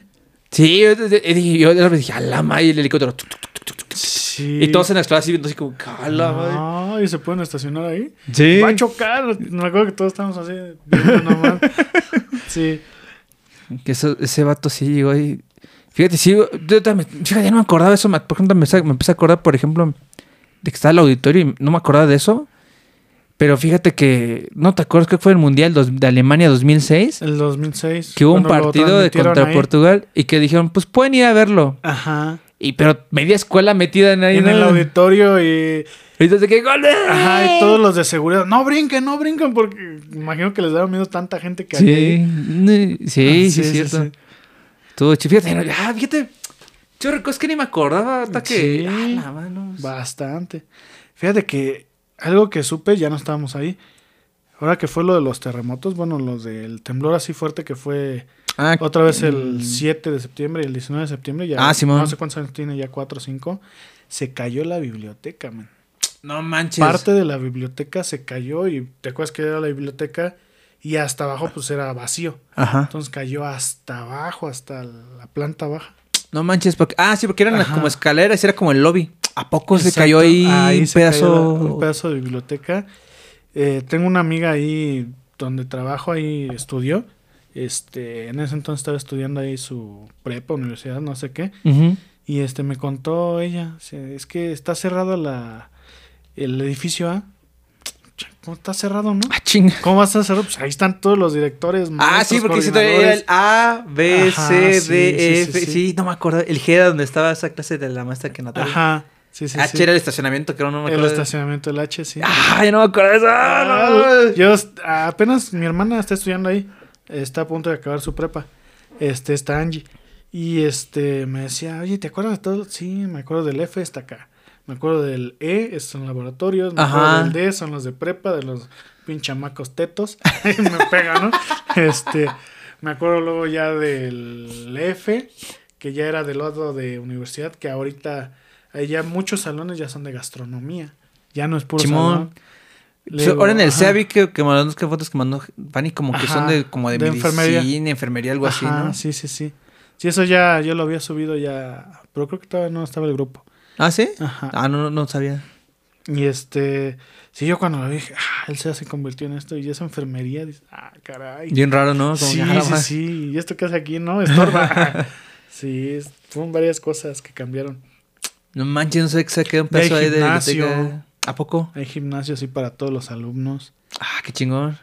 Sí, yo, yo- yo- dije, a la madre, y el helicóptero. tuc, tuc, tuc, tuc, tuc. Sí. Y todos en la explanada así viendo así como, a la madre. No, y se pueden estacionar ahí. Sí. Va a chocar. Me acuerdo que todos estábamos así, viendo nomás. sí. Que eso- ese vato sí llegó y. Fíjate, sí, yo también- fíjate, ya no me acordaba de eso. me- Por ejemplo, me, empecé- me empecé a acordar, por ejemplo, de que estaba el auditorio y no me acordaba de eso. Pero fíjate que, ¿no te acuerdas que fue el Mundial dos- de Alemania 2006? El 2006. Que hubo un partido de contra ahí. Portugal y que dijeron, pues pueden ir a verlo. Ajá. Y pero media escuela metida en ahí. En ¿no? el auditorio y... Y entonces, ¿qué gol? Ajá, y todos los de seguridad. No brinquen, no brinquen, porque imagino que les daba miedo tanta gente que había Sí, ahí. sí, Ah, sí, sí, es sí, cierto. sí. Chido. Fíjate, ah, fíjate. Yo recuerdo es que ni me acordaba hasta que. Sí. Ah, la mano. Bastante. Fíjate que algo que supe, ya no estábamos ahí. Ahora que fue lo de los terremotos, bueno, los del temblor así fuerte que fue Ah, otra vez el mm. 7 de septiembre y el 19 de septiembre, ya Ah, Simón. no sé cuántos años tiene, ya 4 o 5, se cayó la biblioteca, man. No manches. Parte de la biblioteca se cayó y te acuerdas que era la biblioteca y hasta abajo pues era vacío. Ajá. Entonces cayó hasta abajo, hasta la planta baja. No manches, porque. Ah, sí, porque eran Ajá. como escaleras era como el lobby. ¿A poco se cayó ahí, un se cayó pedazo? la- un pedazo de biblioteca. Eh, tengo una amiga ahí donde trabajo, ahí estudió. Este, en ese entonces estaba estudiando ahí su prepa, universidad, no sé qué. Y este me contó ella, es que está cerrado la el edificio A. ¿Cómo está cerrado, no? Ah, chinga. ¿Cómo va a estar cerrado? Pues ahí están todos los directores. Ah, sí, porque todavía era el A, B, Ajá, C, sí, D, sí, F. sí, no me acuerdo. El G era donde estaba esa clase de la maestra que notaba. Ajá. Sí, sí, H sí. era el estacionamiento, que no me el acuerdo. estacionamiento del H, sí. Ah, yo no me acuerdo de eso. Ah, Ah, no. Yo apenas mi hermana está estudiando ahí, está a punto de acabar su prepa. Este está Angie y este me decía, "Oye, ¿te acuerdas de todo?" Sí, me acuerdo del F está acá. Me acuerdo del E, son laboratorios, me Ajá. acuerdo del D, son los de prepa, de los pinchamacos tetos. me pega, ¿no? Este, me acuerdo luego ya del F, que ya era del lado de universidad, que ahorita ya muchos salones ya son de gastronomía. Ya no es puro Simón. salón. Le digo, ahora en el. CEA vi que, que mandó que fotos que mandó Fanny como que son Ajá, de como de, de medicina, enfermería. enfermería, algo así, Ajá, ¿no? Sí, sí, sí. Sí, eso ya yo lo había subido ya, pero creo que todavía no estaba el grupo. ¿Ah, sí? Ajá. Ah, no, no, no sabía. Y este, sí, yo cuando lo dije, ah, él se se convirtió en esto y esa enfermería, dice, ah, caray. Bien raro, ¿no? Como sí, que, ah, sí, sí, y esto que hace aquí, ¿no? Estorba. sí, es- fueron varias cosas que cambiaron. No manches, no sé qué se quedó un Ya pedazo ahí de gimnasio. ¿A poco? Hay gimnasio así para todos los alumnos. Ah, qué chingón.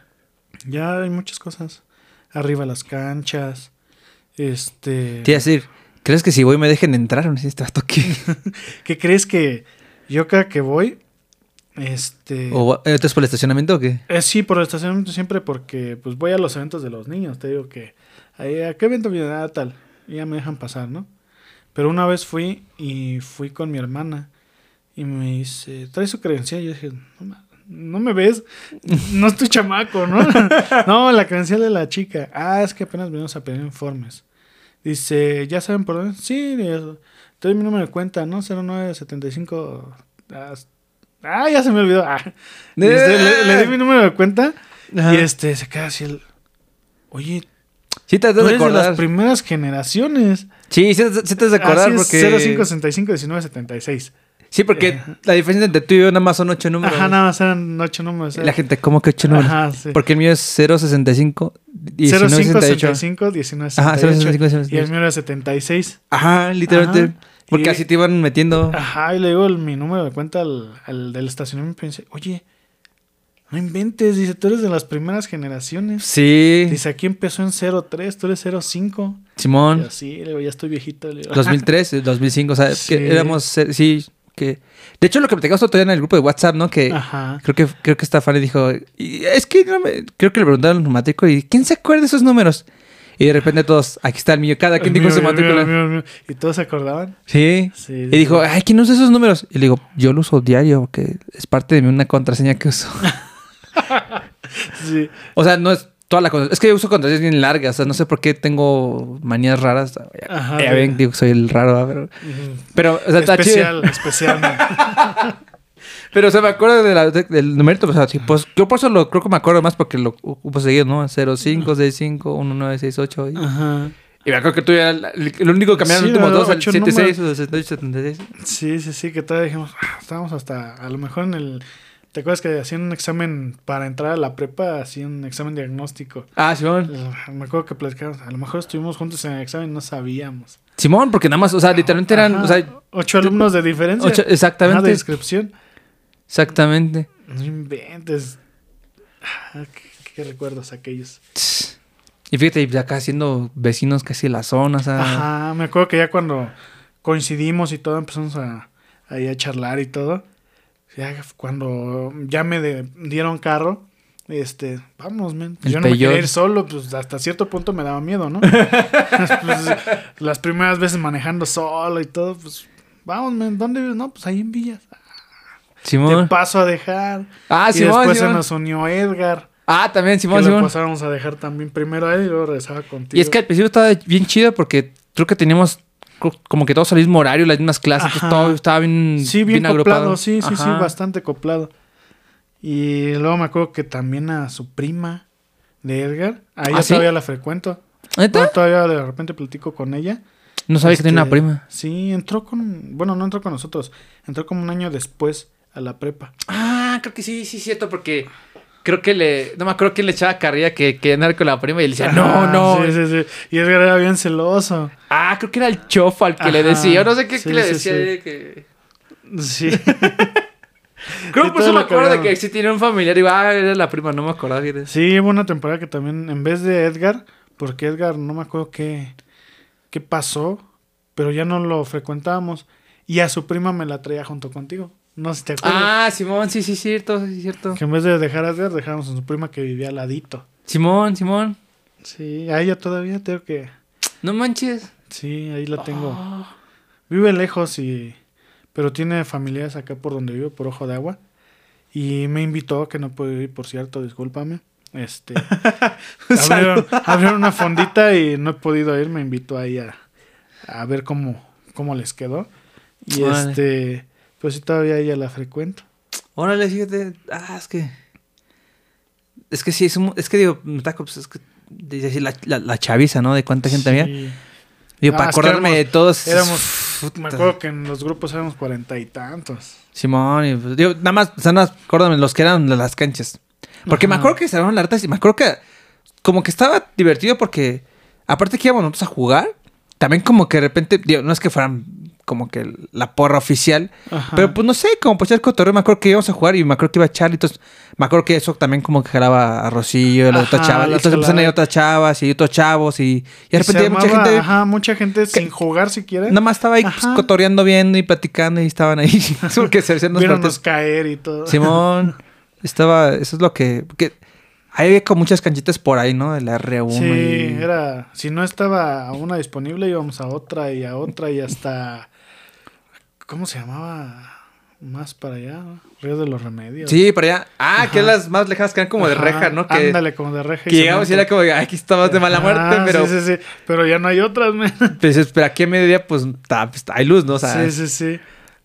Ya hay muchas cosas. Arriba las canchas. Este. Te iba a decir, ¿crees que si voy me dejen entrar o este vato aquí? ¿Qué crees que yo cada que voy? Este. ¿O eh, ¿tú es por el estacionamiento o qué? Eh, sí, por el estacionamiento siempre porque pues voy a los eventos de los niños. Te digo que ahí, ¿a qué evento viene? Ah, tal. Y ya me dejan pasar, ¿no? Pero una vez fui y fui con mi hermana y me dice, ¿trae su credencial? Y yo dije, no, no me ves, no estoy chamaco, ¿no? no, la credencial de la chica. Ah, es que apenas venimos a pedir informes. Dice, ¿ya saben por dónde? Sí, doy mi número de cuenta, ¿no? 0975. Ah, ah, ya se me olvidó. Ah. Y este, le, le di mi número de cuenta Ajá. y este se queda así el. Oye, Sí te has de de acordar. las primeras generaciones. Sí, sí, sí te has de acordar Así es, porque... 0565 1976. Sí, porque la diferencia entre tú y yo nada más son ocho números. Ajá, nada más eran ocho números. La gente, ¿cómo que ocho números? Ajá, sí. Porque el mío es 065 1968. 0565 1978. Ajá, 065 Y el mío era 76. Ajá, literalmente. Ajá. Porque así te iban metiendo. Ajá, y le digo el- mi número de cuenta al, al del estacionamiento y pensé, oye, no inventes, dice, tú eres de las primeras generaciones. Sí, Dice, aquí empezó en 03, tú eres 05. Y Simón. digo, ya estoy viejito. Le digo, 2003, 2005, o sea, Sí. éramos, eh, sí, que... De hecho, lo que platicamos otro día en el grupo de WhatsApp, ¿no? Que Ajá. creo que creo que esta Fanny dijo, y es que no me- creo que le preguntaron al neumático y ¿quién se acuerda de esos números? Y de repente todos, aquí está el mío, cada quien dijo su matrícula. mío, mío. ¿Y todos se acordaban? Sí. Sí. Y dijo, ay, ¿quién usa esos números? Y le digo, yo lo uso diario, porque es parte de mi una contraseña que uso. sí. o sea, no es toda la contraseña. Es que yo uso contraseñas bien largas. O sea, no sé por qué tengo manías raras. Ajá, ya ven, digo que soy el raro, ¿verdad? pero... Ujú. Pero, o sea, está chido. especial, especial. Pero, o sea, me acuerdo de la- de- del numerito. O sea, sí, pues yo por eso lo creo que me acuerdo más porque lo ocupo seguido, ¿no? 0565 1968. Y, Ajá. y me acuerdo que tú ya el, único que cambiaron Sí, los últimos dos, el Ocho 76 o 68, 76. Sí, sí, sí, que todavía dijimos, "Ah, estábamos hasta, a lo mejor en el... ¿Te acuerdas que hacían un examen para entrar a la prepa? Hacían un examen diagnóstico. Ah, Simón. Me acuerdo que platicamos, a lo mejor estuvimos juntos en el examen y no sabíamos. Simón, porque nada más, o sea, literalmente eran, Ajá. o sea, Ocho alumnos de diferencia. ocho- Ajá, de exactamente. descripción. Exactamente. No inventes. Ah, qué, qué recuerdos aquellos. Y fíjate, y acá siendo vecinos casi de la zona, o sea. Ajá, me acuerdo que ya cuando coincidimos y todo, empezamos a, a charlar y todo. Ya cuando ya me de- dieron carro, este, vamos, men. El Yo no me quería ir solo, pues hasta cierto punto me daba miedo, ¿no? Pues, las primeras veces manejando solo y todo, pues, vamos, men, ¿dónde vives? No, pues ahí en Villas. Te Simón. paso a dejar. Ah, y Simón, después se Simón. nos unió Edgar. Ah, también, Que Simón, lo Simón. pasáramos a dejar también primero a él y luego regresaba contigo. Y es que al principio estaba bien chido porque creo que teníamos como que todos al mismo horario, las mismas clases, Ajá. todo estaba bien, Sí, bien, agrupado. coplado, sí, sí, sí, Ajá. bastante coplado. Y luego me acuerdo que también a su prima, de Edgar. A ¿Ah, ella sí? todavía la frecuento. ¿Neta? Todavía de repente platico con ella. No sabía que tenía una Este, prima. Sí, entró con. Bueno, no entró con nosotros. Entró como un año después a la prepa. Ah, creo que sí, sí, cierto, porque creo que le. No me acuerdo quién le echaba carrilla que quería andar con la prima y él decía, no, no. Sí, sí, sí. Y Edgar era bien celoso. Ah, creo que era el chofa al que le decía. Yo no sé qué, sí, qué le decía. sí. de que... Sí. Creo que por eso me acuerdo de que sí tenía un familiar. Digo, ah, era la prima, no me acordaba. fíjate. Sí, hubo una temporada que también, en vez de Edgar, porque Edgar no me acuerdo qué, qué pasó, pero ya no lo frecuentábamos. Y a su prima me la traía junto contigo. No sé si te acuerdas. Ah, Simón, sí, sí, cierto, sí, cierto. Que en vez de dejar a Edgar, dejamos a su prima que vivía al ladito. Simón, Simón. Sí, a ella todavía tengo que. No manches. Sí, ahí la tengo. Ah. Vive lejos y. Pero tiene familiares acá por donde vivo, por Ojo de Agua. Y me invitó, que no puedo ir, por cierto, discúlpame. Este. abrieron, abrieron una fondita y no he podido ir. Me invitó ahí a, a ver cómo, cómo les quedó. Y este. Pues sí, todavía ella la frecuento. Órale, fíjate. Ah, es que. Es que sí, es, un- es que digo, me taco, pues es que. La, la, la chaviza, ¿no? De cuánta gente había. Digo, Ah, para acordarme éramos- de todos. éramos- puta. Me acuerdo que en los grupos éramos cuarenta y tantos. Simón, y, pues, digo, nada más, o sea, nada más, acuérdame, los que eran las canchas. Porque me acuerdo que se daban las retas y me acuerdo que como que estaba divertido porque, aparte que íbamos nosotros a jugar, también como que de repente, digo, no es que fueran como que la porra oficial, Ajá. pero pues no sé, como por echar cotorreo, me acuerdo que íbamos a jugar y me acuerdo que iba Charlie, entonces me acuerdo que eso también como que jalaba a Rosillo, a las otras chavas, entonces empezaron a ir otras chavas y otros chavos y, y de repente había mucha gente... Ajá, mucha gente sin jugar siquiera. Nada más estaba ahí pues, cotorreando, viendo y platicando y estaban ahí. porque se partidos. caer y todo. Simón, estaba, eso es lo que, que ahí había como muchas canchitas por ahí, ¿no? De la R1 Sí, y... era. Si no estaba una disponible, íbamos a otra y a otra y hasta. ¿Cómo se llamaba? Más para allá, ¿no? Río de los Remedios. Sí, para allá. Ah, que Ajá. las más lejanas que eran como de reja, ¿no? Que, Ándale, como de reja. que llegamos y era como, "Ay, aquí estabas de mala muerte, pero... Sí, sí, sí. Pero ya no hay otras, man. Pues, pero aquí a mediodía, pues, ta- pues, hay luz, ¿no? O sea, Sí, sí, sí.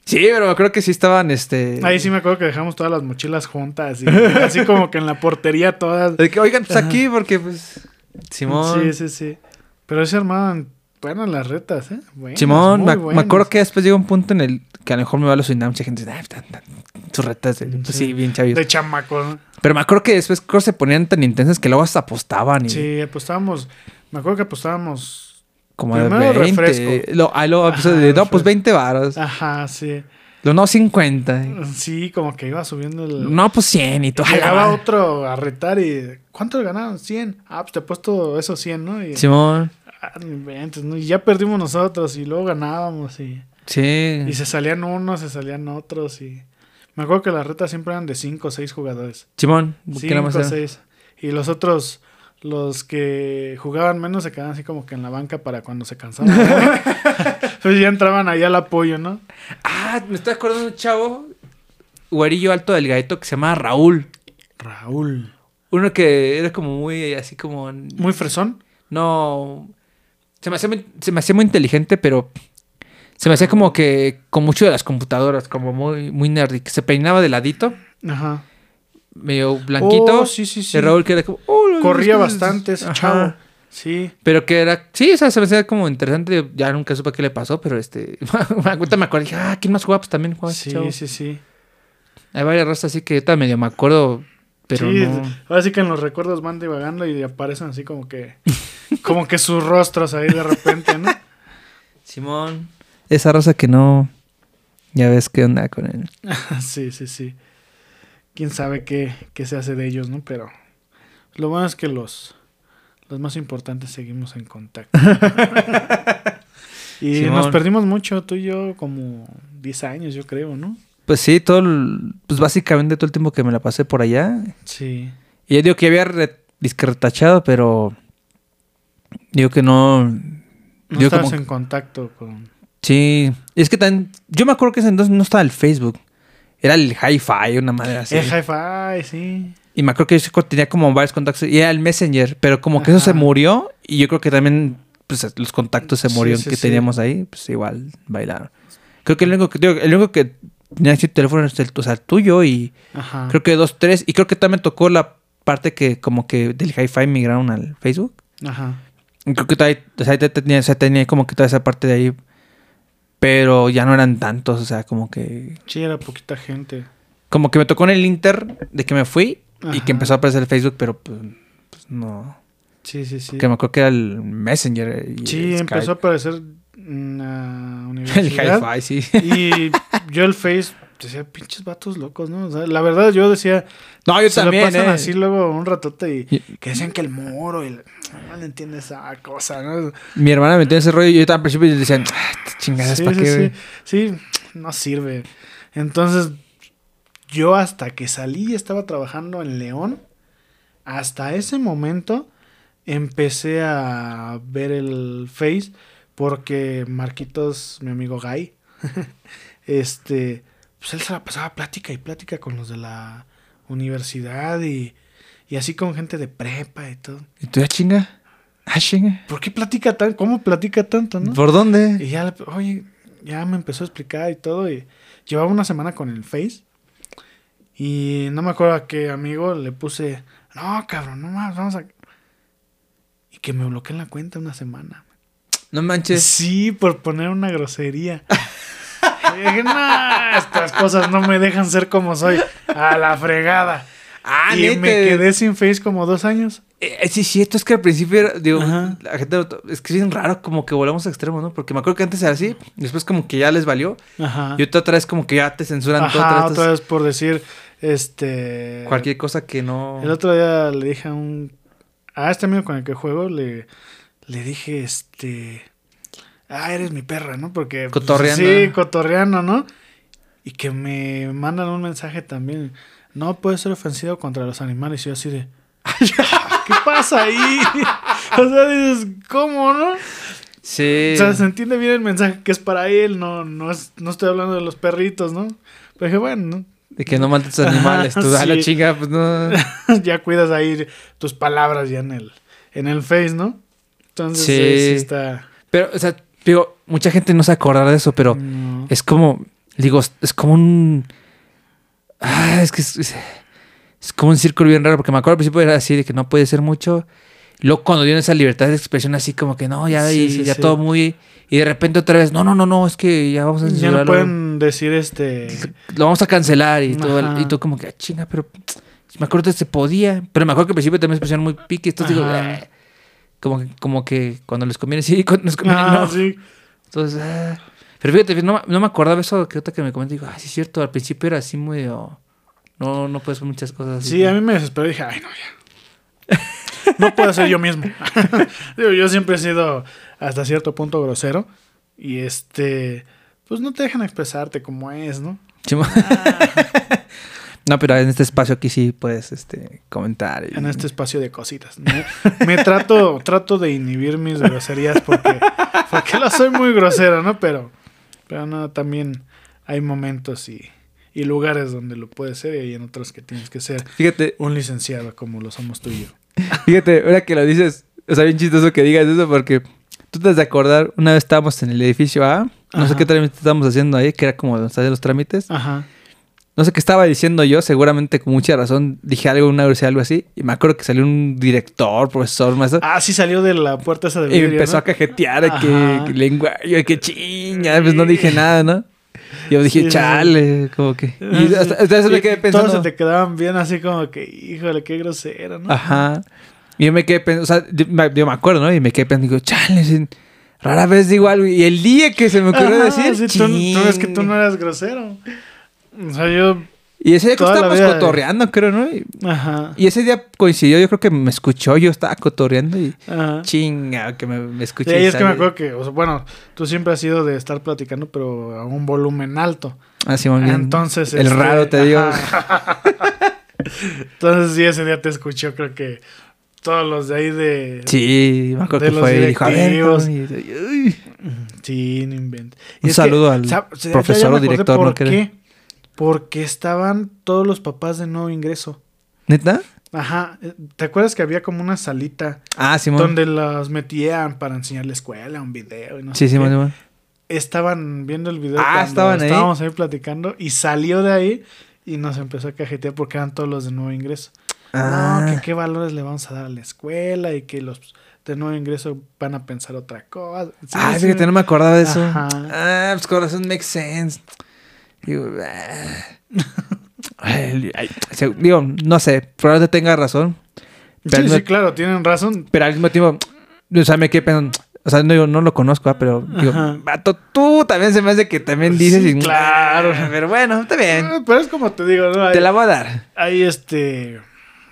sí, pero me creo que sí estaban, este... Ahí sí me acuerdo que dejamos todas las mochilas juntas. y así como que en la portería todas. de que, oigan, pues aquí, porque, pues... Simón... Sí, sí, sí. Pero se armaban buenas las retas, ¿eh? Buenas, Simón, me, me acuerdo que después llega un punto en el que a lo mejor me va a alucinar mucha gente dice, "Ay, tan- tan- sus retas, de- pues sí, bien chavitos. De chamaco, ¿no? Pero me acuerdo que después creo se ponían tan intensas que luego hasta apostaban y Sí, apostábamos. Me acuerdo que apostábamos. como de primero 20. refresco. Lo, ah, Ajá, empezó de, no, pues refresco. 20 varos. Ajá, sí. Lo no, 50. Sí, como que iba subiendo el. No, pues 100 y todo. Llegaba otro a retar y. ¿Cuánto ganaron? 100. Ah, pues te he puesto esos 100, ¿no? Y, Simón, ah, inventes, ¿no? Y ya perdimos nosotros y luego ganábamos y. sí. Y se salían unos, se salían otros y... Me acuerdo que las retas siempre eran de 5 o 6 jugadores. Simón, ¿qué 5 más o era? 6. Y los otros, los que jugaban menos, se quedaban así como que en la banca para cuando se cansaban. pues ya entraban ahí al apoyo, ¿no? Ah, me estoy acordando de un chavo, güerillo alto delgadito que se llamaba Raúl. Raúl. Uno que era como muy así como... Muy fresón. No. Se me hacía muy, se me hacía muy inteligente, pero. Se me hacía como que. Con mucho de las computadoras, como muy, muy nerdy. Que se peinaba de ladito, Ajá. medio blanquito. Oh, sí, sí, sí. Y Raúl que era como. "Oh, Corría bastante ese Ajá. chavo. Sí. Pero que era. Sí, o sea, se me hacía como interesante. Ya nunca supe qué le pasó, pero este. Ahorita me acuerdo. Dije, ah, ¿quién más jugaba? Pues también jugaba ese Sí, chavo. sí, sí. Hay varias razas así que ahorita medio me acuerdo. Pero sí, no. ahora sí que en los recuerdos van divagando y aparecen así como que... como que sus rostros ahí de repente, ¿no? Simón. Esa raza que no. Ya ves qué onda con él. sí, sí, sí. Quién sabe qué, qué se hace de ellos, ¿no? Pero lo bueno es que los, los más importantes seguimos en contacto. y Simón. nos perdimos mucho, tú y yo, como 10 años, yo creo, ¿no? Pues sí, todo el- pues básicamente todo el tiempo que me la pasé por allá. Sí. Y yo digo que había re- retachado, pero digo que no. No Yo estabas como- en contacto con... Sí, es que también yo me acuerdo que ese entonces no estaba el Facebook. Era el Hi-Fi, una madre así. El hi-fi, sí. Y me acuerdo que yo tenía como varios contactos y era el Messenger, pero como que eso se murió y yo creo que también pues, los contactos se Sí, murieron sí, que sí. teníamos ahí, pues igual bailaron. Creo que el único que, digo, el único que tenía así teléfono es el, o sea, tuyo y Ajá. Creo que dos, tres. Y creo que también tocó la parte que como que del hi-fi migraron al Facebook. Ajá. Y Creo que todavía, o sea, tenía, o sea, tenía como que toda esa parte de ahí. Pero ya no eran tantos, o sea, como que... Sí, era poquita gente. Como que me tocó en el Inter de que me fui y que empezó a aparecer el Facebook, pero pues, pues, no. Sí, sí, sí. Que me acuerdo que era el Messenger. Y Sí, el empezó a aparecer una El hi-fi, sí. y yo el Face decía, pinches vatos locos, ¿no? O sea, la verdad yo decía, No, yo se también, lo pasan eh. así luego un ratote y Y- que decían que el muro y el- no le entiende esa cosa, ¿no? Mi hermana me metió en ese rollo y yo al principio le decían, ah, chingadas, Sí, ¿para sí, qué, sí. güey?" Sí, no sirve. Entonces, yo hasta que salí y estaba trabajando en León, hasta ese momento empecé a ver el Face porque Marquitos, mi amigo Guy, este, pues él se la pasaba plática y plática con los de la universidad y, y así con gente de prepa y todo. ¿Y tú ya chinga? Ah, chinga. ¿Por qué platica tan? ¿Cómo platica tanto, no? ¿Por dónde? Y ya, le- oye, ya me empezó a explicar y todo. Y llevaba una semana con el Face. Y no me acuerdo a qué amigo le puse, no, cabrón, no más, vamos a... Y que me bloqueen la cuenta una semana. No manches. Sí, por poner una grosería. Y dije, no, estas cosas no me dejan ser como soy. A la fregada. Ah, y neta. me quedé sin Face como dos años. Eh, sí, cierto, es que al principio era, digo, Ajá. la gente, es que es bien raro como que volvamos a extremos, ¿no? Porque me acuerdo que antes era así, después como que ya les valió, Ajá. y otra vez como que ya te censuran todo, Ajá, otra vez otra vez por decir, este... cualquier cosa que no... El otro día le dije a un. A este amigo con el que juego le, le dije, este. Ah, eres mi perra, ¿no? Porque. pues, Cotorreando. sí, cotorreando, ¿no? Y que me mandan un mensaje también. No puede ser ofensivo contra los animales. Y yo así de. ¿Qué pasa ahí? o sea, dices, ¿cómo, no? Sí. O sea, se entiende bien el mensaje que es para él. No, no, es, no estoy hablando de los perritos, ¿no? Pero dije, bueno, ¿no? De que no mates animales, tú a la sí. chinga, pues no... ya cuidas ahí tus palabras ya en el, en el Face, ¿no? Entonces Sí. está. Pero, o sea, digo, mucha gente no se acordará de eso, pero No. es como, digo, es como un... Ah, es que es, es- es como un círculo bien raro, porque me acuerdo al principio era así, de que no puede ser mucho. Luego cuando dieron esa libertad de expresión así como que no, ya, Sí, y sí, ya todo muy... Y de repente otra vez, no, no, no, no, es que ya vamos a Ya no pueden decir este. Lo vamos a cancelar y todo. Y tú como que, ah, chinga, pero... Me acuerdo que se podía. Pero me acuerdo que al principio también se pusieron muy pique. Entonces digo, Ajá. "Eh". Como, que, como que cuando les conviene sí, cuando les conviene Ah, no. sí. Entonces, ah. pero fíjate, no, no me acordaba eso que otra que me comenté. Digo, ah, sí es cierto, al principio era así muy... oh, no, no puedes hacer muchas cosas así. Sí, a mí me desesperó y dije, ay, no, ya. No puedo ser yo mismo. Digo, yo siempre he sido hasta cierto punto grosero. Y este. Pues no te dejan expresarte como es, ¿no? Chimo. No, pero en este espacio aquí sí puedes este, comentar. y- En este espacio de cositas. ¿no? Me trato, trato de inhibir mis groserías porque, porque lo soy muy grosero, ¿no? Pero, pero no, también hay momentos y, y lugares donde lo puedes ser y hay en otros que tienes que ser Fíjate, un licenciado como lo somos tú y yo. Fíjate, ahora que lo dices, o sea, bien chistoso que digas eso porque tú te has de acordar, una vez estábamos en el edificio A, no sé qué trámite estábamos haciendo ahí, que era como donde los trámites. Ajá. No sé qué estaba diciendo yo, seguramente con mucha razón dije algo, una grosería, algo así, y me acuerdo que salió un director, profesor, maestro, Ah, sí salió de la puerta esa de y vidrio, empezó ¿no? a cajetear de que, que lengua, yo que chinga, pues no dije nada, ¿no? Yo dije, Sí, chale, como que... Y hasta, hasta eso me quedé Y pensando... Todos se te quedaban bien así como que, híjole, qué grosero, ¿no? Ajá. Y yo me quedé pensando, o sea, yo me, yo me acuerdo, ¿no? Y me quedé pensando, digo, chale, rara vez digo algo. Y el día que se me ocurrió Ajá, decir, sí, tú, tú que tú no eras grosero. O sea, yo... Y ese día que estábamos vida- cotorreando, creo, ¿no? Y, Ajá. y ese día coincidió, yo creo que me escuchó, yo estaba cotorreando y Ajá. chinga, que me, me Sí, escuché. y es que me acuerdo que, o sea, bueno, tú siempre has sido de estar platicando, pero a un volumen alto. Ah, sí, muy bien. Entonces, El este, raro, te digo. ajá. Entonces, sí, ese día te escuchó, creo que todos los de ahí de. Sí, me acuerdo De que los fue dijo, a ver, y-. Sí, no inventes. Un saludo al profesor o director, ¿no? ¿Por Que- qué? Porque estaban todos los papás de nuevo ingreso. ¿Neta? Ajá. eh, ¿Te acuerdas que había como una salita Ah, Simón. donde las metían para enseñar la escuela, un video y no Sí, sé Simón, qué? Simón. estaban viendo el video Ah, estaban ahí. estábamos ahí platicando y salió de ahí y nos empezó a cajetear porque eran todos los de nuevo ingreso. No, que Ah. qué valores le vamos a dar a la escuela y que los de nuevo ingreso van a pensar otra cosa. Sí, sí, fíjate, no me acordaba de eso. Ajá. Ah, pues con razón makes sense. Digo, ah. Ay, digo, no sé, probablemente tenga razón. Pero, Sí, sí, claro, tienen razón. pero al mismo tiempo, o sea, me quedé pensando, o sea, no, digo, no lo conozco, ah, pero digo, vato, tú también se me hace que también dices Sí, y claro. Ah, Pero bueno, está bien. Ah, Pero es como te digo, ¿no? Hay, Te la voy a dar. hay este.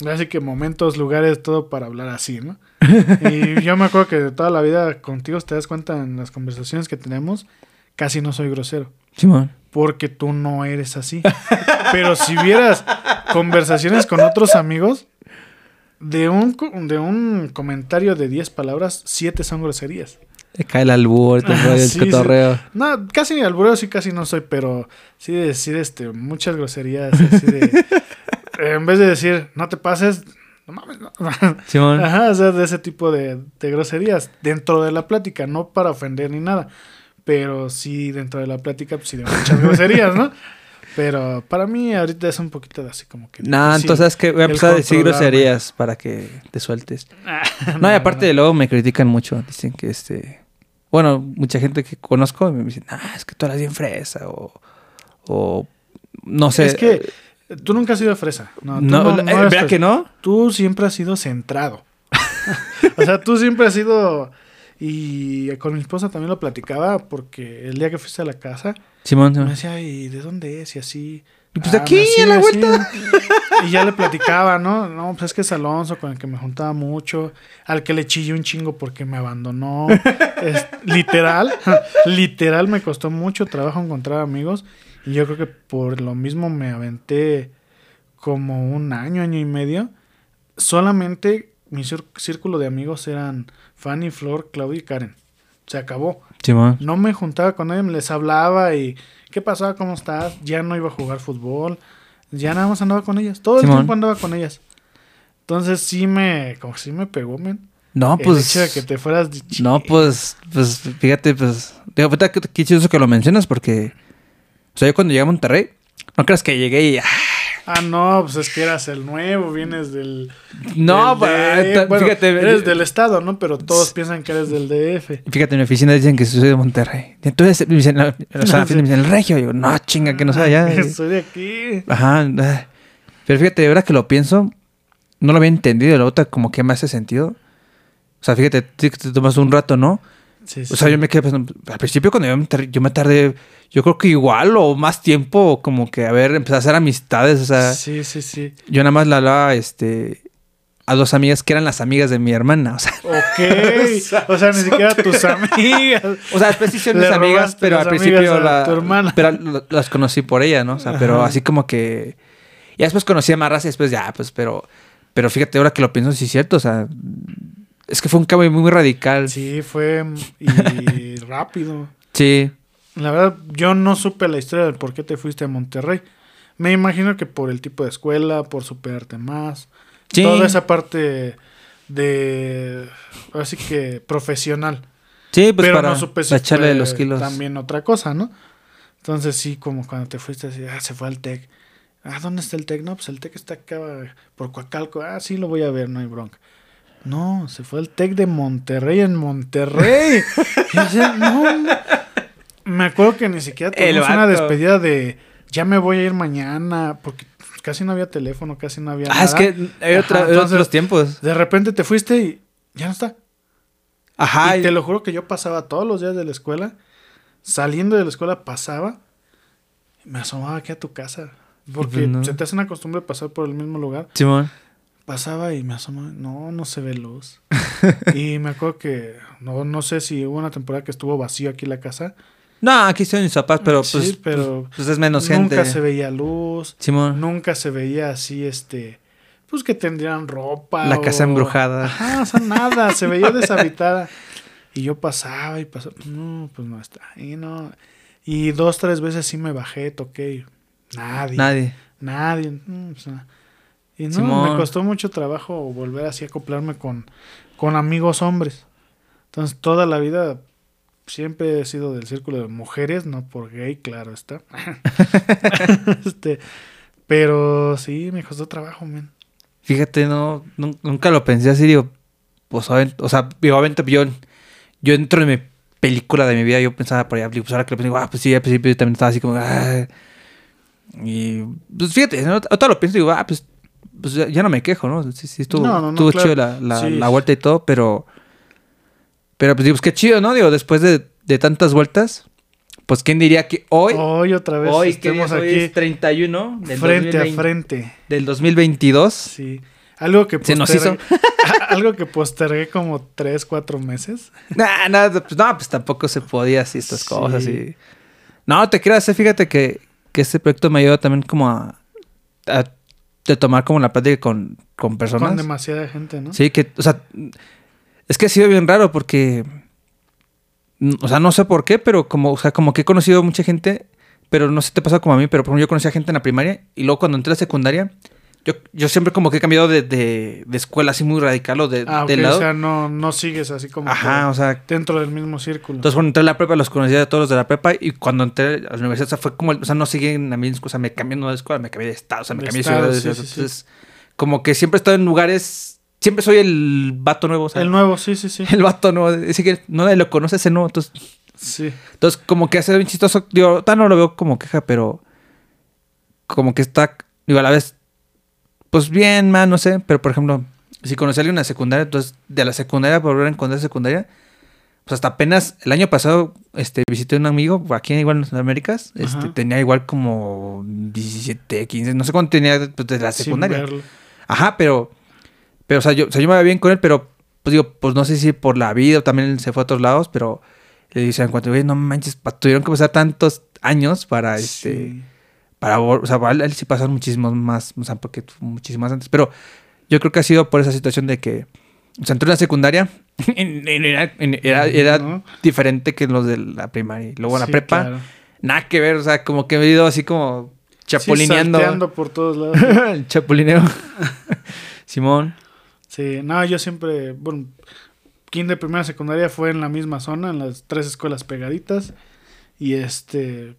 Así que momentos, lugares, todo para hablar así, ¿no? y yo me acuerdo que de toda la vida contigo, te das cuenta en las conversaciones que tenemos, casi no soy grosero. Simón. Porque tú no eres así. Pero si vieras conversaciones con otros amigos, de un, de un comentario de 10 palabras, 7 son groserías. Te cae el albur, te Ajá, el sí. No, casi albureo sí casi no soy, pero sí de decir este, muchas groserías. Así de, en vez de decir, no te pases, no mames, no. Simón. Ajá, o sea, de ese tipo de, de groserías dentro de la plática, no para ofender ni nada, pero sí dentro de la plática, pues sí de muchas groserías, ¿no? Pero para mí ahorita es un poquito de así como que... No, difícil entonces es que voy a empezar a decir groserías para que te sueltes. no, No, y aparte luego me critican mucho. Dicen que este. Bueno, mucha gente que conozco me dicen, ah, es que tú eras bien fresa. O. O. No sé. Es que tú nunca has sido fresa. No, tú No, no- eh, no eres ¿verdad que no? Tú siempre has sido centrado. o sea, tú siempre has sido... Y con mi esposa también lo platicaba porque el día que fuiste a la casa Simón. me Simón. decía, ¿y de dónde es? Y así. Y pues Ah, aquí, me- a la vuelta. Y ya le platicaba, ¿no? No, pues es que es Alonso con el que me juntaba mucho, al que le chillé un chingo porque me abandonó. Es, literal, literal me costó mucho trabajo encontrar amigos. Y yo creo que por lo mismo me aventé como un año, año y medio. Solamente mi círculo de amigos eran Fanny, Flor, Claudia y Karen. Se acabó. No me juntaba con ellos, les hablaba y ¿qué pasaba? ¿Cómo estás? Ya no iba a jugar fútbol. Ya nada más andaba con ellas. Todo el Simón. tiempo andaba con ellas. Entonces sí me, como que sí me pegó, men. No, el pues. hecho de que te fueras de chi- No, pues, pues, fíjate, pues, digo, ahorita qué chistoso que lo mencionas porque, o sea, yo cuando llegué a Monterrey, no creas que llegué y, ah, Ah, no, pues es que eras el nuevo, vienes del... no, del DF. ta- Bueno, fíjate, Eres del estado, ¿no? Pero todos piensan que eres del DF. fíjate, en mi oficina dicen que soy de Monterrey. Entonces, me dicen, la- o sea, me dicen, el regio, yo, no, chinga, que no sea allá. Soy de aquí. Ajá, ah. pero fíjate, de verdad que lo pienso, no lo había entendido, la otra como que me hace sentido. O sea, fíjate, te tomas un rato, ¿no? Sí, O sea, yo me quedé pensando, al principio cuando yo me, tardé, yo me tardé, yo creo que igual o más tiempo como que a ver, empezar a hacer amistades, o sea, sí, sí, sí. yo nada más le hablaba, este, a dos amigas que eran las amigas de mi hermana, o sea, Ok. o sea, ni siquiera tus amigas. o sea, después Le mis amigas, pero al principio la- tu hermana. pero las conocí por ella, ¿no? O sea, pero así como que, y después conocí a más raza y después ya, pues, pero, pero fíjate, ahora que lo pienso, sí es cierto, o sea, es que fue un cambio muy, radical. Sí, fue y rápido. Sí. La verdad, yo no supe la historia del por qué te fuiste a Monterrey. Me imagino que por el tipo de escuela, por superarte más. Sí. Toda esa parte de. Así que profesional. Sí, pues Pero para, no supe si fue los kilos. también otra cosa, ¿no? Entonces sí, como cuando te fuiste así, ah, se fue al TEC. Ah, ¿dónde está el TEC? No, pues el TEC está acá por Coacalco. Ah, sí, lo voy a ver, no hay bronca. No, se fue al TEC de Monterrey en Monterrey. Y yo decía, no. Me acuerdo que ni siquiera tuvimos una despedida de ya me voy a ir mañana, porque casi no había teléfono, casi no había Ah, nada. es que hay otra, otros tiempos. De repente te fuiste y ya no está. Ajá. y te lo juro que yo pasaba todos los días de la escuela, saliendo de la escuela pasaba, y me asomaba aquí a tu casa. Porque pues no. se te hace una costumbre pasar por el mismo lugar. Simón. Pasaba y me asomaba, no, no se ve luz. y me acuerdo que, no, no sé si hubo una temporada que estuvo vacío aquí la casa. No, aquí estoy mis papás, pero Sí, pues, pero pues es menos nunca gente. se veía luz, Simón. nunca se veía así, este, pues que tendrían ropa. La casa embrujada. Ajá, o sea, nada, se veía deshabitada. Y yo pasaba y pasaba, no, pues no está. Y no. Y dos, tres veces sí me bajé, toqué. y Nadie. Nadie. Nadie. mm, o sea, y no, Simón. me costó mucho trabajo volver así a acoplarme con, con amigos hombres. Entonces, toda la vida siempre he sido del círculo de mujeres, no por gay, claro está. este, pero sí, me costó trabajo, men. Fíjate, no, nun- nunca lo pensé así, digo, pues, o sea, obviamente yo, yo dentro de mi película de mi vida, yo pensaba por allá, pues ahora que lo pienso, ah, pues sí, al principio yo también estaba así como, ah, y, pues fíjate, ahorita lo pienso y digo, ah, pues, pues ya, ya no me quejo, ¿no? Sí, sí, estuvo, No, no, estuvo claro. chido la, la, Sí. la vuelta y todo, pero, pero pues digo, pues qué chido, ¿no? Digo, después de, de tantas vueltas, pues quién diría que hoy, Hoy otra vez hoy, ¿qué día estemos es? Hoy aquí es 31 del frente 2020 a frente. del 2022. Sí. Algo que Se nos postergué- algo que postergué como tres, cuatro meses. Nah, nah, pues, no, pues tampoco se podía así estas Sí. cosas. Y... No, te creas, eh, fíjate que, que este proyecto me ayuda también como a, a, de tomar como la plática con, con personas. Con demasiada gente, ¿no? Sí, que, o sea, es que ha sido bien raro porque, mm, o sea, no sé por qué, pero como, o sea, como que he conocido mucha gente, pero no sé te pasa como a mí, pero por ejemplo yo conocí a gente en la primaria y luego cuando entré a secundaria, yo, yo siempre como que he cambiado de, de, de escuela así muy radical o de, Ah, ok, del lado. o sea, no, no sigues así como Ajá, o sea, dentro del mismo círculo. entonces cuando entré a la prepa los conocía a todos los de la prepa y cuando entré a la universidad, o sea, fue como, o sea, no seguí en la misma o sea, me cambié no de escuela, me cambié de estado, o sea, me De cambié de ciudad. sí, sí, sí. entonces, como que siempre he estado en lugares, siempre soy el vato nuevo, o sea, el nuevo, sí, sí, sí. el vato nuevo, es que no nadie lo conoce ese nuevo, entonces, Sí. entonces como que hace bien chistoso, digo, ahorita no lo veo como queja, pero como que está, digo, a la vez, pues bien, man, no sé, pero por ejemplo, si conocí a alguien en la secundaria, entonces de la secundaria por volver a encontrar secundaria, pues hasta apenas el año pasado este, visité a un amigo aquí igual en Américas, este, Ajá. tenía igual como 17, 15, no sé cuánto tenía pues, de la secundaria. Ajá, pero, pero o, sea, yo, o sea, yo me iba bien con él, pero pues digo, pues no sé si por la vida o también se fue a otros lados, pero le dicen, cuando no manches, tuvieron que pasar tantos años para este. Para o sea, él, sí pasaron muchísimos más, o sea, porque más antes, pero yo creo que ha sido por esa situación de que o sea, entró en la secundaria en- en- era, en- era, era ¿No? diferente que los de la primaria y luego en la Sí, prepa claro. nada que ver, o sea, como que me he ido así como chapulineando, Sí, por todos lados. el chapulineo. Simón. Sí, no, yo siempre, bueno, kinder, primera, secundaria fue en la misma zona, en las tres escuelas pegaditas. Y este,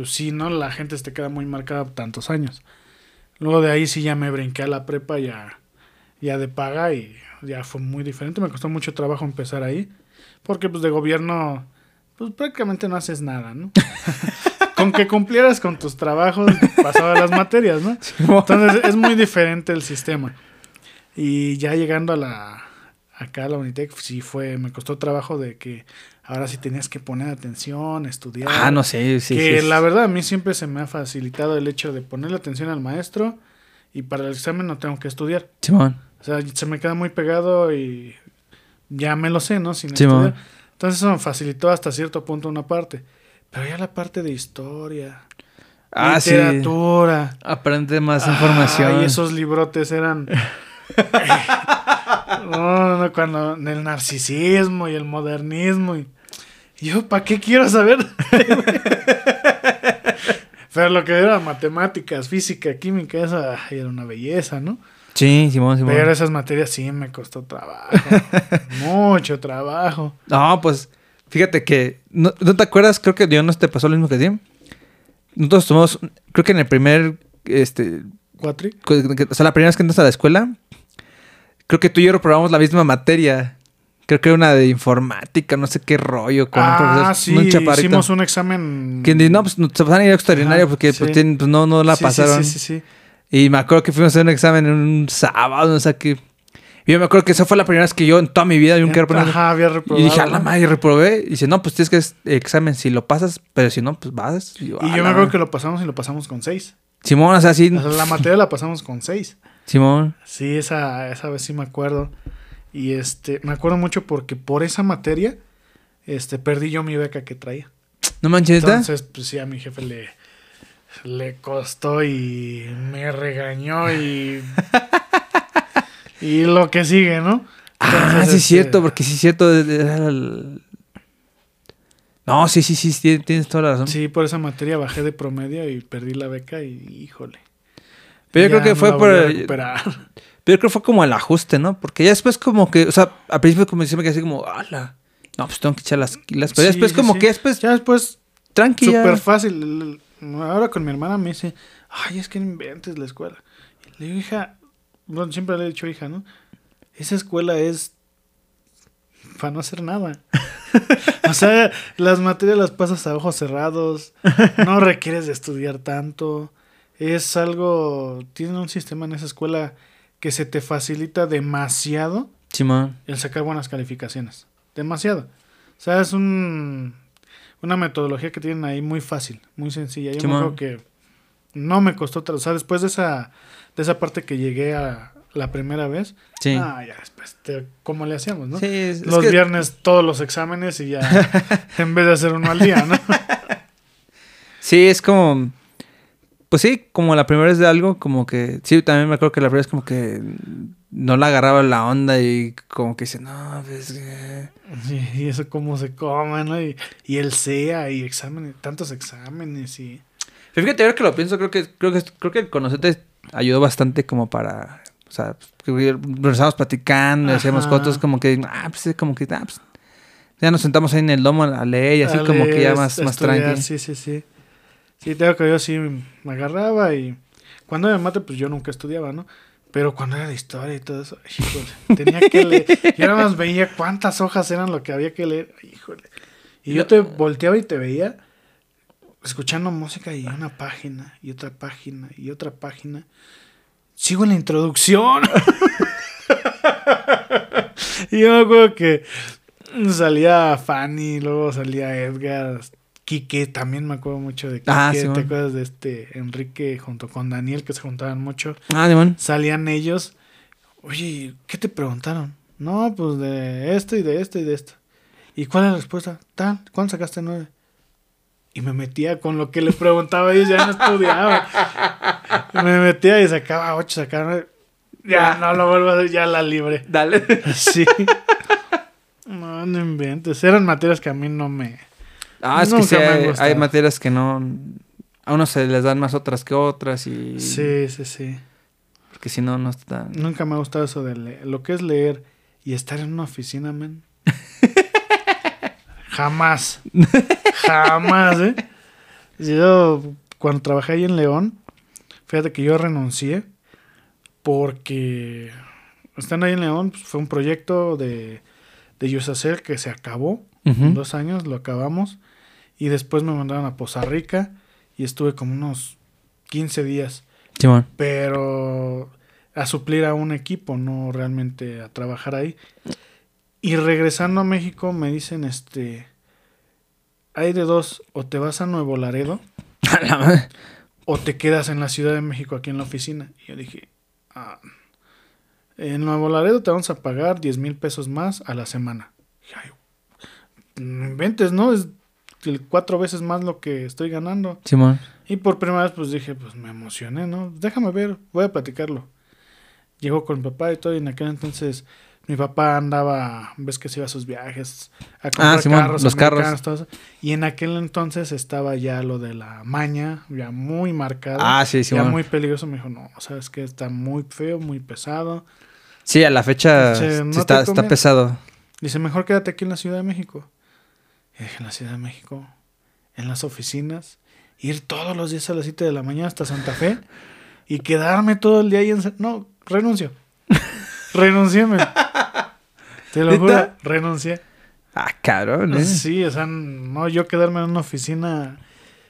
pues sí, ¿no? La gente se te queda muy marcada tantos años. Luego de ahí sí ya me brinqué a la prepa ya, ya de paga y ya fue muy diferente. Me costó mucho trabajo empezar ahí. Porque pues de gobierno, pues prácticamente no haces nada, ¿no? con que cumplieras con tus trabajos, pasaba las materias, ¿no? Entonces es muy diferente el sistema. Y ya llegando a la acá a la Unitec, sí fue, me costó trabajo de que ahora sí tenías que poner atención, estudiar. Ah, no sé, sí, que sí, la sí. verdad a mí siempre se me ha facilitado el hecho de ponerle atención al maestro y para el examen no tengo que estudiar. Simón. O sea, se me queda muy pegado y ya me lo sé, ¿no? Sin Sí, estudiar. Entonces eso me facilitó hasta cierto punto una parte. Pero ya la parte de historia, Ah, sí. literatura. Aprende más información. esos librotes eran. no, no, no, cuando el narcisismo y el modernismo. Y, y yo, ¿para qué quiero saber? Pero lo que era matemáticas, física, química, esa era una belleza, ¿no? Sí, Simón, Simón. Pero esas materias sí me costó trabajo. mucho trabajo. No, pues fíjate que no, ¿no te acuerdas, creo que yo no te pasó lo mismo que a ti. Nosotros tomamos, creo que en el primer, este, Cuatri. o sea, la primera vez que entras a la escuela, creo que tú y yo reprobamos la misma materia. Creo que era una de informática, no sé qué rollo. Con un Ah, profesor, sí, un chaparrito. hicimos un examen. Que no, pues se van a ir a extraordinario Ajá, porque sí. pues, tienen- pues, no, no la Sí, pasaron. Sí, sí, sí. Y me acuerdo que fuimos a hacer un examen en un sábado, no sé qué. Y yo me acuerdo que esa fue la primera vez que yo en toda mi vida he reprobado. Ajá, había Y reprobado. dije, a la madre, reprobé. Y dice, no, pues tienes que examen si lo pasas, pero si no, pues vas. Y yo, Y "A yo la me acuerdo madre". que lo pasamos y lo pasamos con seis. Simón, o sea, sí. O sea, la materia la pasamos con seis. Simón. Sí, esa, esa vez sí me acuerdo. Y este, me acuerdo mucho porque por esa materia, este, perdí yo mi beca que traía. No manches. Entonces, pues sí, a mi jefe le, le costó y me regañó y. y lo que sigue, ¿no? Ah, Entonces, sí es este, cierto, porque sí es cierto. No, sí, sí, sí, tienes toda la razón. Sí, por esa materia bajé de promedio y perdí la beca y híjole. Pero yo creo que no fue por... Pero yo creo que fue como el ajuste, ¿no? Porque ya después como que... O sea, al principio como me quedé así como... ¡Hala! No, pues tengo que echar las kilas. Pero Sí, después como sí. que después... Ya después Tranqui, ya. Súper fácil. Ahora con mi hermana me dice, ay, es que no inventes la escuela. Le digo, hija, bueno, siempre le he dicho hija, ¿no? Esa escuela es para no hacer nada. o sea, las materias las pasas a ojos cerrados, no requieres de estudiar tanto. Es algo, tiene un sistema en esa escuela que se te facilita demasiado Simón. el sacar buenas calificaciones. Demasiado. O sea, es un, una metodología que tienen ahí muy fácil, muy sencilla. Yo acuerdo que no me costó, o sea, después de esa, de esa parte que llegué a la primera vez, Sí. ah, ya después, te- ¿cómo le hacíamos, no? Sí, es, es Los que- viernes todos los exámenes y ya, en vez de hacer uno al día, ¿no? Sí, es como. Pues sí, como la primera vez de algo, como que. Sí, también me acuerdo que la primera vez como que no la agarraba la onda y como que dice, no, pues. eh". y, y eso cómo se come, ¿no? Y, y el SEA y exámenes, tantos exámenes y... Fíjate, ahora que lo pienso, creo que, creo que, creo que el conocerte ayudó bastante como para. O sea, que nos estábamos platicando, hacíamos fotos como que. Ah, pues como que. Ah, pues, ya nos sentamos ahí en el lomo a leer y así a como que ya más, más estudiar, tranqui. Sí, sí, sí. Sí, tengo que yo sí me agarraba y cuando de mate, pues yo nunca estudiaba, ¿no? Pero cuando era de historia y todo eso, híjole, tenía que leer. Yo nada más veía cuántas hojas eran lo que había que leer, híjole. Y yo te volteaba y te veía escuchando música y una página y otra página y otra página. Sigo en la introducción. y yo me acuerdo que salía Fanny, luego salía Edgar, Quique, también me acuerdo mucho de Quique. Ah, sí, ¿Te acuerdas de este Enrique junto con Daniel que se juntaban mucho? Ah, Dimon. Salían ellos. Oye, ¿qué te preguntaron? No, pues de esto y de esto y de esto. ¿Y cuál es la respuesta? Tal, ¿cuándo sacaste nueve? Y me metía con lo que le preguntaba ellos, ya no estudiaba. Me metía y sacaba ocho, sacaba nueve. Ya, no lo vuelvo a hacer, ya la libre. Dale. Sí. No, no inventes. Eran materias que a mí no me. Ah, es que sí, hay, materias que no. A unos se les dan más otras que otras y. Sí, sí, sí. Porque si no, no está. Nunca me ha gustado eso de leer. Lo que es leer y estar en una oficina, men. Jamás. Jamás, ¿eh? Yo, cuando trabajé ahí en León, fíjate que yo renuncié porque estando ahí en León pues, fue un proyecto de, de Yusacel que se acabó. En dos años lo acabamos. Y después me mandaron a Poza Rica y estuve como unos 15 días Simón. pero a suplir a un equipo, no realmente a trabajar ahí. Y regresando a México me dicen, este, hay de dos, o te vas a Nuevo Laredo o te quedas en la Ciudad de México aquí en la oficina. Y yo dije, ah, en Nuevo Laredo te vamos a pagar 10 mil pesos más a la semana. Y, ay, no inventes, ¿no? Es cuatro veces más lo que estoy ganando. Simón. Y por primera vez, pues dije, pues me emocioné, ¿no? Déjame ver, voy a platicarlo. Llegó con mi papá y todo, y en aquel entonces mi papá andaba, ves que se iba a sus viajes a comprar Ah, Simón, carros, los carros. todo eso. Y en aquel entonces estaba ya lo de la maña, ya muy marcado. Ah, sí, ya Simón. muy peligroso. Me dijo, no, sabes que está muy feo, muy pesado. Sí, a la fecha no está, está pesado. Dice, mejor quédate aquí en la Ciudad de México. En la Ciudad de México, en las oficinas, ir todos los días a las 7 de la mañana hasta Santa Fe y quedarme todo el día ahí en... No, renuncio. Renuncié, men. Te lo juro, renuncié. Ah, cabrón, ¿eh? Sí, o sea, no, yo quedarme en una oficina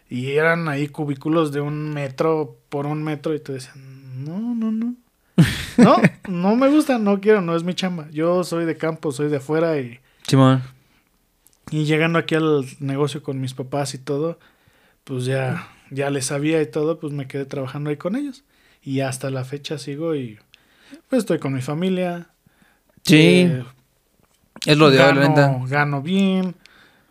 y eran ahí cubículos de un metro por un metro y te decían, no, no, no. No, no me gusta, no quiero, no es mi chamba. Yo soy de campo, soy de afuera y, Simón. Y llegando aquí al negocio con mis papás y todo, pues ya, ya les sabía y todo, pues me quedé trabajando ahí con ellos. Y hasta la fecha sigo y pues estoy con mi familia. Sí, eh, es lo de hoy, la gano, neta. gano bien,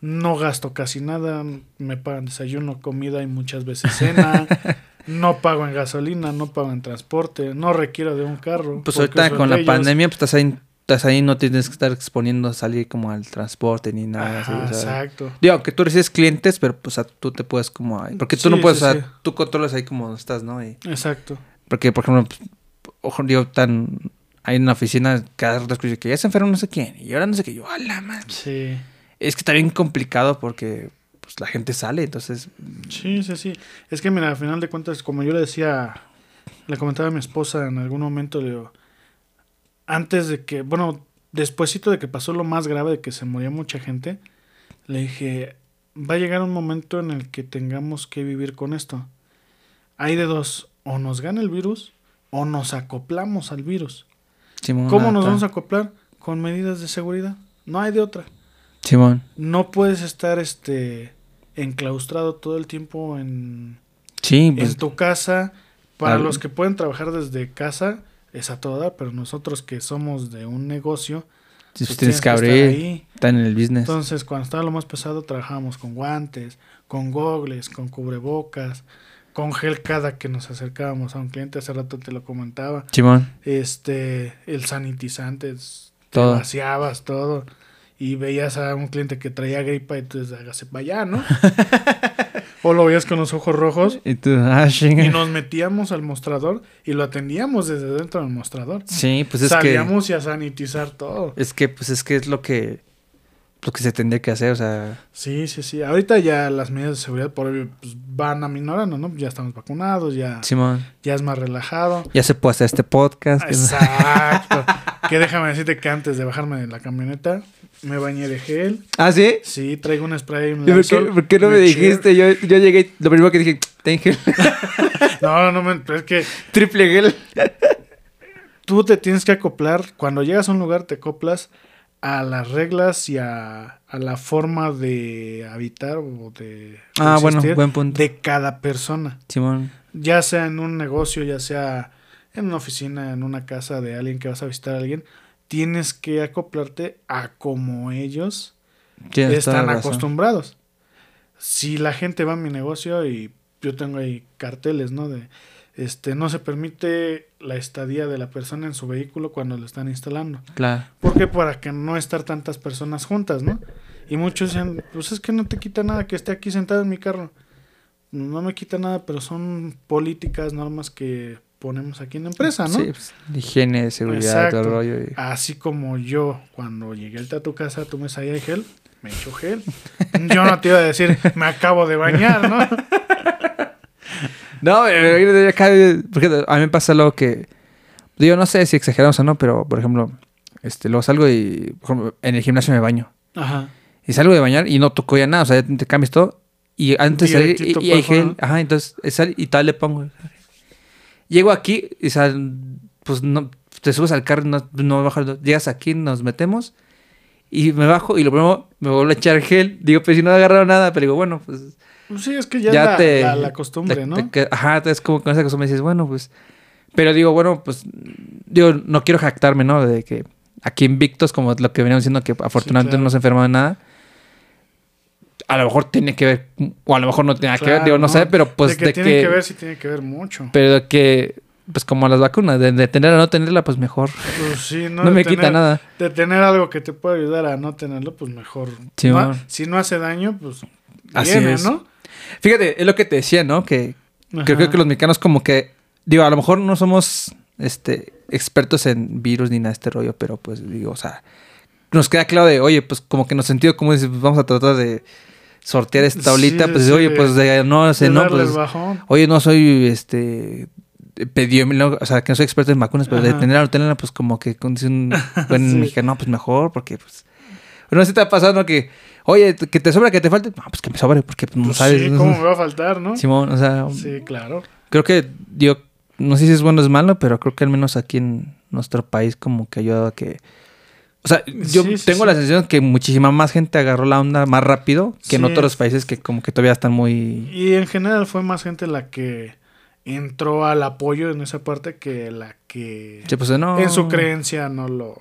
no gasto casi nada, me pagan desayuno, comida y muchas veces cena, no pago en gasolina, no pago en transporte, no requiero de un carro. Pues ahorita con la ellos. pandemia, pues estás ahí, estás ahí, no tienes que estar exponiendo a salir como al transporte ni nada. Ajá, exacto. Digo, que tú recibes clientes, pero pues tú te puedes como... Porque tú Sí, no puedes, sí, o sea, sí. tú controlas ahí como estás, ¿no? Y- Exacto. porque, por ejemplo, pues, ojo, digo, tan... Hay una oficina, cada rato escucho que ya se enfermó no sé quién, y ahora no sé qué. Yo, a la madre. Sí. Es que está bien complicado porque pues, la gente sale, entonces... Sí, sí, sí. Es que mira, al final de cuentas, como yo le decía le comentaba a mi esposa en algún momento, le digo, antes de que, bueno, despuésito de que pasó lo más grave de que se moría mucha gente, le dije, va a llegar un momento en el que tengamos que vivir con esto. Hay de dos, o nos gana el virus o nos acoplamos al virus. Simón, ¿Cómo nos vamos a acoplar? Con medidas de seguridad. No hay de otra. Simón. No puedes estar este enclaustrado todo el tiempo en, Sí, pues, en tu casa. Para los que pueden trabajar desde casa, es a todo dar, pero nosotros que somos de un negocio, sí, pues tienes que abrir. ahí. Está en el business. Entonces, cuando estaba lo más pesado, trabajábamos con guantes, con gogles, con cubrebocas, con gel cada que nos acercábamos a un cliente. Hace rato te lo comentaba. Simón. Este, el sanitizante, te vaciabas todo. Y veías a un cliente que traía gripa y entonces hágase para allá, ¿no? o lo veías con los ojos rojos. Y tú, ah. Y nos metíamos al mostrador y lo atendíamos desde dentro del mostrador. Sí, pues es que. Salíamos y a sanitizar todo. Es que, pues es que es lo que. Lo que se tendría que hacer, o sea. Sí, sí, sí. Ahorita ya las medidas de seguridad por obvio, pues, van aminorando, ¿no? Ya estamos vacunados, ya, Simón. ya es más relajado. Ya se puede hacer este podcast. Exacto. que déjame decirte que antes de bajarme de la camioneta, me bañé de gel. ¿Ah, sí? Sí, traigo un spray en ¿Y por, qué, por qué no me dijiste? Yo, yo llegué, lo primero que dije, ten gel, No, no, me, pero es que triple gel. tú te tienes que acoplar. Cuando llegas a un lugar, te acoplas a las reglas y a, a la forma de habitar o de. Ah, bueno, buen punto. De cada persona. Simón. ya sea en un negocio, ya sea en una oficina, en una casa de alguien que vas a visitar a alguien, tienes que acoplarte a como ellos Tienes están acostumbrados. Si la gente va a mi negocio y yo tengo ahí carteles, ¿no? De este no se permite la estadía de la persona en su vehículo cuando lo están instalando. Claro. ¿Por qué? Para que no estar tantas personas juntas, ¿no? Y muchos dicen, pues es que no te quita nada que esté aquí sentado en mi carro. No me quita nada, pero son políticas, normas que ponemos aquí en la empresa, ¿no? Sí, pues, higiene, seguridad, todo el rollo. y- Así como yo, cuando llegué a tu casa, tú me salías de gel, me echo gel. Yo no te iba a decir, me acabo de bañar, ¿no? No, eh, acá, eh, porque a mí me pasa algo que. Digo, no sé si exageramos o no, pero por ejemplo, este, luego salgo y ejemplo, en el gimnasio me baño. Ajá. Y salgo de bañar y no toco ya nada, o sea, ya te cambias todo. Y antes de salir, y, y hay para gel, afuera. ajá, entonces eh, sal- y tal le pongo. Llego aquí y sal, pues no, te subes al carro, no, no bajas, llegas aquí, nos metemos y me bajo y lo primero me vuelvo a echar gel. Digo, pues si no he agarrado nada, pero digo, bueno, pues Pues sí, es que ya, ya es la, te. la, la costumbre, te- ¿no? te ajá, entonces como con esa costumbre dices, bueno, pues. Pero digo, bueno, pues. Digo, no quiero jactarme, ¿no? De que aquí invictos, como lo que veníamos diciendo, que afortunadamente claro. no se enfermó de nada. A lo mejor tiene que ver, o a lo mejor no tiene nada que ver, Claro, digo, no, sé, pero pues de que de tiene que. que ver, sí tiene que ver mucho. Pero de que, pues como las vacunas, de, de tenerla o no tenerla, pues mejor. Pues sí, no, No, me quita tener- nada. De tener algo que te pueda ayudar a no tenerlo, pues mejor. Sí, No- bueno. si no hace daño, pues Así viene, es. ¿no? Fíjate, es lo que te decía, ¿no? Que Ajá. Creo, creo que los mexicanos como que, digo, a lo mejor no somos este expertos en virus ni nada de este rollo, pero pues digo, o sea, nos queda claro de, oye, pues como que nos sentido como dices, pues, vamos a tratar de sortear esta Sí, tablita, pues sí, oye, pues de, no sé, De no, pues, oye, no soy este epidemiólogo, o sea, que no soy experto en vacunas, pero de Ajá. tenerla o no tenerla, pues como que con un buen Sí. mexicano, pues mejor, porque pues no sé si te ha pasado, ¿no? Que, oye, que te sobra, que te falte, no, pues que me sobre, porque pues, no Pues sabes. sí, ¿cómo me va a faltar, no? Simón, o sea, Sí, claro. creo que yo no sé si es bueno o es malo, pero creo que al menos aquí en nuestro país como que ha ayudado a que o sea, yo Sí, tengo sí. la sensación que muchísima más gente agarró la onda más rápido que en otros países que como que todavía están muy Y en general fue más gente la que entró al apoyo en esa parte que la que pues, no. en su creencia no lo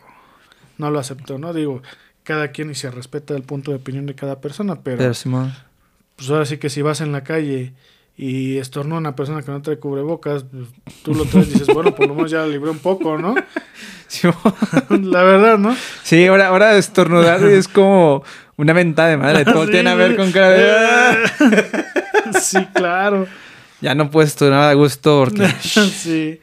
no lo aceptó, ¿no? Digo, cada quien y se respeta el punto de opinión de cada persona, pero, Pero pues ahora sí que si vas en la calle y estornuda una persona que no trae cubrebocas, pues, tú lo traes y dices, bueno, por lo menos ya libré un poco, ¿no? Simón. la verdad, ¿no? Sí, ahora, ahora estornudar es como una mentada de madre. Todo Sí, tiene a ver sí. con cara de... sí, claro. ya no puedes estornudar a gusto porque... sí.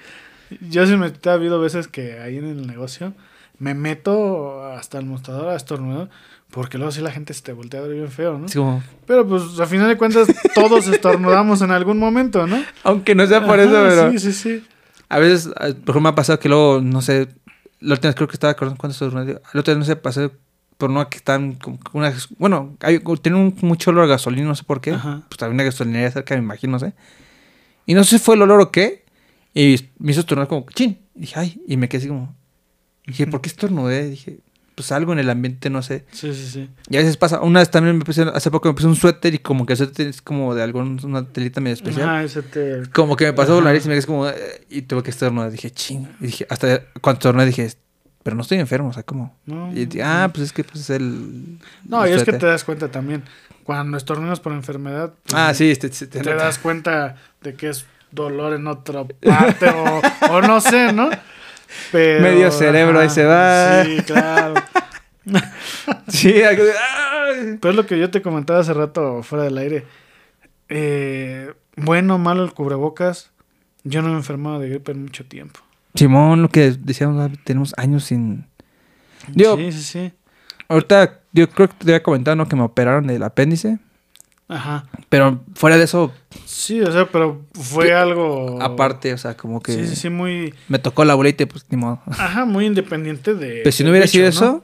Yo sí me ha habido veces que ahí en el negocio me meto hasta el mostrador a estornudar porque luego sí la gente se te voltea a ver bien feo, ¿no? es como... Pero pues a final de cuentas todos estornudamos en algún momento, ¿no? Aunque no sea por eso, Ajá, pero... Sí, sí, sí. A veces, a- por ejemplo, me ha pasado que luego, no sé, la última creo que estaba acordando cuánto estornudé. La vez, no sé, pasé por una que están una... Bueno, hay, tiene un, mucho olor a gasolina, no sé por qué. Ajá. Pues también una gasolinería cerca, me imagino, no sé. Y no sé si fue el olor o qué. Y me hizo estornudar como, chin. Y dije, ay, y me quedé así como... Dije, ¿por qué estornudé? Dije, pues algo en el ambiente, no sé. Sí, sí, sí. Y a veces pasa, una vez también me puse, hace poco me puse un suéter y como que el suéter es como de algún, una telita medio especial. Ajá, ese te... Como que me pasó por la nariz y me quedé como, eh, y tuve que estornudar. Dije, ching. Y dije, hasta cuando estornudé dije, pero no estoy enfermo, o sea, ¿cómo? No, Y dije, ah, pues es que pues es el... No, el y es que suéter". te das cuenta también. Cuando estornudas por enfermedad, pues, Ah, sí, te, te, te das cuenta de que es dolor en otra parte o, o no sé, ¿no? Pero, Medio cerebro ahí se va. Sí, claro. Sí. Pero es lo que yo te comentaba hace rato fuera del aire. Eh, bueno o malo el cubrebocas. Yo no me he enfermado de gripe en mucho tiempo. Simón, lo que decíamos, tenemos años sin... Sí, sí, sí. Ahorita, yo creo que te había comentado, ¿no? Que me operaron del apéndice. Ajá. Pero fuera de eso, Sí, o sea, pero fue algo... aparte, o sea, como que Sí, sí, sí, muy... me tocó la bolita y pues ni modo. Ajá, muy independiente de... Pero si no hubiera sido bicho, ¿no? eso,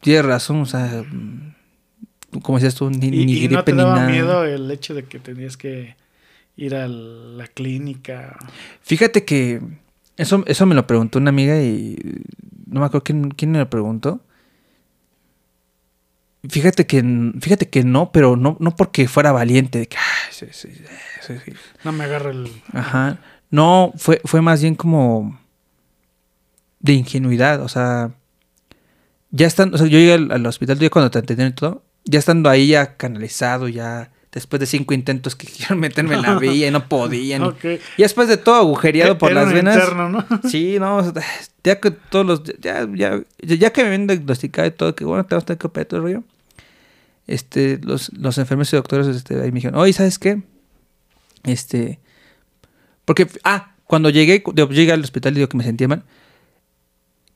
tienes razón, o sea, como decías tú, ni, Y, ni y gripe no te ni daba nada. miedo el hecho de que tenías que ir a la clínica. Fíjate que eso, eso me lo preguntó una amiga y no me acuerdo quién, quién me lo preguntó. Fíjate que, fíjate que no, pero no, no porque fuera valiente, de que, "Ah, sí, sí, sí, sí". No me agarra el... Ajá. No, fue, fue más bien como de ingenuidad, o sea, ya estando, o sea, yo llegué al, al hospital ya cuando te atendieron y todo, ya estando ahí ya canalizado, ya después de cinco intentos que quisieron meterme en la vía y no podían. y- después de todo agujereado por Era las venas. interno, ¿no? Sí, no, ya que todos los, ya, ya, ya, que me habían diagnosticado y todo, que bueno, te vas a tener que operar todo el rollo. Este, los, los enfermeros y doctores, este, ahí me dijeron, oye, ¿sabes qué? Este, porque, ah, cuando llegué, llegué al hospital y digo que me sentía mal.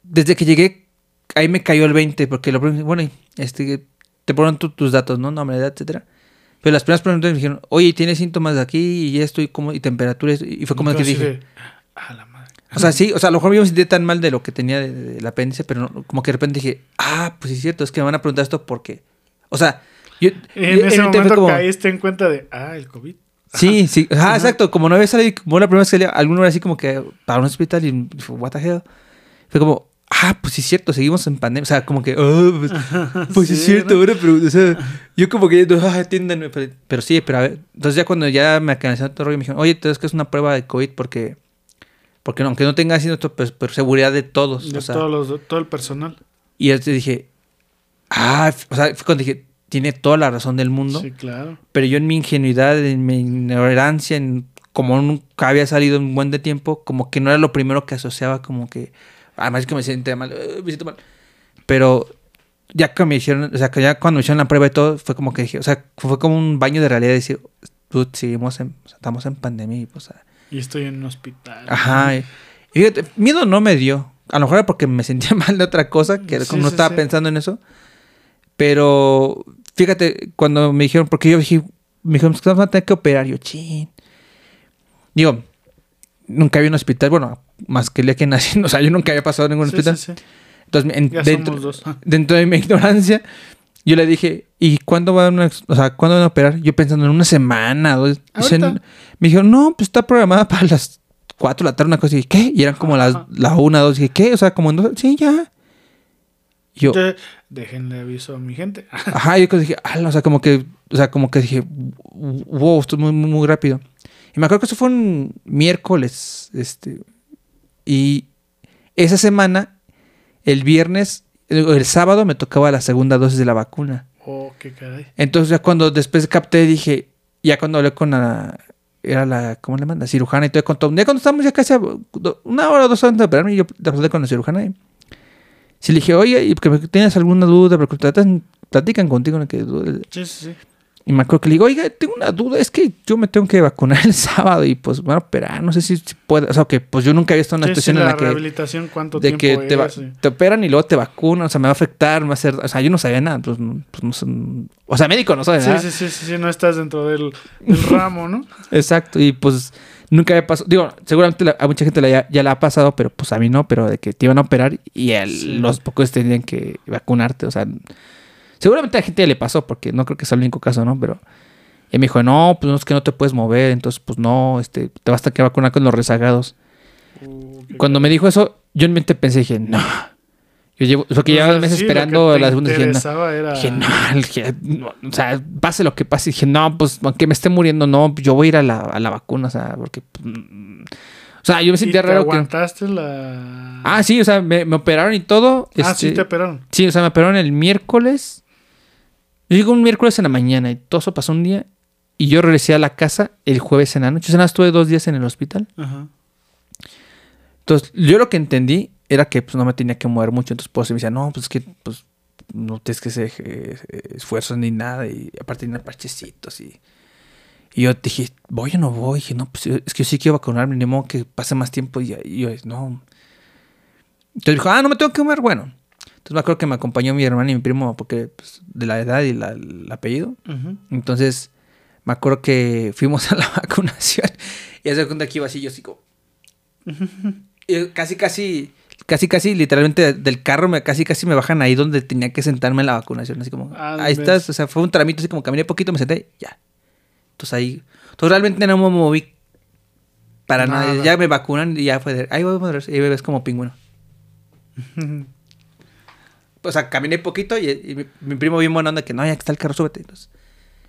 Desde que llegué, ahí me cayó el 20, porque lo primero, bueno, este, te ponen tu- tus datos, ¿no? Nombre, edad, etcétera. Pero las primeras preguntas me dijeron, oye, ¿tienes síntomas de aquí y esto y como y temperatura? Y fue como que dije, de, A la madre. o sea, sí, o sea, a lo mejor yo me sentí tan mal de lo que tenía de- de- del apéndice, pero no- como que de repente dije, ah, pues es cierto, es que me van a preguntar esto porque, o sea, yo... En yo- ese momento como- caíste en cuenta de, ah, el COVID. Sí, sí, ajá, Ajá. exacto, como no había salido, como la primera vez que salía, alguno era así como que para un hospital y fue, what the hell. Fue como, ah, pues sí es cierto, seguimos en pandemia, o sea, como que, oh, pues, pues sí es cierto, pero, o sea, yo como que, ah, atiéndanme, pero, pero sí, pero a ver, entonces ya cuando ya me canalizaron todo el rollo, me dijeron, oye, entonces que es una prueba de COVID porque, porque aunque no tenga sino pues, pero seguridad de todos, De o sea, todos los, todo el personal. y entonces dije, ah, o sea, fue cuando dije, tiene toda la razón del mundo, Sí, claro. pero yo en mi ingenuidad, en mi ignorancia, en como nunca había salido un buen de tiempo, como que no era lo primero que asociaba, como que, además es que me sentía mal, "Eh, me siento mal. Pero ya que me hicieron, o sea, que ya cuando me hicieron la prueba y todo, fue como que dije, o sea, fue como un baño de realidad, decir, seguimos en, o sea, estamos en pandemia y pues, ah, Y estoy en un hospital. ajá. Y, y fíjate, miedo no me dio, a lo mejor era porque me sentía mal de otra cosa, que Sí, como no sí, estaba sí. pensando en eso, pero fíjate, cuando me dijeron, porque yo dije, me dijeron, "Es que vamos a tener que operar, yo, chin. Digo, nunca había un hospital, bueno, más que el día que nací, o sea, yo nunca había pasado ningún Sí, hospital. sí, sí. Entonces, en- Ya dentro, somos dos. Dentro de mi ignorancia, yo le dije, ¿y cuándo van a, o sea, ¿cuándo van a operar? Yo pensando en una semana, dos. Me dijeron, no, pues está programada para las 4 de la tarde, una cosa. Y dije, ¿qué? Y eran como las Ajá. la 1, 2. Dije, ¿qué? O sea, como en dos. Sí, ya. Yo, De- déjenle aviso a mi gente. ajá, yo dije, ala, o sea, como que, o sea, como que dije, wow, esto es muy, muy, muy rápido. Y me acuerdo que eso fue un miércoles, este, y esa semana, el viernes, el, el sábado me tocaba la segunda dosis de la vacuna. Oh, qué caray. Entonces ya cuando después capté, dije, ya cuando hablé con la, era la, ¿cómo le manda? Cirujana y todo, con todo. Ya cuando estábamos ya casi a una hora o dos horas de operarme, y yo hablé con la cirujana y le dije, oye, ¿y que me- tienes alguna duda? Porque platican contigo. ¿no? Que, Sí, sí, sí. Y me acuerdo que le digo, oiga, tengo una duda, es que yo me tengo que vacunar el sábado y pues a operar, no sé si, si puedo. O sea, que pues yo nunca había estado en una Sí, sí, situación en la que ¿cuánto de tiempo que te? Sí. te operan y luego te vacunan, o sea, me va a afectar, me va a hacer, o sea, yo no sabía nada, pues, no- pues, no sé, o sea, médico no sabe nada. sí, sí, sí, sí, no estás dentro del, del ramo, ¿no? Exacto, y pues Nunca había pasado. Digo, seguramente la- a mucha gente la- ya, ya la ha pasado, pero pues a mí no. Pero de que te iban a operar y el- los pocos tenían que vacunarte. O sea, seguramente a la gente ya le pasó, porque no creo que sea el único caso, ¿no? Pero. Y me dijo, no, pues no es que no te puedes mover. Entonces, pues no, este, te vas a tener que vacunar con los rezagados. Uh, qué Cuando me dijo eso, yo en mente pensé, dije, no. Yo llevo, porque O llevaba sea, meses sí, lo que esperando la segunda. Dije, no. era- Dije, no, dije, no, o sea, pase lo que pase. Dije, no, pues aunque me esté muriendo, no, yo voy a ir a la, a la vacuna, o sea, porque. pues, mm, o sea, yo me ¿Y sentía te raro que. la... Ah, sí, o sea, me, me operaron y todo. Ah, este, sí te operaron. sí, o sea, me operaron el miércoles. Yo llego un miércoles en la mañana y todo eso pasó un día. Y yo regresé a la casa el jueves en la noche. O sea, estuve dos días en el hospital. Ajá. Entonces, yo lo que entendí era que pues, no me tenía que mover mucho. Entonces, pues, me decía, no, pues es que pues, no tienes que hacer eh, esfuerzos ni nada. Y aparte, tenía parchecitos. Y, y yo dije, ¿voy o no voy? dije, no, pues es que yo sí quiero vacunarme. Ni modo que pase más tiempo. Y, y yo, no. Entonces dijo, ah, no me tengo que mover. Bueno. Entonces, me acuerdo que me acompañó mi hermana y mi primo, porque pues, de la edad y la- el apellido. Entonces, me acuerdo que fuimos a la vacunación y hace cuenta que iba así, yo así como... Y casi, casi, casi, casi, literalmente del carro, me, casi, casi me bajan ahí donde tenía que sentarme en la vacunación. Así como, Ah, ahí ves. estás, o sea, fue un tramito, así como caminé poquito, me senté, ya. Entonces ahí, entonces realmente no me moví para nada. Nada. Ya me vacunan y ya fue de, ahí voy a madres", y ahí ves como pingüino. O sea, caminé poquito y, y mi, mi primo bien buena onda que no, ya está el carro, súbete. Entonces,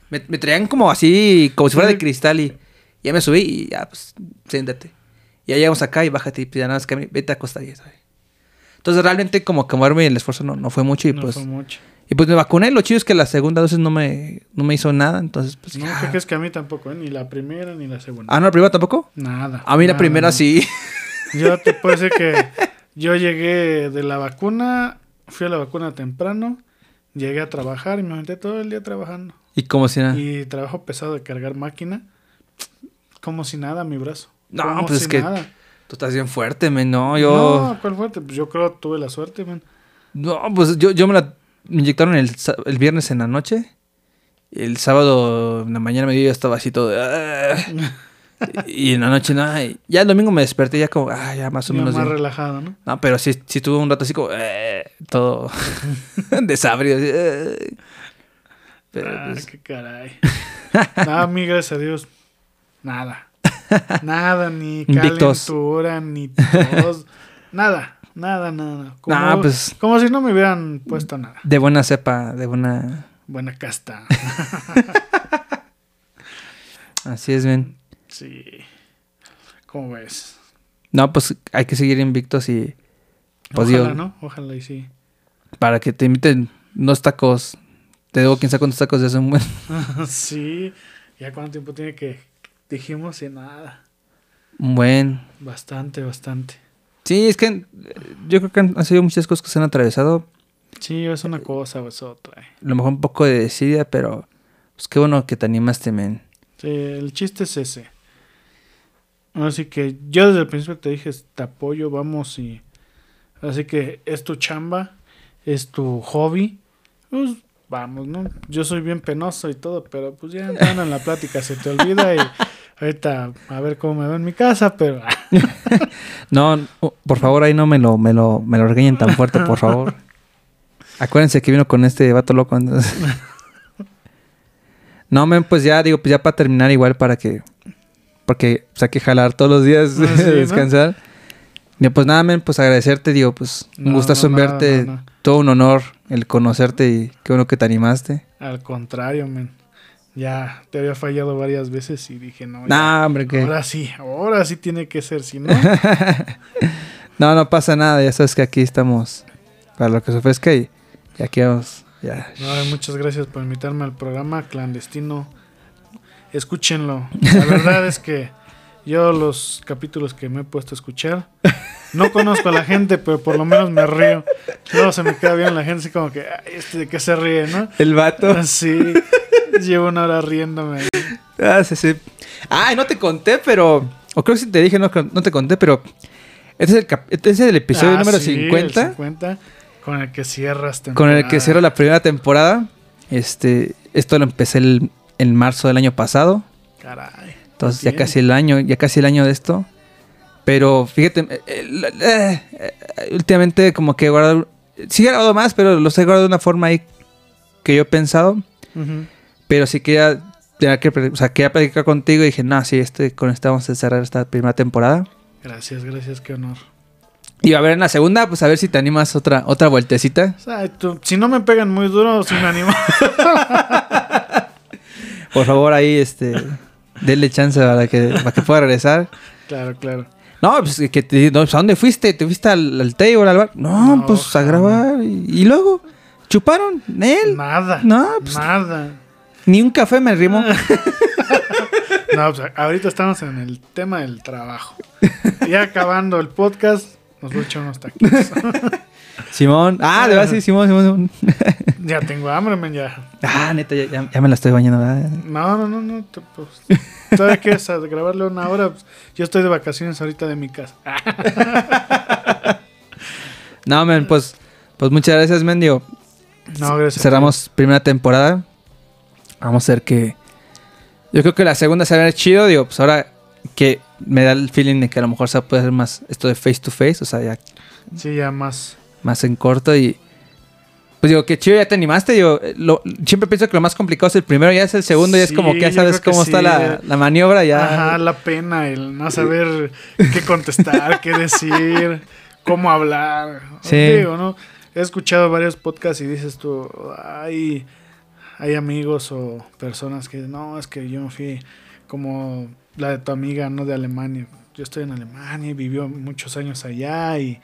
me, me traían como así, como si fuera de cristal y ya me subí y ya, pues, siéntate. Y ya llegamos acá y bájate y ya nada más camina, vete a acostar y está. Entonces, realmente, como que moverme el esfuerzo no, no fue mucho y no pues... fue mucho. Y pues me vacuné. Lo chido es que la segunda dosis no me, no me hizo nada. Entonces, pues. No. ¿qué crees que a mí tampoco, eh? Ni la primera ni la segunda. Ah, no, la primera tampoco. Nada. A mí la primera sí. Yo te puedo decir que yo llegué de la vacuna, fui a la vacuna temprano, llegué a trabajar y me aventé todo el día trabajando. Y como si nada. Y trabajo pesado de cargar máquina, como si nada mi brazo. No, Como pues si es que nada. Tú estás bien fuerte, men. No, yo. No, ¿cuál fuerte? Pues yo creo que tuve la suerte, man. No, pues yo, yo me la me inyectaron el, el viernes en la noche. El sábado en la mañana me dio estaba así todo. de, "Ah". y en la noche nada. y ya el domingo me desperté ya como, ah, ya más o Ya menos. más relajado, ¿no? No, pero sí, sí tuve un rato así como, "Eh", todo desabrido. así, "Eh". Pero, ah, pues, qué caray. Nada, a mí, gracias a Dios, nada. Nada, ni calentura, ni tos. Nada, nada, nada. Como, Nah, pues- como si no me hubieran puesto nada. de buena cepa, de buena. Buena casta. Así es, men. Sí. ¿Cómo ves? No, pues hay que seguir invictos y. Pues Ojalá, digo, ¿no? Ojalá y sí. para que te inviten unos tacos. Te debo quién sabe cuántos tacos de hace un buen. sí. ¿Ya cuánto tiempo tiene que dijimos? Y nada. Un buen. Bastante, bastante. Sí, es que eh, yo creo que han, han sido muchas cosas que se han atravesado. Sí, es una cosa o es otra. eh. A lo mejor un poco de desidia, pero. Pues qué bueno que te animaste, men. Sí, el chiste es ese. Así que yo desde el principio te dije, te apoyo, vamos y... Así que es tu chamba, es tu hobby. Pues vamos, ¿no? Yo soy bien penoso y todo, pero pues ya entrando en la plática se te olvida y ahorita a ver cómo me veo en mi casa, pero... No, por favor, ahí no me lo, me lo, me lo regañen tan fuerte, por favor. Acuérdense que vino con este vato loco. entonces. No, men, pues ya, digo, pues ya para terminar igual para que... Porque pues, hay que jalar todos los días, Ah, sí, ¿no? descansar. Y pues nada, men, pues agradecerte, digo, pues un No, gustazo no, verte. Todo un honor el conocerte y qué bueno que te animaste. Al contrario, men. Ya te había fallado varias veces y dije, no, ya, Nah, hombre, que... ahora sí, ahora sí tiene que ser, si no... No, no pasa nada, ya sabes que aquí estamos para lo que se ofrezca y, y aquí vamos. Ya. No, muchas gracias por invitarme al programa clandestino. Escúchenlo. La verdad es que yo los capítulos que me he puesto a escuchar, no conozco a la gente, pero por lo menos me río. Luego se me queda bien la gente así como que, "Ay, este de qué se ríe, ¿no? El vato. Así, llevo una hora riéndome. Ah, sí, sí. Ay, no te conté, pero. O creo que sí te dije, no, no te conté, pero. Este es el, cap- este es el episodio Ah, número sí, el 50. 50, con el que cierras Con el que temporada. cierro la primera temporada. Este. Esto lo empecé el, en marzo del año pasado. Caray. Entonces ya casi el año, ya casi el año de esto. Pero fíjate, eh, eh, eh, últimamente como que he guardado, sí he grabado más, pero los he guardado de una forma ahí que yo he pensado. Pero sí quería, tenía que, o sea, quería platicar contigo y dije, no, sí, este, con esta vamos a cerrar esta primera temporada. Gracias, gracias, qué honor. Y a ver en la segunda, pues a ver si te animas otra, otra vueltecita. O sea, tú- si no me pegan muy duro, si me animo. Por favor, ahí, este, denle chance para que, para que pueda regresar. claro, claro. No, pues que te, no, pues, ¿a dónde fuiste? ¿Te fuiste al, al table, al bar? No, No, pues a grabar. Y, y luego, ¿chuparon? ¿Él? Nada. No, pues- Nada. Ni un café me rimo. No, pues ahorita estamos en el tema del trabajo. Ya acabando el podcast, nos echar unos taquitos. Simón. Ah, de verdad, sí, Simón, Simón, Simón. ya tengo hambre, men, ya. Ah, neta, ya, ya- ya me la estoy bañando, ¿verdad? No, no, no, no. te- pues, ¿Todavía quieres a- grabarle una hora? Pues, yo estoy de vacaciones ahorita de mi casa. No, men, pues, pues muchas gracias, men. Digo, No, gracias. cerramos primera temporada. Vamos a ver que. Yo creo que la segunda se va a ver chido. Digo, pues ahora que me da el feeling de que a lo mejor se puede hacer más esto de face to face. O sea, ya Sí, ya más. Más en corto y. Pues digo, que chido, ya te animaste. Digo, eh, lo- siempre pienso que lo más complicado es el primero, ya es el segundo, y es Sí, como que ya sabes cómo está sí. la, la maniobra. Ya. Ajá, la pena, el no saber qué contestar, qué decir, cómo hablar. Sí. Digo, ¿no? He escuchado varios podcasts y dices tú, hay, hay amigos o personas que no, es que yo me fui como la de tu amiga, ¿no? De Alemania. Yo estoy en Alemania y vivió muchos años allá y,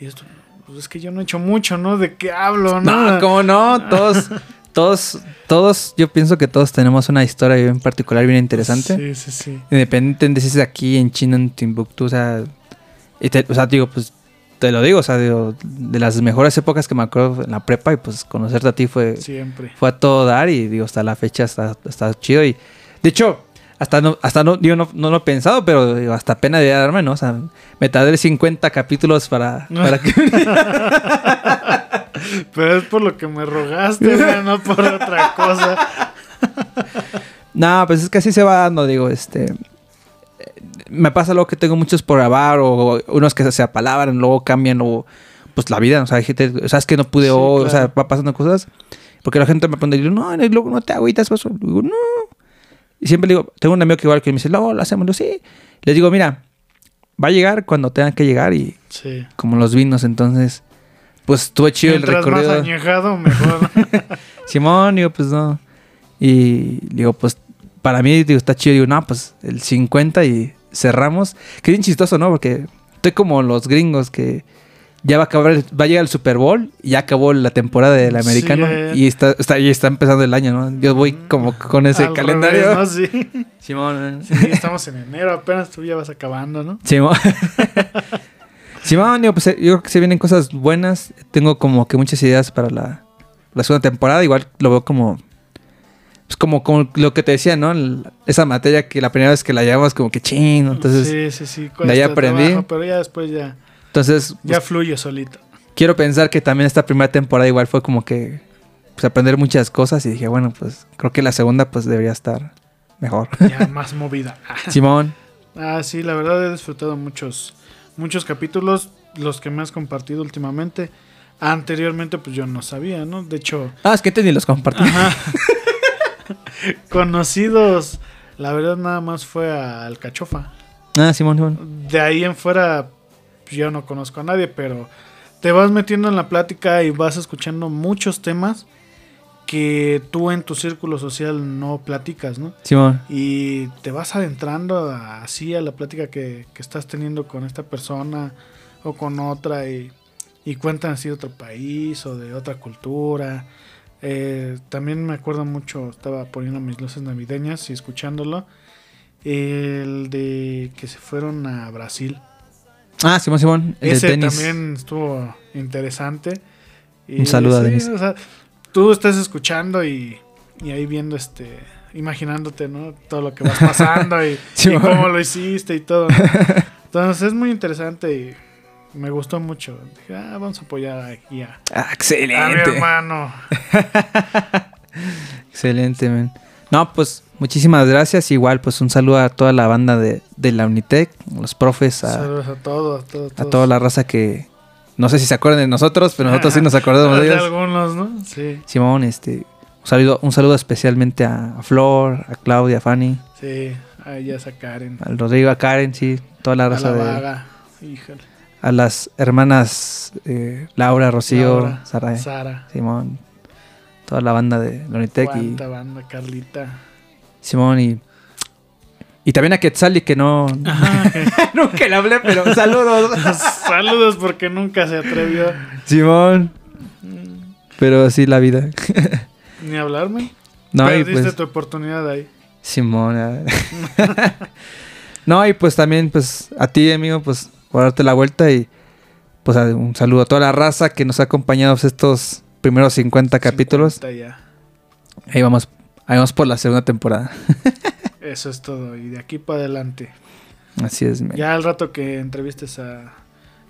y esto, pues es que yo no he hecho mucho, ¿no? ¿De qué hablo, no? No, ¿cómo no? Todos, todos, todos, yo pienso que todos tenemos una historia en particular bien interesante. Sí, sí, sí. Independientemente si es aquí en China, en Timbuktu, o sea, y te- o sea, digo, pues te lo digo, o sea, digo, de las mejores épocas que me acuerdo en la prepa y pues conocerte a ti fue, Siempre. fue a todo dar y digo, hasta la fecha está, está chido y de hecho, hasta no, hasta no, yo no, no lo he pensado, pero digo, hasta pena de darme, ¿no? O sea, me tardé 50 capítulos para, para que... Pero es por lo que me rogaste, no por otra cosa. No, pues es que así se va dando, digo, este... Me pasa luego que tengo muchos por grabar o unos que se apalabran, luego cambian o... Pues la vida, o sea, hay gente, sabes que no pude Sí, o sea, va pasando cosas. Porque la gente me pregunta, y digo, no, luego no te agüitas, pues. Digo, no. Y siempre le digo, tengo un amigo que igual que me dice, no, lo hacemos, Digo, sí. Les digo, mira, va a llegar cuando tenga que llegar y Sí. como los vinos, entonces, pues estuvo chido el Mientras más recorrido. añejado, mejor. Simón, digo, pues no. Y digo, pues para mí, digo, está chido. Digo, no, pues el 50 y cerramos. Que bien chistoso, ¿no? Porque estoy como los gringos que ya va a acabar, va a llegar el Super Bowl y ya acabó la temporada del Sí, americano ya, ya. y está, está, y está empezando el año, ¿no? Yo voy como con ese Al calendario. revés, ¿no? Sí. Simón, Sí, estamos en enero, apenas tú ya vas acabando, ¿no? Simón. Simón, digo, pues eh, yo creo que se vienen cosas buenas. Tengo como que muchas ideas para la, la segunda temporada. Igual lo veo como. Pues como, como lo que te decía, ¿no? Esa materia que la primera vez que la llevamos, como que ching. Entonces, sí, sí, sí. de ahí aprendí. trabajo, pero ya después ya, entonces ya pues, fluye solito. quiero pensar que también esta primera temporada igual fue como que. Pues aprender muchas cosas. Y dije, bueno, pues creo que la segunda, pues debería estar mejor. Ya más movida. Simón. Ah, sí, la verdad he disfrutado muchos, muchos capítulos, los que me has compartido últimamente. Anteriormente, pues yo no sabía, ¿no? De hecho, Ah, es que te ni los compartí. Ajá. Conocidos, la verdad nada más fue al Cachofa. Ah, Simón, Simón. De ahí en fuera yo no conozco a nadie, pero te vas metiendo en la plática y vas escuchando muchos temas que tú en tu círculo social no platicas, ¿no? Simón. Y te vas adentrando así a la plática que, que estás teniendo con esta persona o con otra y, y cuentan así de otro país o de otra cultura. Eh, también me acuerdo mucho, estaba poniendo mis luces navideñas y escuchándolo, el de que se fueron a Brasil. Ah, Simón, Simón. El de Ese tenis. también estuvo interesante. Y Un saludo a Denis. o sea, tú estás escuchando y, y ahí viendo este, imaginándote, ¿no? Todo lo que vas pasando y, Sí, y bueno. cómo lo hiciste y todo. ¿no? Entonces es muy interesante y me gustó mucho. Dije, ah, vamos a apoyar aquí a, Ah, a mi excelente. hermano. Excelente, man. No, pues muchísimas gracias. Igual, pues un saludo a toda la banda de, de la Unitec, los profes, a, Saludos a todos, a todos. a toda la raza que no sé si se acuerdan de nosotros, pero nosotros sí nos acordamos de ellos. algunos, ¿no? Sí, Simón, este, un saludo, un saludo especialmente a Flor, a Claudia, a Fanny, sí. Ahí ya a Karen. al Rodrigo, a Karen, sí, toda la A raza la de, vaga. Híjole. a las hermanas eh, Laura, Rocío, Laura, Sara, Sara. Simón, toda la banda de la Unitec y banda, Carlita. Simón y y también a Quetzali que no nunca le hablé, pero saludos. Saludos porque nunca se atrevió Simón, pero así la vida. ni hablarme. No, y Perdiste pues tu oportunidad ahí. Simón. ah. no, y pues también pues a ti, amigo, pues por darte la vuelta y pues un saludo a toda la raza que nos ha acompañado estos primeros 50 capítulos. 50 ya. Ahí vamos, ahí vamos por la segunda temporada. Eso es todo. Y de aquí para adelante. Así es, men. Ya al rato que entrevistes a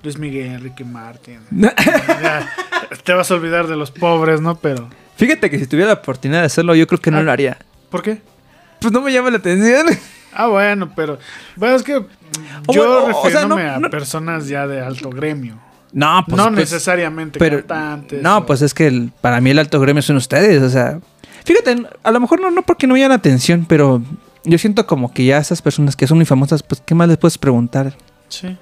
Luis Miguel, Ricky Martin. ya te vas a olvidar de los pobres, ¿no? Pero. Fíjate que si tuviera la oportunidad de hacerlo, yo creo que no Ah. lo haría. ¿Por qué? Pues no me llama la atención. Ah, bueno, pero. Bueno, es que. Yo bueno, o sea, no- a no- personas ya de alto gremio. No, pues, no pues, necesariamente pero- cantantes. No, o- pues es que el- para mí el alto gremio son ustedes, o sea. Fíjate, a lo mejor no, no porque no la atención, pero yo siento como que ya esas personas que son muy famosas, pues ¿qué más les puedes preguntar? Sí.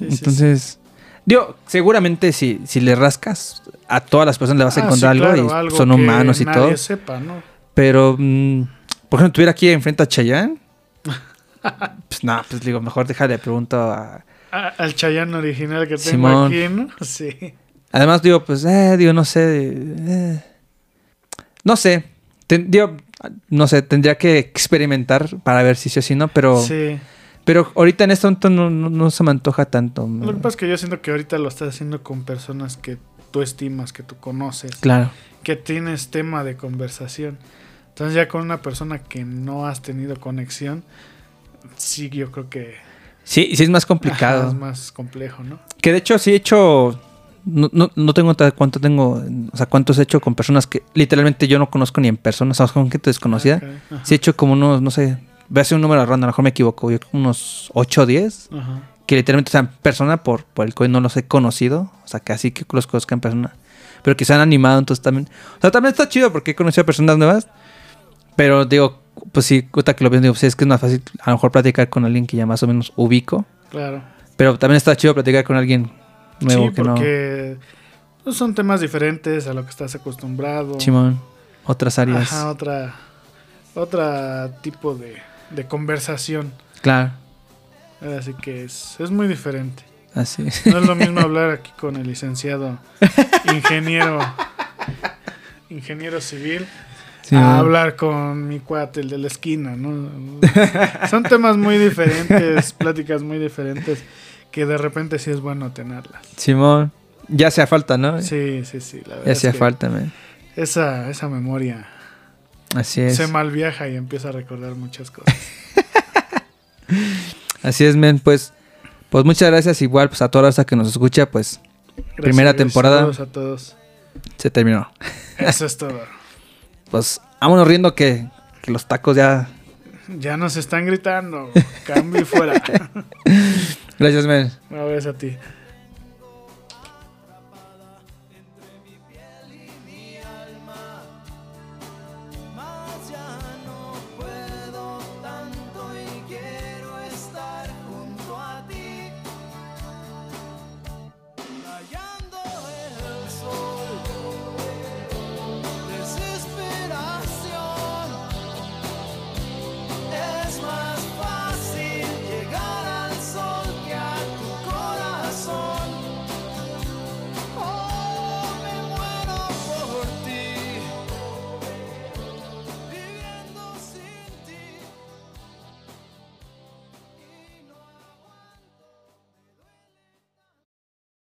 Entonces, digo, seguramente si, si le rascas, a todas las personas le vas a Ah, encontrar algo claro, y son que humanos y nadie todo. sepa, ¿no? Pero, mm, por ejemplo, tuviera aquí enfrente a Chayanne. pues nada, pues digo, mejor déjale pregunto a... Ah, al Chayanne original que tengo Simón. aquí, ¿no? Sí. Además, digo, pues, eh, digo, no sé. eh, no sé. Ten- digo, no sé, tendría que experimentar para ver si sí o si no, pero, Sí. pero ahorita en este momento no, no, no se me antoja tanto. Lo que pasa es que yo siento que ahorita lo estás haciendo con personas que tú estimas, que tú conoces, Claro. que tienes tema de conversación. Entonces ya con una persona que no has tenido conexión, sí, yo creo que Sí, sí es más ajá, complicado. es más complejo, ¿no? Que de hecho sí he hecho. No, no, no tengo cuánto tengo. O sea, cuántos he hecho con personas que literalmente yo no conozco ni en persona. O sea, con gente desconocida. Ajá. Sí he hecho como unos, no sé. Voy a hacer un número ronda, a lo mejor me equivoco. Yo unos 8 o 10. Ajá. Que literalmente, o sea, en persona por, por el cual no los he conocido. O sea, que así que los conozca en persona. Pero que se han animado, entonces también. O sea, también está chido porque he conocido a personas nuevas. Pero digo, pues sí, ahorita que lo veo, digo, sí, es que es más fácil a lo mejor platicar con alguien que ya más o menos ubico. Claro. Pero también está chido platicar con alguien nuevo sí, que porque pues, son temas diferentes a lo que estás acostumbrado. Simón, otras áreas. Ajá, otra, otra tipo de, de conversación. Claro, Así que es, es muy diferente. así. No es lo mismo hablar aquí con el licenciado ingeniero ingeniero civil Sí, a hablar con mi cuate, el de la esquina, ¿no? Son temas muy diferentes, pláticas muy diferentes, que de repente sí es bueno tenerlas. Simón, ya hacía falta, ¿no? Sí, sí, sí, la verdad. ya hacía falta, man. Esa, esa memoria Así es. se mal viaja y empieza a recordar muchas cosas. Así es, men. Pues, pues muchas gracias. Igual, pues a toda la que nos escucha, pues Primera Gracias, temporada. Saludos a todos. se terminó. Eso es todo. Pues vámonos riendo que, que los tacos ya. Ya nos están gritando. Cambio y fuera. Gracias, men. A ti.